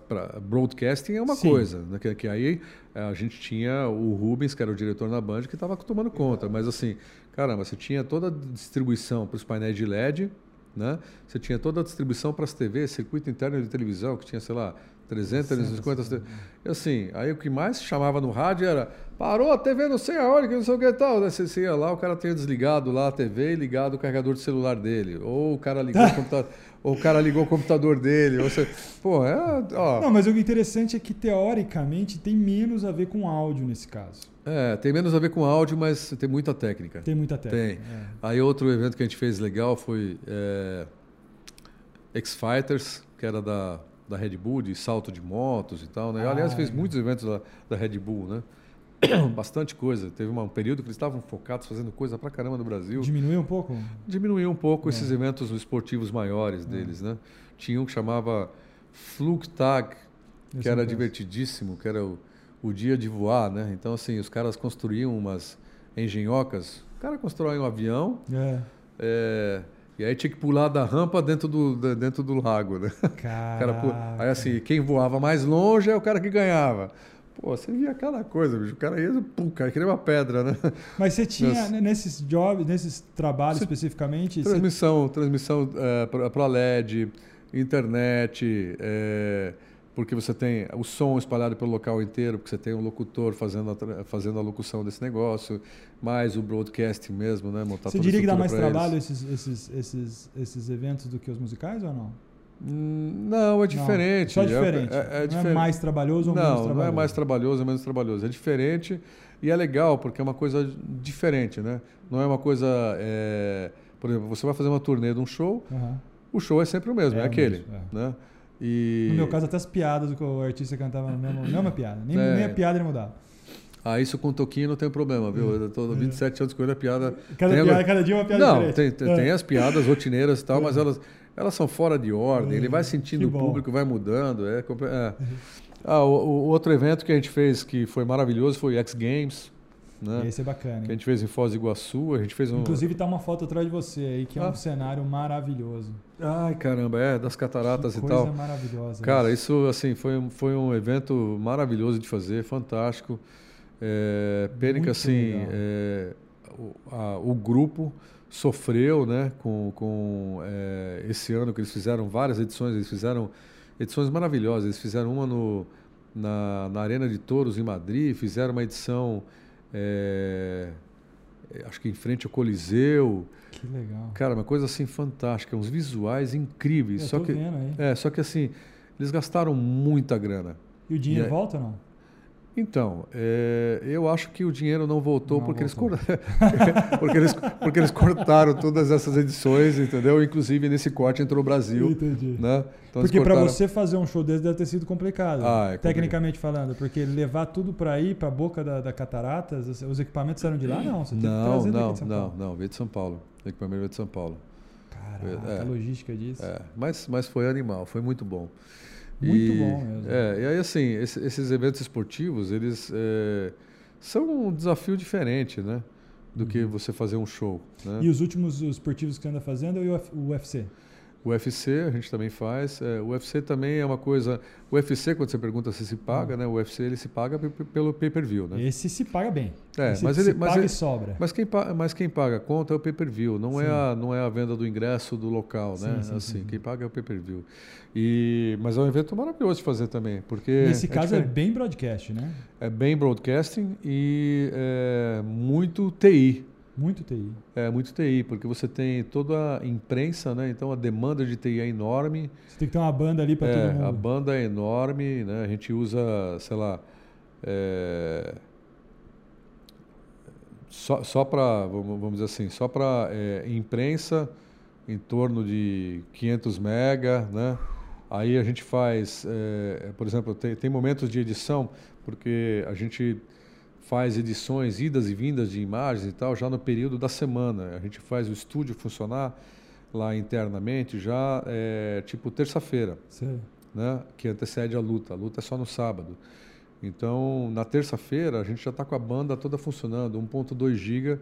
[SPEAKER 2] pra- broadcasting é uma
[SPEAKER 1] Sim.
[SPEAKER 2] coisa, né, que, que aí é, a gente tinha o Rubens, que era o diretor na Band, que estava tomando conta, mas assim, caramba, você tinha toda a distribuição para os painéis de LED, né? Você tinha toda a distribuição para as TVs, circuito interno de televisão, que tinha, sei lá, 300, 350 TVs. E assim, aí o que mais chamava no rádio era parou a TV não sei aonde, que não sei o que e tal. Você você ia lá, o cara tinha desligado lá a TV e ligado o carregador de celular dele. Ou o cara ligou o computador, ou o cara ligou o computador dele. Ou você, pô, é, ó,
[SPEAKER 1] Não, mas o interessante é que teoricamente tem menos a ver com áudio nesse caso.
[SPEAKER 2] é, tem menos a ver com áudio, mas tem muita técnica.
[SPEAKER 1] Tem muita técnica.
[SPEAKER 2] Tem.
[SPEAKER 1] é.
[SPEAKER 2] Aí outro evento que a gente fez legal foi é, X-Fighters, que era da, da Red Bull, de salto de motos e tal. Né?
[SPEAKER 1] Ah,
[SPEAKER 2] aliás, fez
[SPEAKER 1] legal.
[SPEAKER 2] muitos eventos da, da Red Bull, né? Bastante coisa. Teve um período que eles estavam focados fazendo coisa pra caramba no Brasil.
[SPEAKER 1] Diminuiu um pouco?
[SPEAKER 2] Diminuiu um pouco
[SPEAKER 1] É.
[SPEAKER 2] esses eventos esportivos maiores deles, né? Tinha um que chamava Flugtag,
[SPEAKER 1] Esse
[SPEAKER 2] que era divertidíssimo, que era o, o dia de voar, né? Então, assim, os caras construíam umas engenhocas. O cara constrói um avião,
[SPEAKER 1] É.
[SPEAKER 2] é, e aí tinha que pular da rampa dentro do, dentro do lago, né? Cara aí assim, quem voava mais longe é o cara que ganhava. Pô, você via cada coisa, bicho. O cara ia, pum, cara, que nem uma pedra, né?
[SPEAKER 1] Mas você tinha, né, nesses jobs, nesses trabalhos
[SPEAKER 2] Você-
[SPEAKER 1] especificamente, você-
[SPEAKER 2] Transmissão, transmissão para LED, internet, é, porque você tem o som espalhado pelo local inteiro, porque você tem um locutor fazendo a, fazendo a locução desse negócio, mais o broadcasting mesmo, né? Montar
[SPEAKER 1] você diria que dá mais trabalho esses, esses, esses, esses eventos do que os musicais ou não?
[SPEAKER 2] Hum, Não, é diferente.
[SPEAKER 1] Só
[SPEAKER 2] É-
[SPEAKER 1] diferente.
[SPEAKER 2] É, é
[SPEAKER 1] não
[SPEAKER 2] diferente.
[SPEAKER 1] é mais trabalhoso ou menos
[SPEAKER 2] Não,
[SPEAKER 1] trabalhoso?
[SPEAKER 2] não é mais trabalhoso ou menos trabalhoso. É diferente e é legal porque é uma coisa diferente, né? Não é uma coisa... é, Por exemplo, você vai fazer uma turnê de um show,
[SPEAKER 1] Aham.
[SPEAKER 2] o show é sempre o mesmo,
[SPEAKER 1] É
[SPEAKER 2] é, aquele,
[SPEAKER 1] mesmo,
[SPEAKER 2] né? E...
[SPEAKER 1] No meu caso, até as piadas que o artista cantava, não é mesma piada. Nem,
[SPEAKER 2] É.
[SPEAKER 1] nem a piada ele mudava.
[SPEAKER 2] Ah, isso com o Toquinho não tem problema, viu? Eu tô 27 anos com ele, a piada...
[SPEAKER 1] Cada,
[SPEAKER 2] Tem
[SPEAKER 1] piada, cada dia é uma piada
[SPEAKER 2] Não,
[SPEAKER 1] diferente.
[SPEAKER 2] tem, tem,
[SPEAKER 1] É.
[SPEAKER 2] as piadas rotineiras e tal, mas elas, elas são fora de ordem. Ele vai sentindo o público, vai mudando. É, é. Ah, o, o outro evento que a gente fez que foi maravilhoso foi o X Games. Né?
[SPEAKER 1] Esse é bacana.
[SPEAKER 2] Que a gente fez em Foz do Iguaçu, a gente fez um...
[SPEAKER 1] Inclusive tá uma foto atrás de você aí, que é um
[SPEAKER 2] Ah.
[SPEAKER 1] cenário maravilhoso.
[SPEAKER 2] Ai, caramba, é, das cataratas
[SPEAKER 1] que
[SPEAKER 2] e
[SPEAKER 1] coisa
[SPEAKER 2] tal.
[SPEAKER 1] maravilhosa.
[SPEAKER 2] Cara, isso assim foi, um- foi um evento maravilhoso de fazer, fantástico. É, pena que assim é, o, a- o grupo sofreu, né, com, com é, esse ano que eles fizeram várias edições, eles fizeram edições maravilhosas. Eles fizeram uma no, na, na Arena de Touros em Madrid, fizeram uma edição, é, acho que em frente ao Coliseu.
[SPEAKER 1] Que legal.
[SPEAKER 2] Cara, uma coisa assim fantástica, uns visuais incríveis.
[SPEAKER 1] Eu
[SPEAKER 2] só que
[SPEAKER 1] vendo aí.
[SPEAKER 2] é, só que assim, eles gastaram muita grana.
[SPEAKER 1] E o dinheiro
[SPEAKER 2] E é-
[SPEAKER 1] volta ou não?
[SPEAKER 2] Então, é, eu acho que o dinheiro não voltou,
[SPEAKER 1] Não
[SPEAKER 2] porque,
[SPEAKER 1] voltou.
[SPEAKER 2] Eles cor- porque, eles, porque eles cortaram todas essas edições, entendeu? Inclusive nesse corte entrou o Brasil,
[SPEAKER 1] Entendi.
[SPEAKER 2] né? Então,
[SPEAKER 1] Porque para
[SPEAKER 2] cortaram-
[SPEAKER 1] você fazer um show desse deve ter sido complicado,
[SPEAKER 2] Ah, é
[SPEAKER 1] tecnicamente falando, porque levar tudo para aí, para a boca da, da cataratas, os- os equipamentos eram de lá? Não, você tem que
[SPEAKER 2] Não,
[SPEAKER 1] trazer daqui
[SPEAKER 2] não,
[SPEAKER 1] de São
[SPEAKER 2] não,
[SPEAKER 1] Paulo.
[SPEAKER 2] não, veio de São Paulo. O equipamento veio de São Paulo.
[SPEAKER 1] Caraca,
[SPEAKER 2] É.
[SPEAKER 1] a logística disso.
[SPEAKER 2] É, mas, mas foi animal, foi muito bom.
[SPEAKER 1] Muito bom mesmo.
[SPEAKER 2] É, e aí assim, esse- esses eventos esportivos, eles é, são um desafio diferente, né? Do que você fazer um show. Né?
[SPEAKER 1] Uhum. E os últimos esportivos que você anda fazendo é o UFC?
[SPEAKER 2] UFC a gente também faz. É, o UFC também é uma coisa. O UFC, quando você pergunta se se paga, né? O UFC ele se paga pe- pe- pelo pay-per-view, né?
[SPEAKER 1] Esse se paga bem.
[SPEAKER 2] É,
[SPEAKER 1] Esse
[SPEAKER 2] mas
[SPEAKER 1] se
[SPEAKER 2] ele- mas
[SPEAKER 1] paga
[SPEAKER 2] ele-
[SPEAKER 1] e sobra.
[SPEAKER 2] Mas quem, mas quem paga a conta é o pay-per-view, não, é a, não é a venda do ingresso do local, né?
[SPEAKER 1] Sim,
[SPEAKER 2] assim,
[SPEAKER 1] sim, sim.
[SPEAKER 2] quem paga é o pay-per-view. E, mas é um evento maravilhoso de fazer também, porque
[SPEAKER 1] Nesse caso é
[SPEAKER 2] diferente.
[SPEAKER 1] bem broadcast, né?
[SPEAKER 2] é bem broadcasting e é muito TI.
[SPEAKER 1] Muito TI.
[SPEAKER 2] É muito TI, porque você tem toda a imprensa, né? Então a demanda de TI é enorme.
[SPEAKER 1] Você tem que ter uma banda ali para
[SPEAKER 2] É,
[SPEAKER 1] todo mundo.
[SPEAKER 2] a banda é enorme, né? A gente usa, sei lá, é, só, só para, vamos dizer assim, só para imprensa em torno de 500 mega, né? Aí a gente faz, é, por exemplo, tem, tem momentos de edição, porque a gente faz edições, idas e vindas de imagens e tal, já no período da semana. A gente faz o estúdio funcionar lá internamente já, é, tipo, terça-feira né, que antecede a luta. A luta é só no sábado. Então, na terça-feira, a gente já está com a banda toda funcionando, 1.2 GB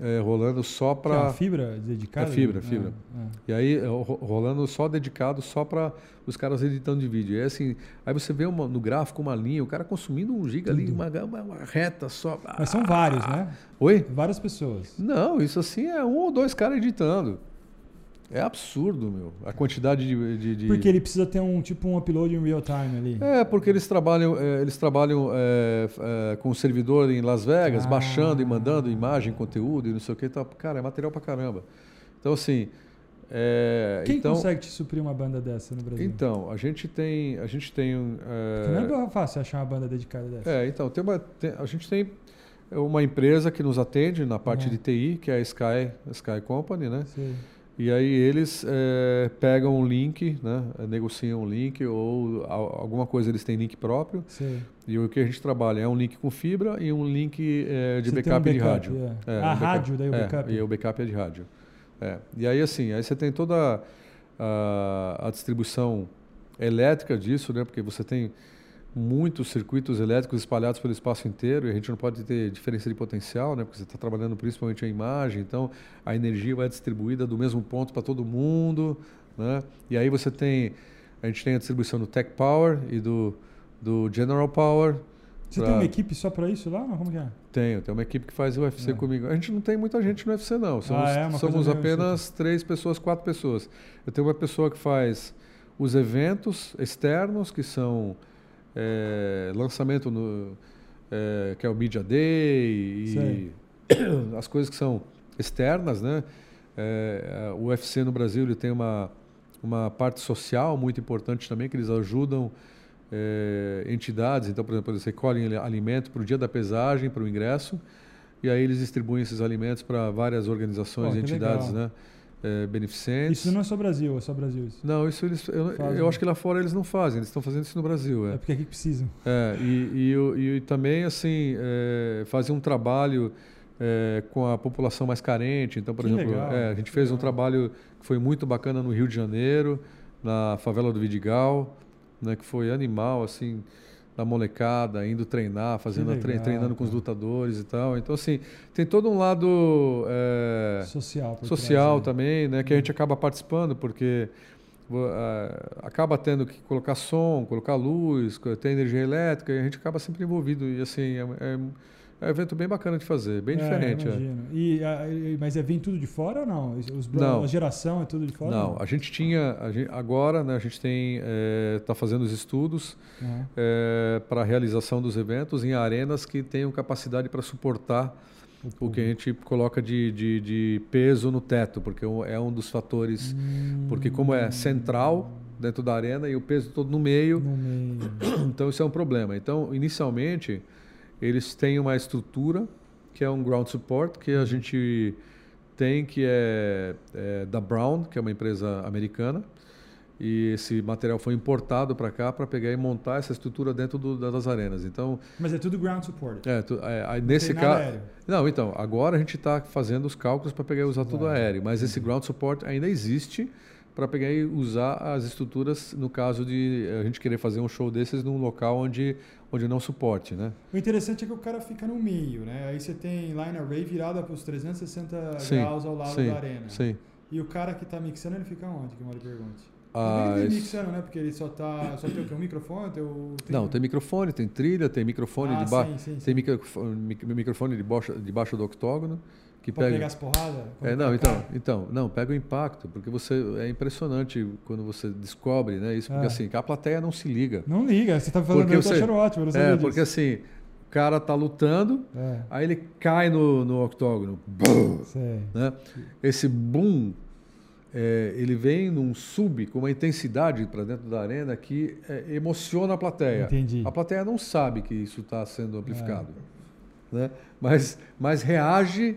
[SPEAKER 2] é, rolando só
[SPEAKER 1] Que é uma
[SPEAKER 2] para.
[SPEAKER 1] fibra dedicada?
[SPEAKER 2] É fibra,
[SPEAKER 1] Ah,
[SPEAKER 2] fibra.
[SPEAKER 1] ah.
[SPEAKER 2] E aí, é, ro- rolando só dedicado só para os caras editando de vídeo. E aí, assim, aí você vê uma- no gráfico uma linha, o cara consumindo um giga ali,
[SPEAKER 1] Tudo.
[SPEAKER 2] uma, uma, uma reta só.
[SPEAKER 1] Mas são vários, né?
[SPEAKER 2] Oi?
[SPEAKER 1] Várias pessoas.
[SPEAKER 2] Não, isso assim é um ou dois caras editando. É absurdo, meu. A quantidade de. de- de-
[SPEAKER 1] Porque ele precisa ter um tipo um upload em real time ali.
[SPEAKER 2] É, porque eles trabalham, é, eles trabalham é, é, com o servidor em Las Vegas,
[SPEAKER 1] Ah.
[SPEAKER 2] baixando e mandando imagem, conteúdo e não sei o que. Tá, cara, é material pra caramba. Então, assim. é,
[SPEAKER 1] Quem
[SPEAKER 2] então,
[SPEAKER 1] consegue te suprir uma banda dessa no Brasil?
[SPEAKER 2] Então, a gente tem. A gente tem.
[SPEAKER 1] Porque não é fácil achar uma banda dedicada dessa.
[SPEAKER 2] é, então, tem uma, tem- a gente tem uma empresa que nos atende na parte
[SPEAKER 1] É.
[SPEAKER 2] de TI, que é a Sky, Sky Company, né?
[SPEAKER 1] Sei.
[SPEAKER 2] E aí eles eh, pegam um link, né, negociam um link ou al- alguma coisa eles têm link próprio.
[SPEAKER 1] Sei.
[SPEAKER 2] E o que a gente trabalha é um link com fibra e um link eh, de backup,
[SPEAKER 1] um
[SPEAKER 2] de
[SPEAKER 1] backup,
[SPEAKER 2] rádio.
[SPEAKER 1] é.
[SPEAKER 2] É,
[SPEAKER 1] Ah,
[SPEAKER 2] um
[SPEAKER 1] rádio, daí o
[SPEAKER 2] É,
[SPEAKER 1] backup.
[SPEAKER 2] e o backup é de rádio. É. E aí assim, aí você tem toda a, a distribuição elétrica disso, né, porque você tem muitos circuitos elétricos espalhados pelo espaço inteiro e a gente não pode ter diferença de potencial, né? Porque você está trabalhando principalmente a imagem, então a energia vai distribuída do mesmo ponto para todo mundo, né? E aí você tem, a gente tem a distribuição do Tech Power e do, do General Power.
[SPEAKER 1] Você
[SPEAKER 2] pra-
[SPEAKER 1] tem uma equipe só pra isso lá? Como que é?
[SPEAKER 2] Tenho, tem uma equipe que faz o UFC
[SPEAKER 1] É.
[SPEAKER 2] comigo. A gente não tem muita gente no UFC não, somos,
[SPEAKER 1] é? Uma
[SPEAKER 2] somos apenas três pessoas, quatro pessoas. Eu tenho uma pessoa que faz os eventos externos, que são é, lançamento no, é, que é o Media Day e as coisas que são externas, né? É, o UFC no Brasil ele tem uma, uma parte social muito importante também, que eles ajudam é, entidades. Então, por exemplo, eles recolhem ali- alimento para o dia da pesagem, para o ingresso, e aí eles distribuem esses alimentos para várias organizações e entidades
[SPEAKER 1] legal.
[SPEAKER 2] né? É, beneficentes.
[SPEAKER 1] Isso não é só Brasil, é só Brasil isso.
[SPEAKER 2] Não, isso eles, eu,
[SPEAKER 1] Fazem.
[SPEAKER 2] eu acho que lá fora eles não fazem, eles estão fazendo isso no Brasil.
[SPEAKER 1] É
[SPEAKER 2] É.
[SPEAKER 1] porque aqui precisam.
[SPEAKER 2] É, e, e, e também, assim, é, fazem um trabalho é, com a população mais carente. Então, por
[SPEAKER 1] Que
[SPEAKER 2] exemplo, é, a gente fez um trabalho que foi muito bacana no Rio de Janeiro, na favela do Vidigal, né, que foi animal, assim. Da molecada, indo treinar, fazendo
[SPEAKER 1] legal,
[SPEAKER 2] treinando com os
[SPEAKER 1] cara.
[SPEAKER 2] lutadores e tal. Então, assim, tem todo um lado é,
[SPEAKER 1] Social.
[SPEAKER 2] social
[SPEAKER 1] trás, né?
[SPEAKER 2] também, né? Que a gente acaba participando, porque ah, acaba tendo que colocar som, colocar luz, ter energia elétrica, e a gente acaba sempre envolvido. E, assim, é, é, é um evento bem bacana de fazer, bem
[SPEAKER 1] É,
[SPEAKER 2] diferente. é.
[SPEAKER 1] imagino. E, a- e- mas é, vem tudo de fora ou não? Os,
[SPEAKER 2] Não.
[SPEAKER 1] A geração é tudo de fora?
[SPEAKER 2] Não, a gente tinha, a gente- agora né, a gente tem, está fazendo os estudos
[SPEAKER 1] Aham.
[SPEAKER 2] para a realização dos eventos em arenas que tenham capacidade para suportar o que a gente coloca de, de, de peso no teto, porque é um dos fatores, porque como é central dentro da arena e o peso todo no meio,
[SPEAKER 1] No meio.
[SPEAKER 2] então isso é um problema. Então, inicialmente, eles têm uma estrutura que é um ground support que a gente tem que é, é da Brown, que é uma empresa americana. E esse material foi importado para cá para pegar e montar essa estrutura dentro do- das arenas. Então,
[SPEAKER 1] Mas é tudo ground support.
[SPEAKER 2] é, tu- é, aí nesse caso, não, então agora a gente está fazendo os cálculos para pegar e usar tudo aéreo, mas esse ground support ainda existe para pegar e usar as estruturas no caso de a gente querer fazer um show desses num local onde onde não suporte, né?
[SPEAKER 1] O interessante é que o cara fica no meio, né? Aí você tem line array virada para os 360
[SPEAKER 2] Sim,
[SPEAKER 1] graus ao lado
[SPEAKER 2] sim,
[SPEAKER 1] da arena.
[SPEAKER 2] Sim.
[SPEAKER 1] E o cara que tá mixando, ele fica onde? Que mal pergunte.
[SPEAKER 2] Ah,
[SPEAKER 1] ele
[SPEAKER 2] esse-
[SPEAKER 1] mixando, né? Porque ele só tá. Só tem o quê? Um microfone? Tem o,
[SPEAKER 2] Não, tem microfone, tem trilha, tem microfone
[SPEAKER 1] Ah,
[SPEAKER 2] de ba...
[SPEAKER 1] sim, sim, sim.
[SPEAKER 2] tem microfone, mic- microfone debaixo, debaixo do octógono que pega
[SPEAKER 1] pegar as porradas?
[SPEAKER 2] É, não, então, então, não, pega o impacto, porque você é impressionante quando você descobre, né, isso, porque
[SPEAKER 1] Ah.
[SPEAKER 2] assim, que a plateia não se liga.
[SPEAKER 1] Não liga, você tá falando,
[SPEAKER 2] Porque
[SPEAKER 1] eu tô
[SPEAKER 2] você-
[SPEAKER 1] achando ótimo, eu não
[SPEAKER 2] É,
[SPEAKER 1] disso.
[SPEAKER 2] porque assim, o cara tá lutando,
[SPEAKER 1] É,
[SPEAKER 2] aí ele cai no, no octógono, bum, né? Esse boom, é, ele vem num sub com uma intensidade para dentro da arena que é, emociona a plateia.
[SPEAKER 1] Entendi.
[SPEAKER 2] A plateia não sabe que isso está sendo amplificado,
[SPEAKER 1] É.
[SPEAKER 2] né? Mas, mas reage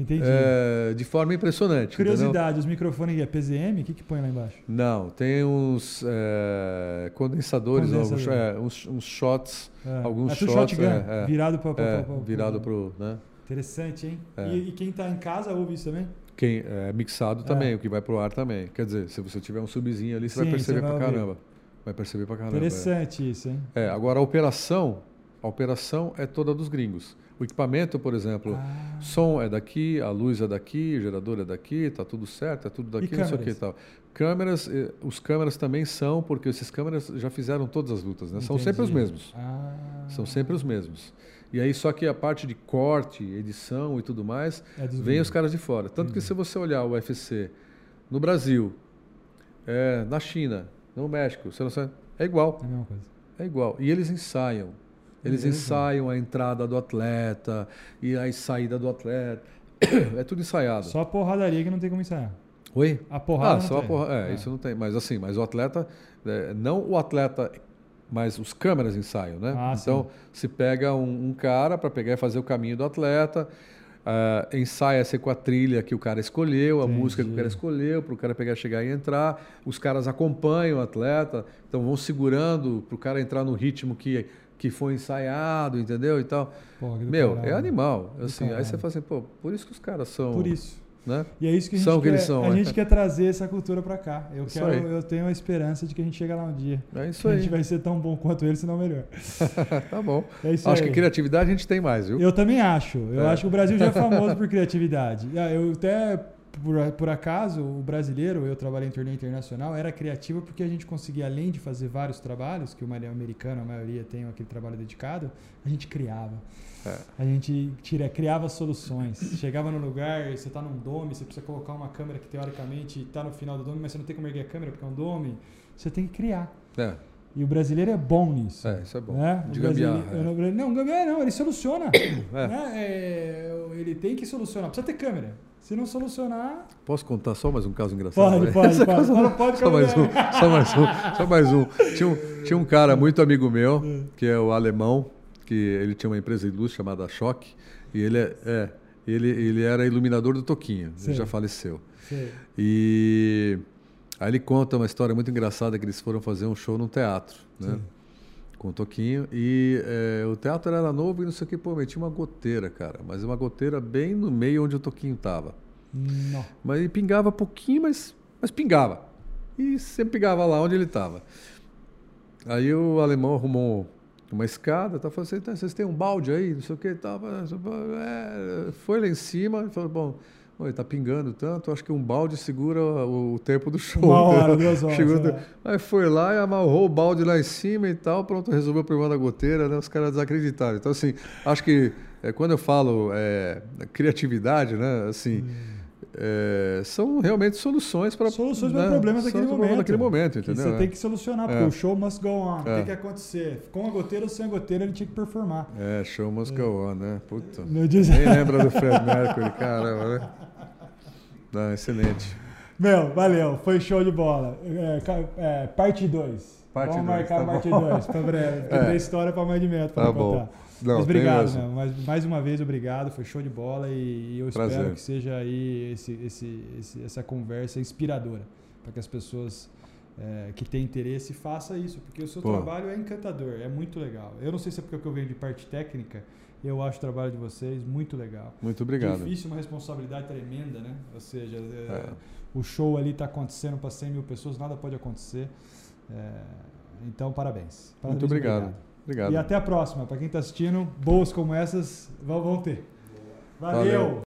[SPEAKER 1] Entendi.
[SPEAKER 2] é, de forma impressionante. entendeu?
[SPEAKER 1] Curiosidade, os microfones é PZM? O que que põe lá embaixo?
[SPEAKER 2] Não, tem uns é, condensadores,
[SPEAKER 1] Condensador.
[SPEAKER 2] alguns, é, uns, uns shots,
[SPEAKER 1] É.
[SPEAKER 2] alguns
[SPEAKER 1] é
[SPEAKER 2] shots,
[SPEAKER 1] shotgun,
[SPEAKER 2] é, é.
[SPEAKER 1] virado para...
[SPEAKER 2] é, virado pro, né?
[SPEAKER 1] Interessante, hein? E, e quem tá em casa ouve isso também?
[SPEAKER 2] Quem é mixado também, o que vai pro ar também. Quer dizer, se você tiver um subzinho ali, você
[SPEAKER 1] Sim,
[SPEAKER 2] vai perceber
[SPEAKER 1] ouvir.
[SPEAKER 2] caramba. Vai perceber pra caramba.
[SPEAKER 1] Interessante isso, hein?
[SPEAKER 2] É, agora a operação, a operação é toda dos gringos. O equipamento, por exemplo,
[SPEAKER 1] Ah,
[SPEAKER 2] som é daqui, a luz é daqui, o gerador é daqui, tá tudo certo, é tudo daqui,
[SPEAKER 1] E
[SPEAKER 2] não sei o que e tal. Câmeras, eh, os câmeras também são, porque esses câmeras já fizeram todas as lutas, né? São sempre os
[SPEAKER 1] entendi.
[SPEAKER 2] mesmos.
[SPEAKER 1] Ah,
[SPEAKER 2] São sempre os mesmos. E aí, só que a parte de corte, edição e tudo mais,
[SPEAKER 1] é
[SPEAKER 2] vem os caras de fora. Tanto que se você olhar o UFC no Brasil, é, na China, no México, você não sabe, é igual.
[SPEAKER 1] É a mesma coisa.
[SPEAKER 2] É igual. E eles ensaiam. Eles
[SPEAKER 1] Beleza.
[SPEAKER 2] ensaiam a entrada do atleta e a saída do atleta. É tudo ensaiado.
[SPEAKER 1] Só a porradaria que não tem como ensaiar.
[SPEAKER 2] Oi?
[SPEAKER 1] A porrada
[SPEAKER 2] ah, só a porra. É, isso não tem. Mas assim, mas o atleta, é, não o atleta, mas os câmeras ensaiam, né?
[SPEAKER 1] Ah,
[SPEAKER 2] então, se pega um, um cara para pegar e fazer o caminho do atleta, ah, ensaia-se com a trilha que o cara escolheu, a
[SPEAKER 1] Entendi.
[SPEAKER 2] música que o cara escolheu, para o cara pegar, chegar e entrar. Os caras acompanham o atleta, então vão segurando para o cara entrar no ritmo que, que foi ensaiado, entendeu? E tal.
[SPEAKER 1] Porra, que
[SPEAKER 2] Meu,
[SPEAKER 1] caralho.
[SPEAKER 2] é animal.
[SPEAKER 1] Do
[SPEAKER 2] Assim, aí você fala assim, pô, por isso que os caras são.
[SPEAKER 1] Por isso.
[SPEAKER 2] Né?
[SPEAKER 1] E é isso que a gente,
[SPEAKER 2] São que
[SPEAKER 1] quer,
[SPEAKER 2] eles são,
[SPEAKER 1] a
[SPEAKER 2] é.
[SPEAKER 1] gente quer trazer essa cultura pra cá. Eu,
[SPEAKER 2] Isso
[SPEAKER 1] quero,
[SPEAKER 2] aí.
[SPEAKER 1] eu tenho a esperança de que a gente chega lá um dia.
[SPEAKER 2] É isso
[SPEAKER 1] Que a
[SPEAKER 2] aí.
[SPEAKER 1] gente vai ser tão bom quanto eles, se não melhor.
[SPEAKER 2] tá bom.
[SPEAKER 1] É isso
[SPEAKER 2] Acho
[SPEAKER 1] aí.
[SPEAKER 2] que criatividade a gente tem mais, viu?
[SPEAKER 1] Eu também acho. Eu
[SPEAKER 2] É.
[SPEAKER 1] acho que o Brasil já é famoso por criatividade. Ah, Eu até, por, por acaso, o brasileiro, eu trabalhei em torneio internacional, era criativo porque a gente conseguia, além de fazer vários trabalhos, que o americano, a maioria tem aquele trabalho dedicado, a gente criava.
[SPEAKER 2] É.
[SPEAKER 1] A gente tira, criava soluções. Chegava no lugar, você está num dome, você precisa colocar uma câmera que teoricamente está no final do dome, mas você não tem como erguer a câmera porque é um dome. Você tem que criar.
[SPEAKER 2] É,
[SPEAKER 1] E o brasileiro é bom nisso.
[SPEAKER 2] é, isso é bom.
[SPEAKER 1] Né?
[SPEAKER 2] De
[SPEAKER 1] O
[SPEAKER 2] gambiarra. é.
[SPEAKER 1] Não, gambiarra não, ele soluciona.
[SPEAKER 2] É.
[SPEAKER 1] Né? É, ele tem que solucionar, precisa ter câmera. Se não solucionar.
[SPEAKER 2] Posso contar só mais um caso engraçado?
[SPEAKER 1] Pode,
[SPEAKER 2] Vai?
[SPEAKER 1] pode, pode. Fala, pode,
[SPEAKER 2] só mais um, só mais um, só mais um. Tinha um, tinha um cara muito amigo meu, que é o alemão, que ele tinha uma empresa de luz chamada Choque, e ele é, é, ele, ele era iluminador do Toquinho,
[SPEAKER 1] Sei.
[SPEAKER 2] ele já faleceu.
[SPEAKER 1] Sei.
[SPEAKER 2] E aí ele conta uma história muito engraçada que eles foram fazer um show num teatro, né?
[SPEAKER 1] Sim.
[SPEAKER 2] Com o Toquinho. E é, o teatro era novo e não sei o que, pô, tinha uma goteira, cara. Mas uma goteira bem no meio onde o Toquinho tava.
[SPEAKER 1] Não.
[SPEAKER 2] Mas ele pingava pouquinho, mas, mas pingava. E sempre pingava lá onde ele estava. Aí o alemão arrumou uma escada, tá falando assim, "Tá, vocês têm um balde aí, não sei o que, tava, é, foi lá em cima e falou, bom, Oi, tá pingando tanto, acho que um balde segura o, tempo do show.
[SPEAKER 1] Uma hora, duas horas,
[SPEAKER 2] Chegou-
[SPEAKER 1] é.
[SPEAKER 2] Aí foi lá e amarrou o balde lá em cima e tal, pronto, resolveu o problema da goteira, né? Os caras desacreditaram. Então, assim, acho que é, quando eu falo é, criatividade, né? Assim, é, são realmente soluções para
[SPEAKER 1] Soluções para problemas daquele momento.
[SPEAKER 2] Naquele momento,
[SPEAKER 1] Que
[SPEAKER 2] entendeu?
[SPEAKER 1] Você tem que solucionar, porque
[SPEAKER 2] É.
[SPEAKER 1] o show must go on.
[SPEAKER 2] É.
[SPEAKER 1] que, que acontecer? Com a goteira ou sem a goteira, ele tinha que performar.
[SPEAKER 2] É, show must go on, né? Puta.
[SPEAKER 1] Não diz-
[SPEAKER 2] Nem lembra do Fred Mercury, caramba, né? Não, excelente.
[SPEAKER 1] Meu, valeu. Foi show de bola. É, é, parte 2.
[SPEAKER 2] Parte
[SPEAKER 1] Vamos
[SPEAKER 2] dois,
[SPEAKER 1] marcar
[SPEAKER 2] tá
[SPEAKER 1] a parte
[SPEAKER 2] bom.
[SPEAKER 1] 2 para breve.
[SPEAKER 2] É.
[SPEAKER 1] tem história para mais de metro para
[SPEAKER 2] Tá bom. Não,
[SPEAKER 1] Mas obrigado,
[SPEAKER 2] mesmo.
[SPEAKER 1] meu. Mais, mais uma vez, obrigado. Foi show de bola e, eu espero
[SPEAKER 2] Prazer.
[SPEAKER 1] que seja aí esse, esse, esse- essa conversa inspiradora para que as pessoas é, que têm interesse façam isso, porque o seu
[SPEAKER 2] Pô.
[SPEAKER 1] trabalho é encantador, é muito legal. Eu não sei se é porque eu venho de parte técnica, eu acho o trabalho de vocês muito legal.
[SPEAKER 2] Muito obrigado.
[SPEAKER 1] Difícil, uma responsabilidade tremenda, né? Ou seja, é,
[SPEAKER 2] É.
[SPEAKER 1] o show ali está acontecendo para 100 mil pessoas, nada pode acontecer. É, então, parabéns.
[SPEAKER 2] Muito
[SPEAKER 1] Parabéns,
[SPEAKER 2] obrigado. Obrigado.
[SPEAKER 1] E até a próxima. Para quem está assistindo, boas como essas vão, ter. Valeu.
[SPEAKER 2] Valeu.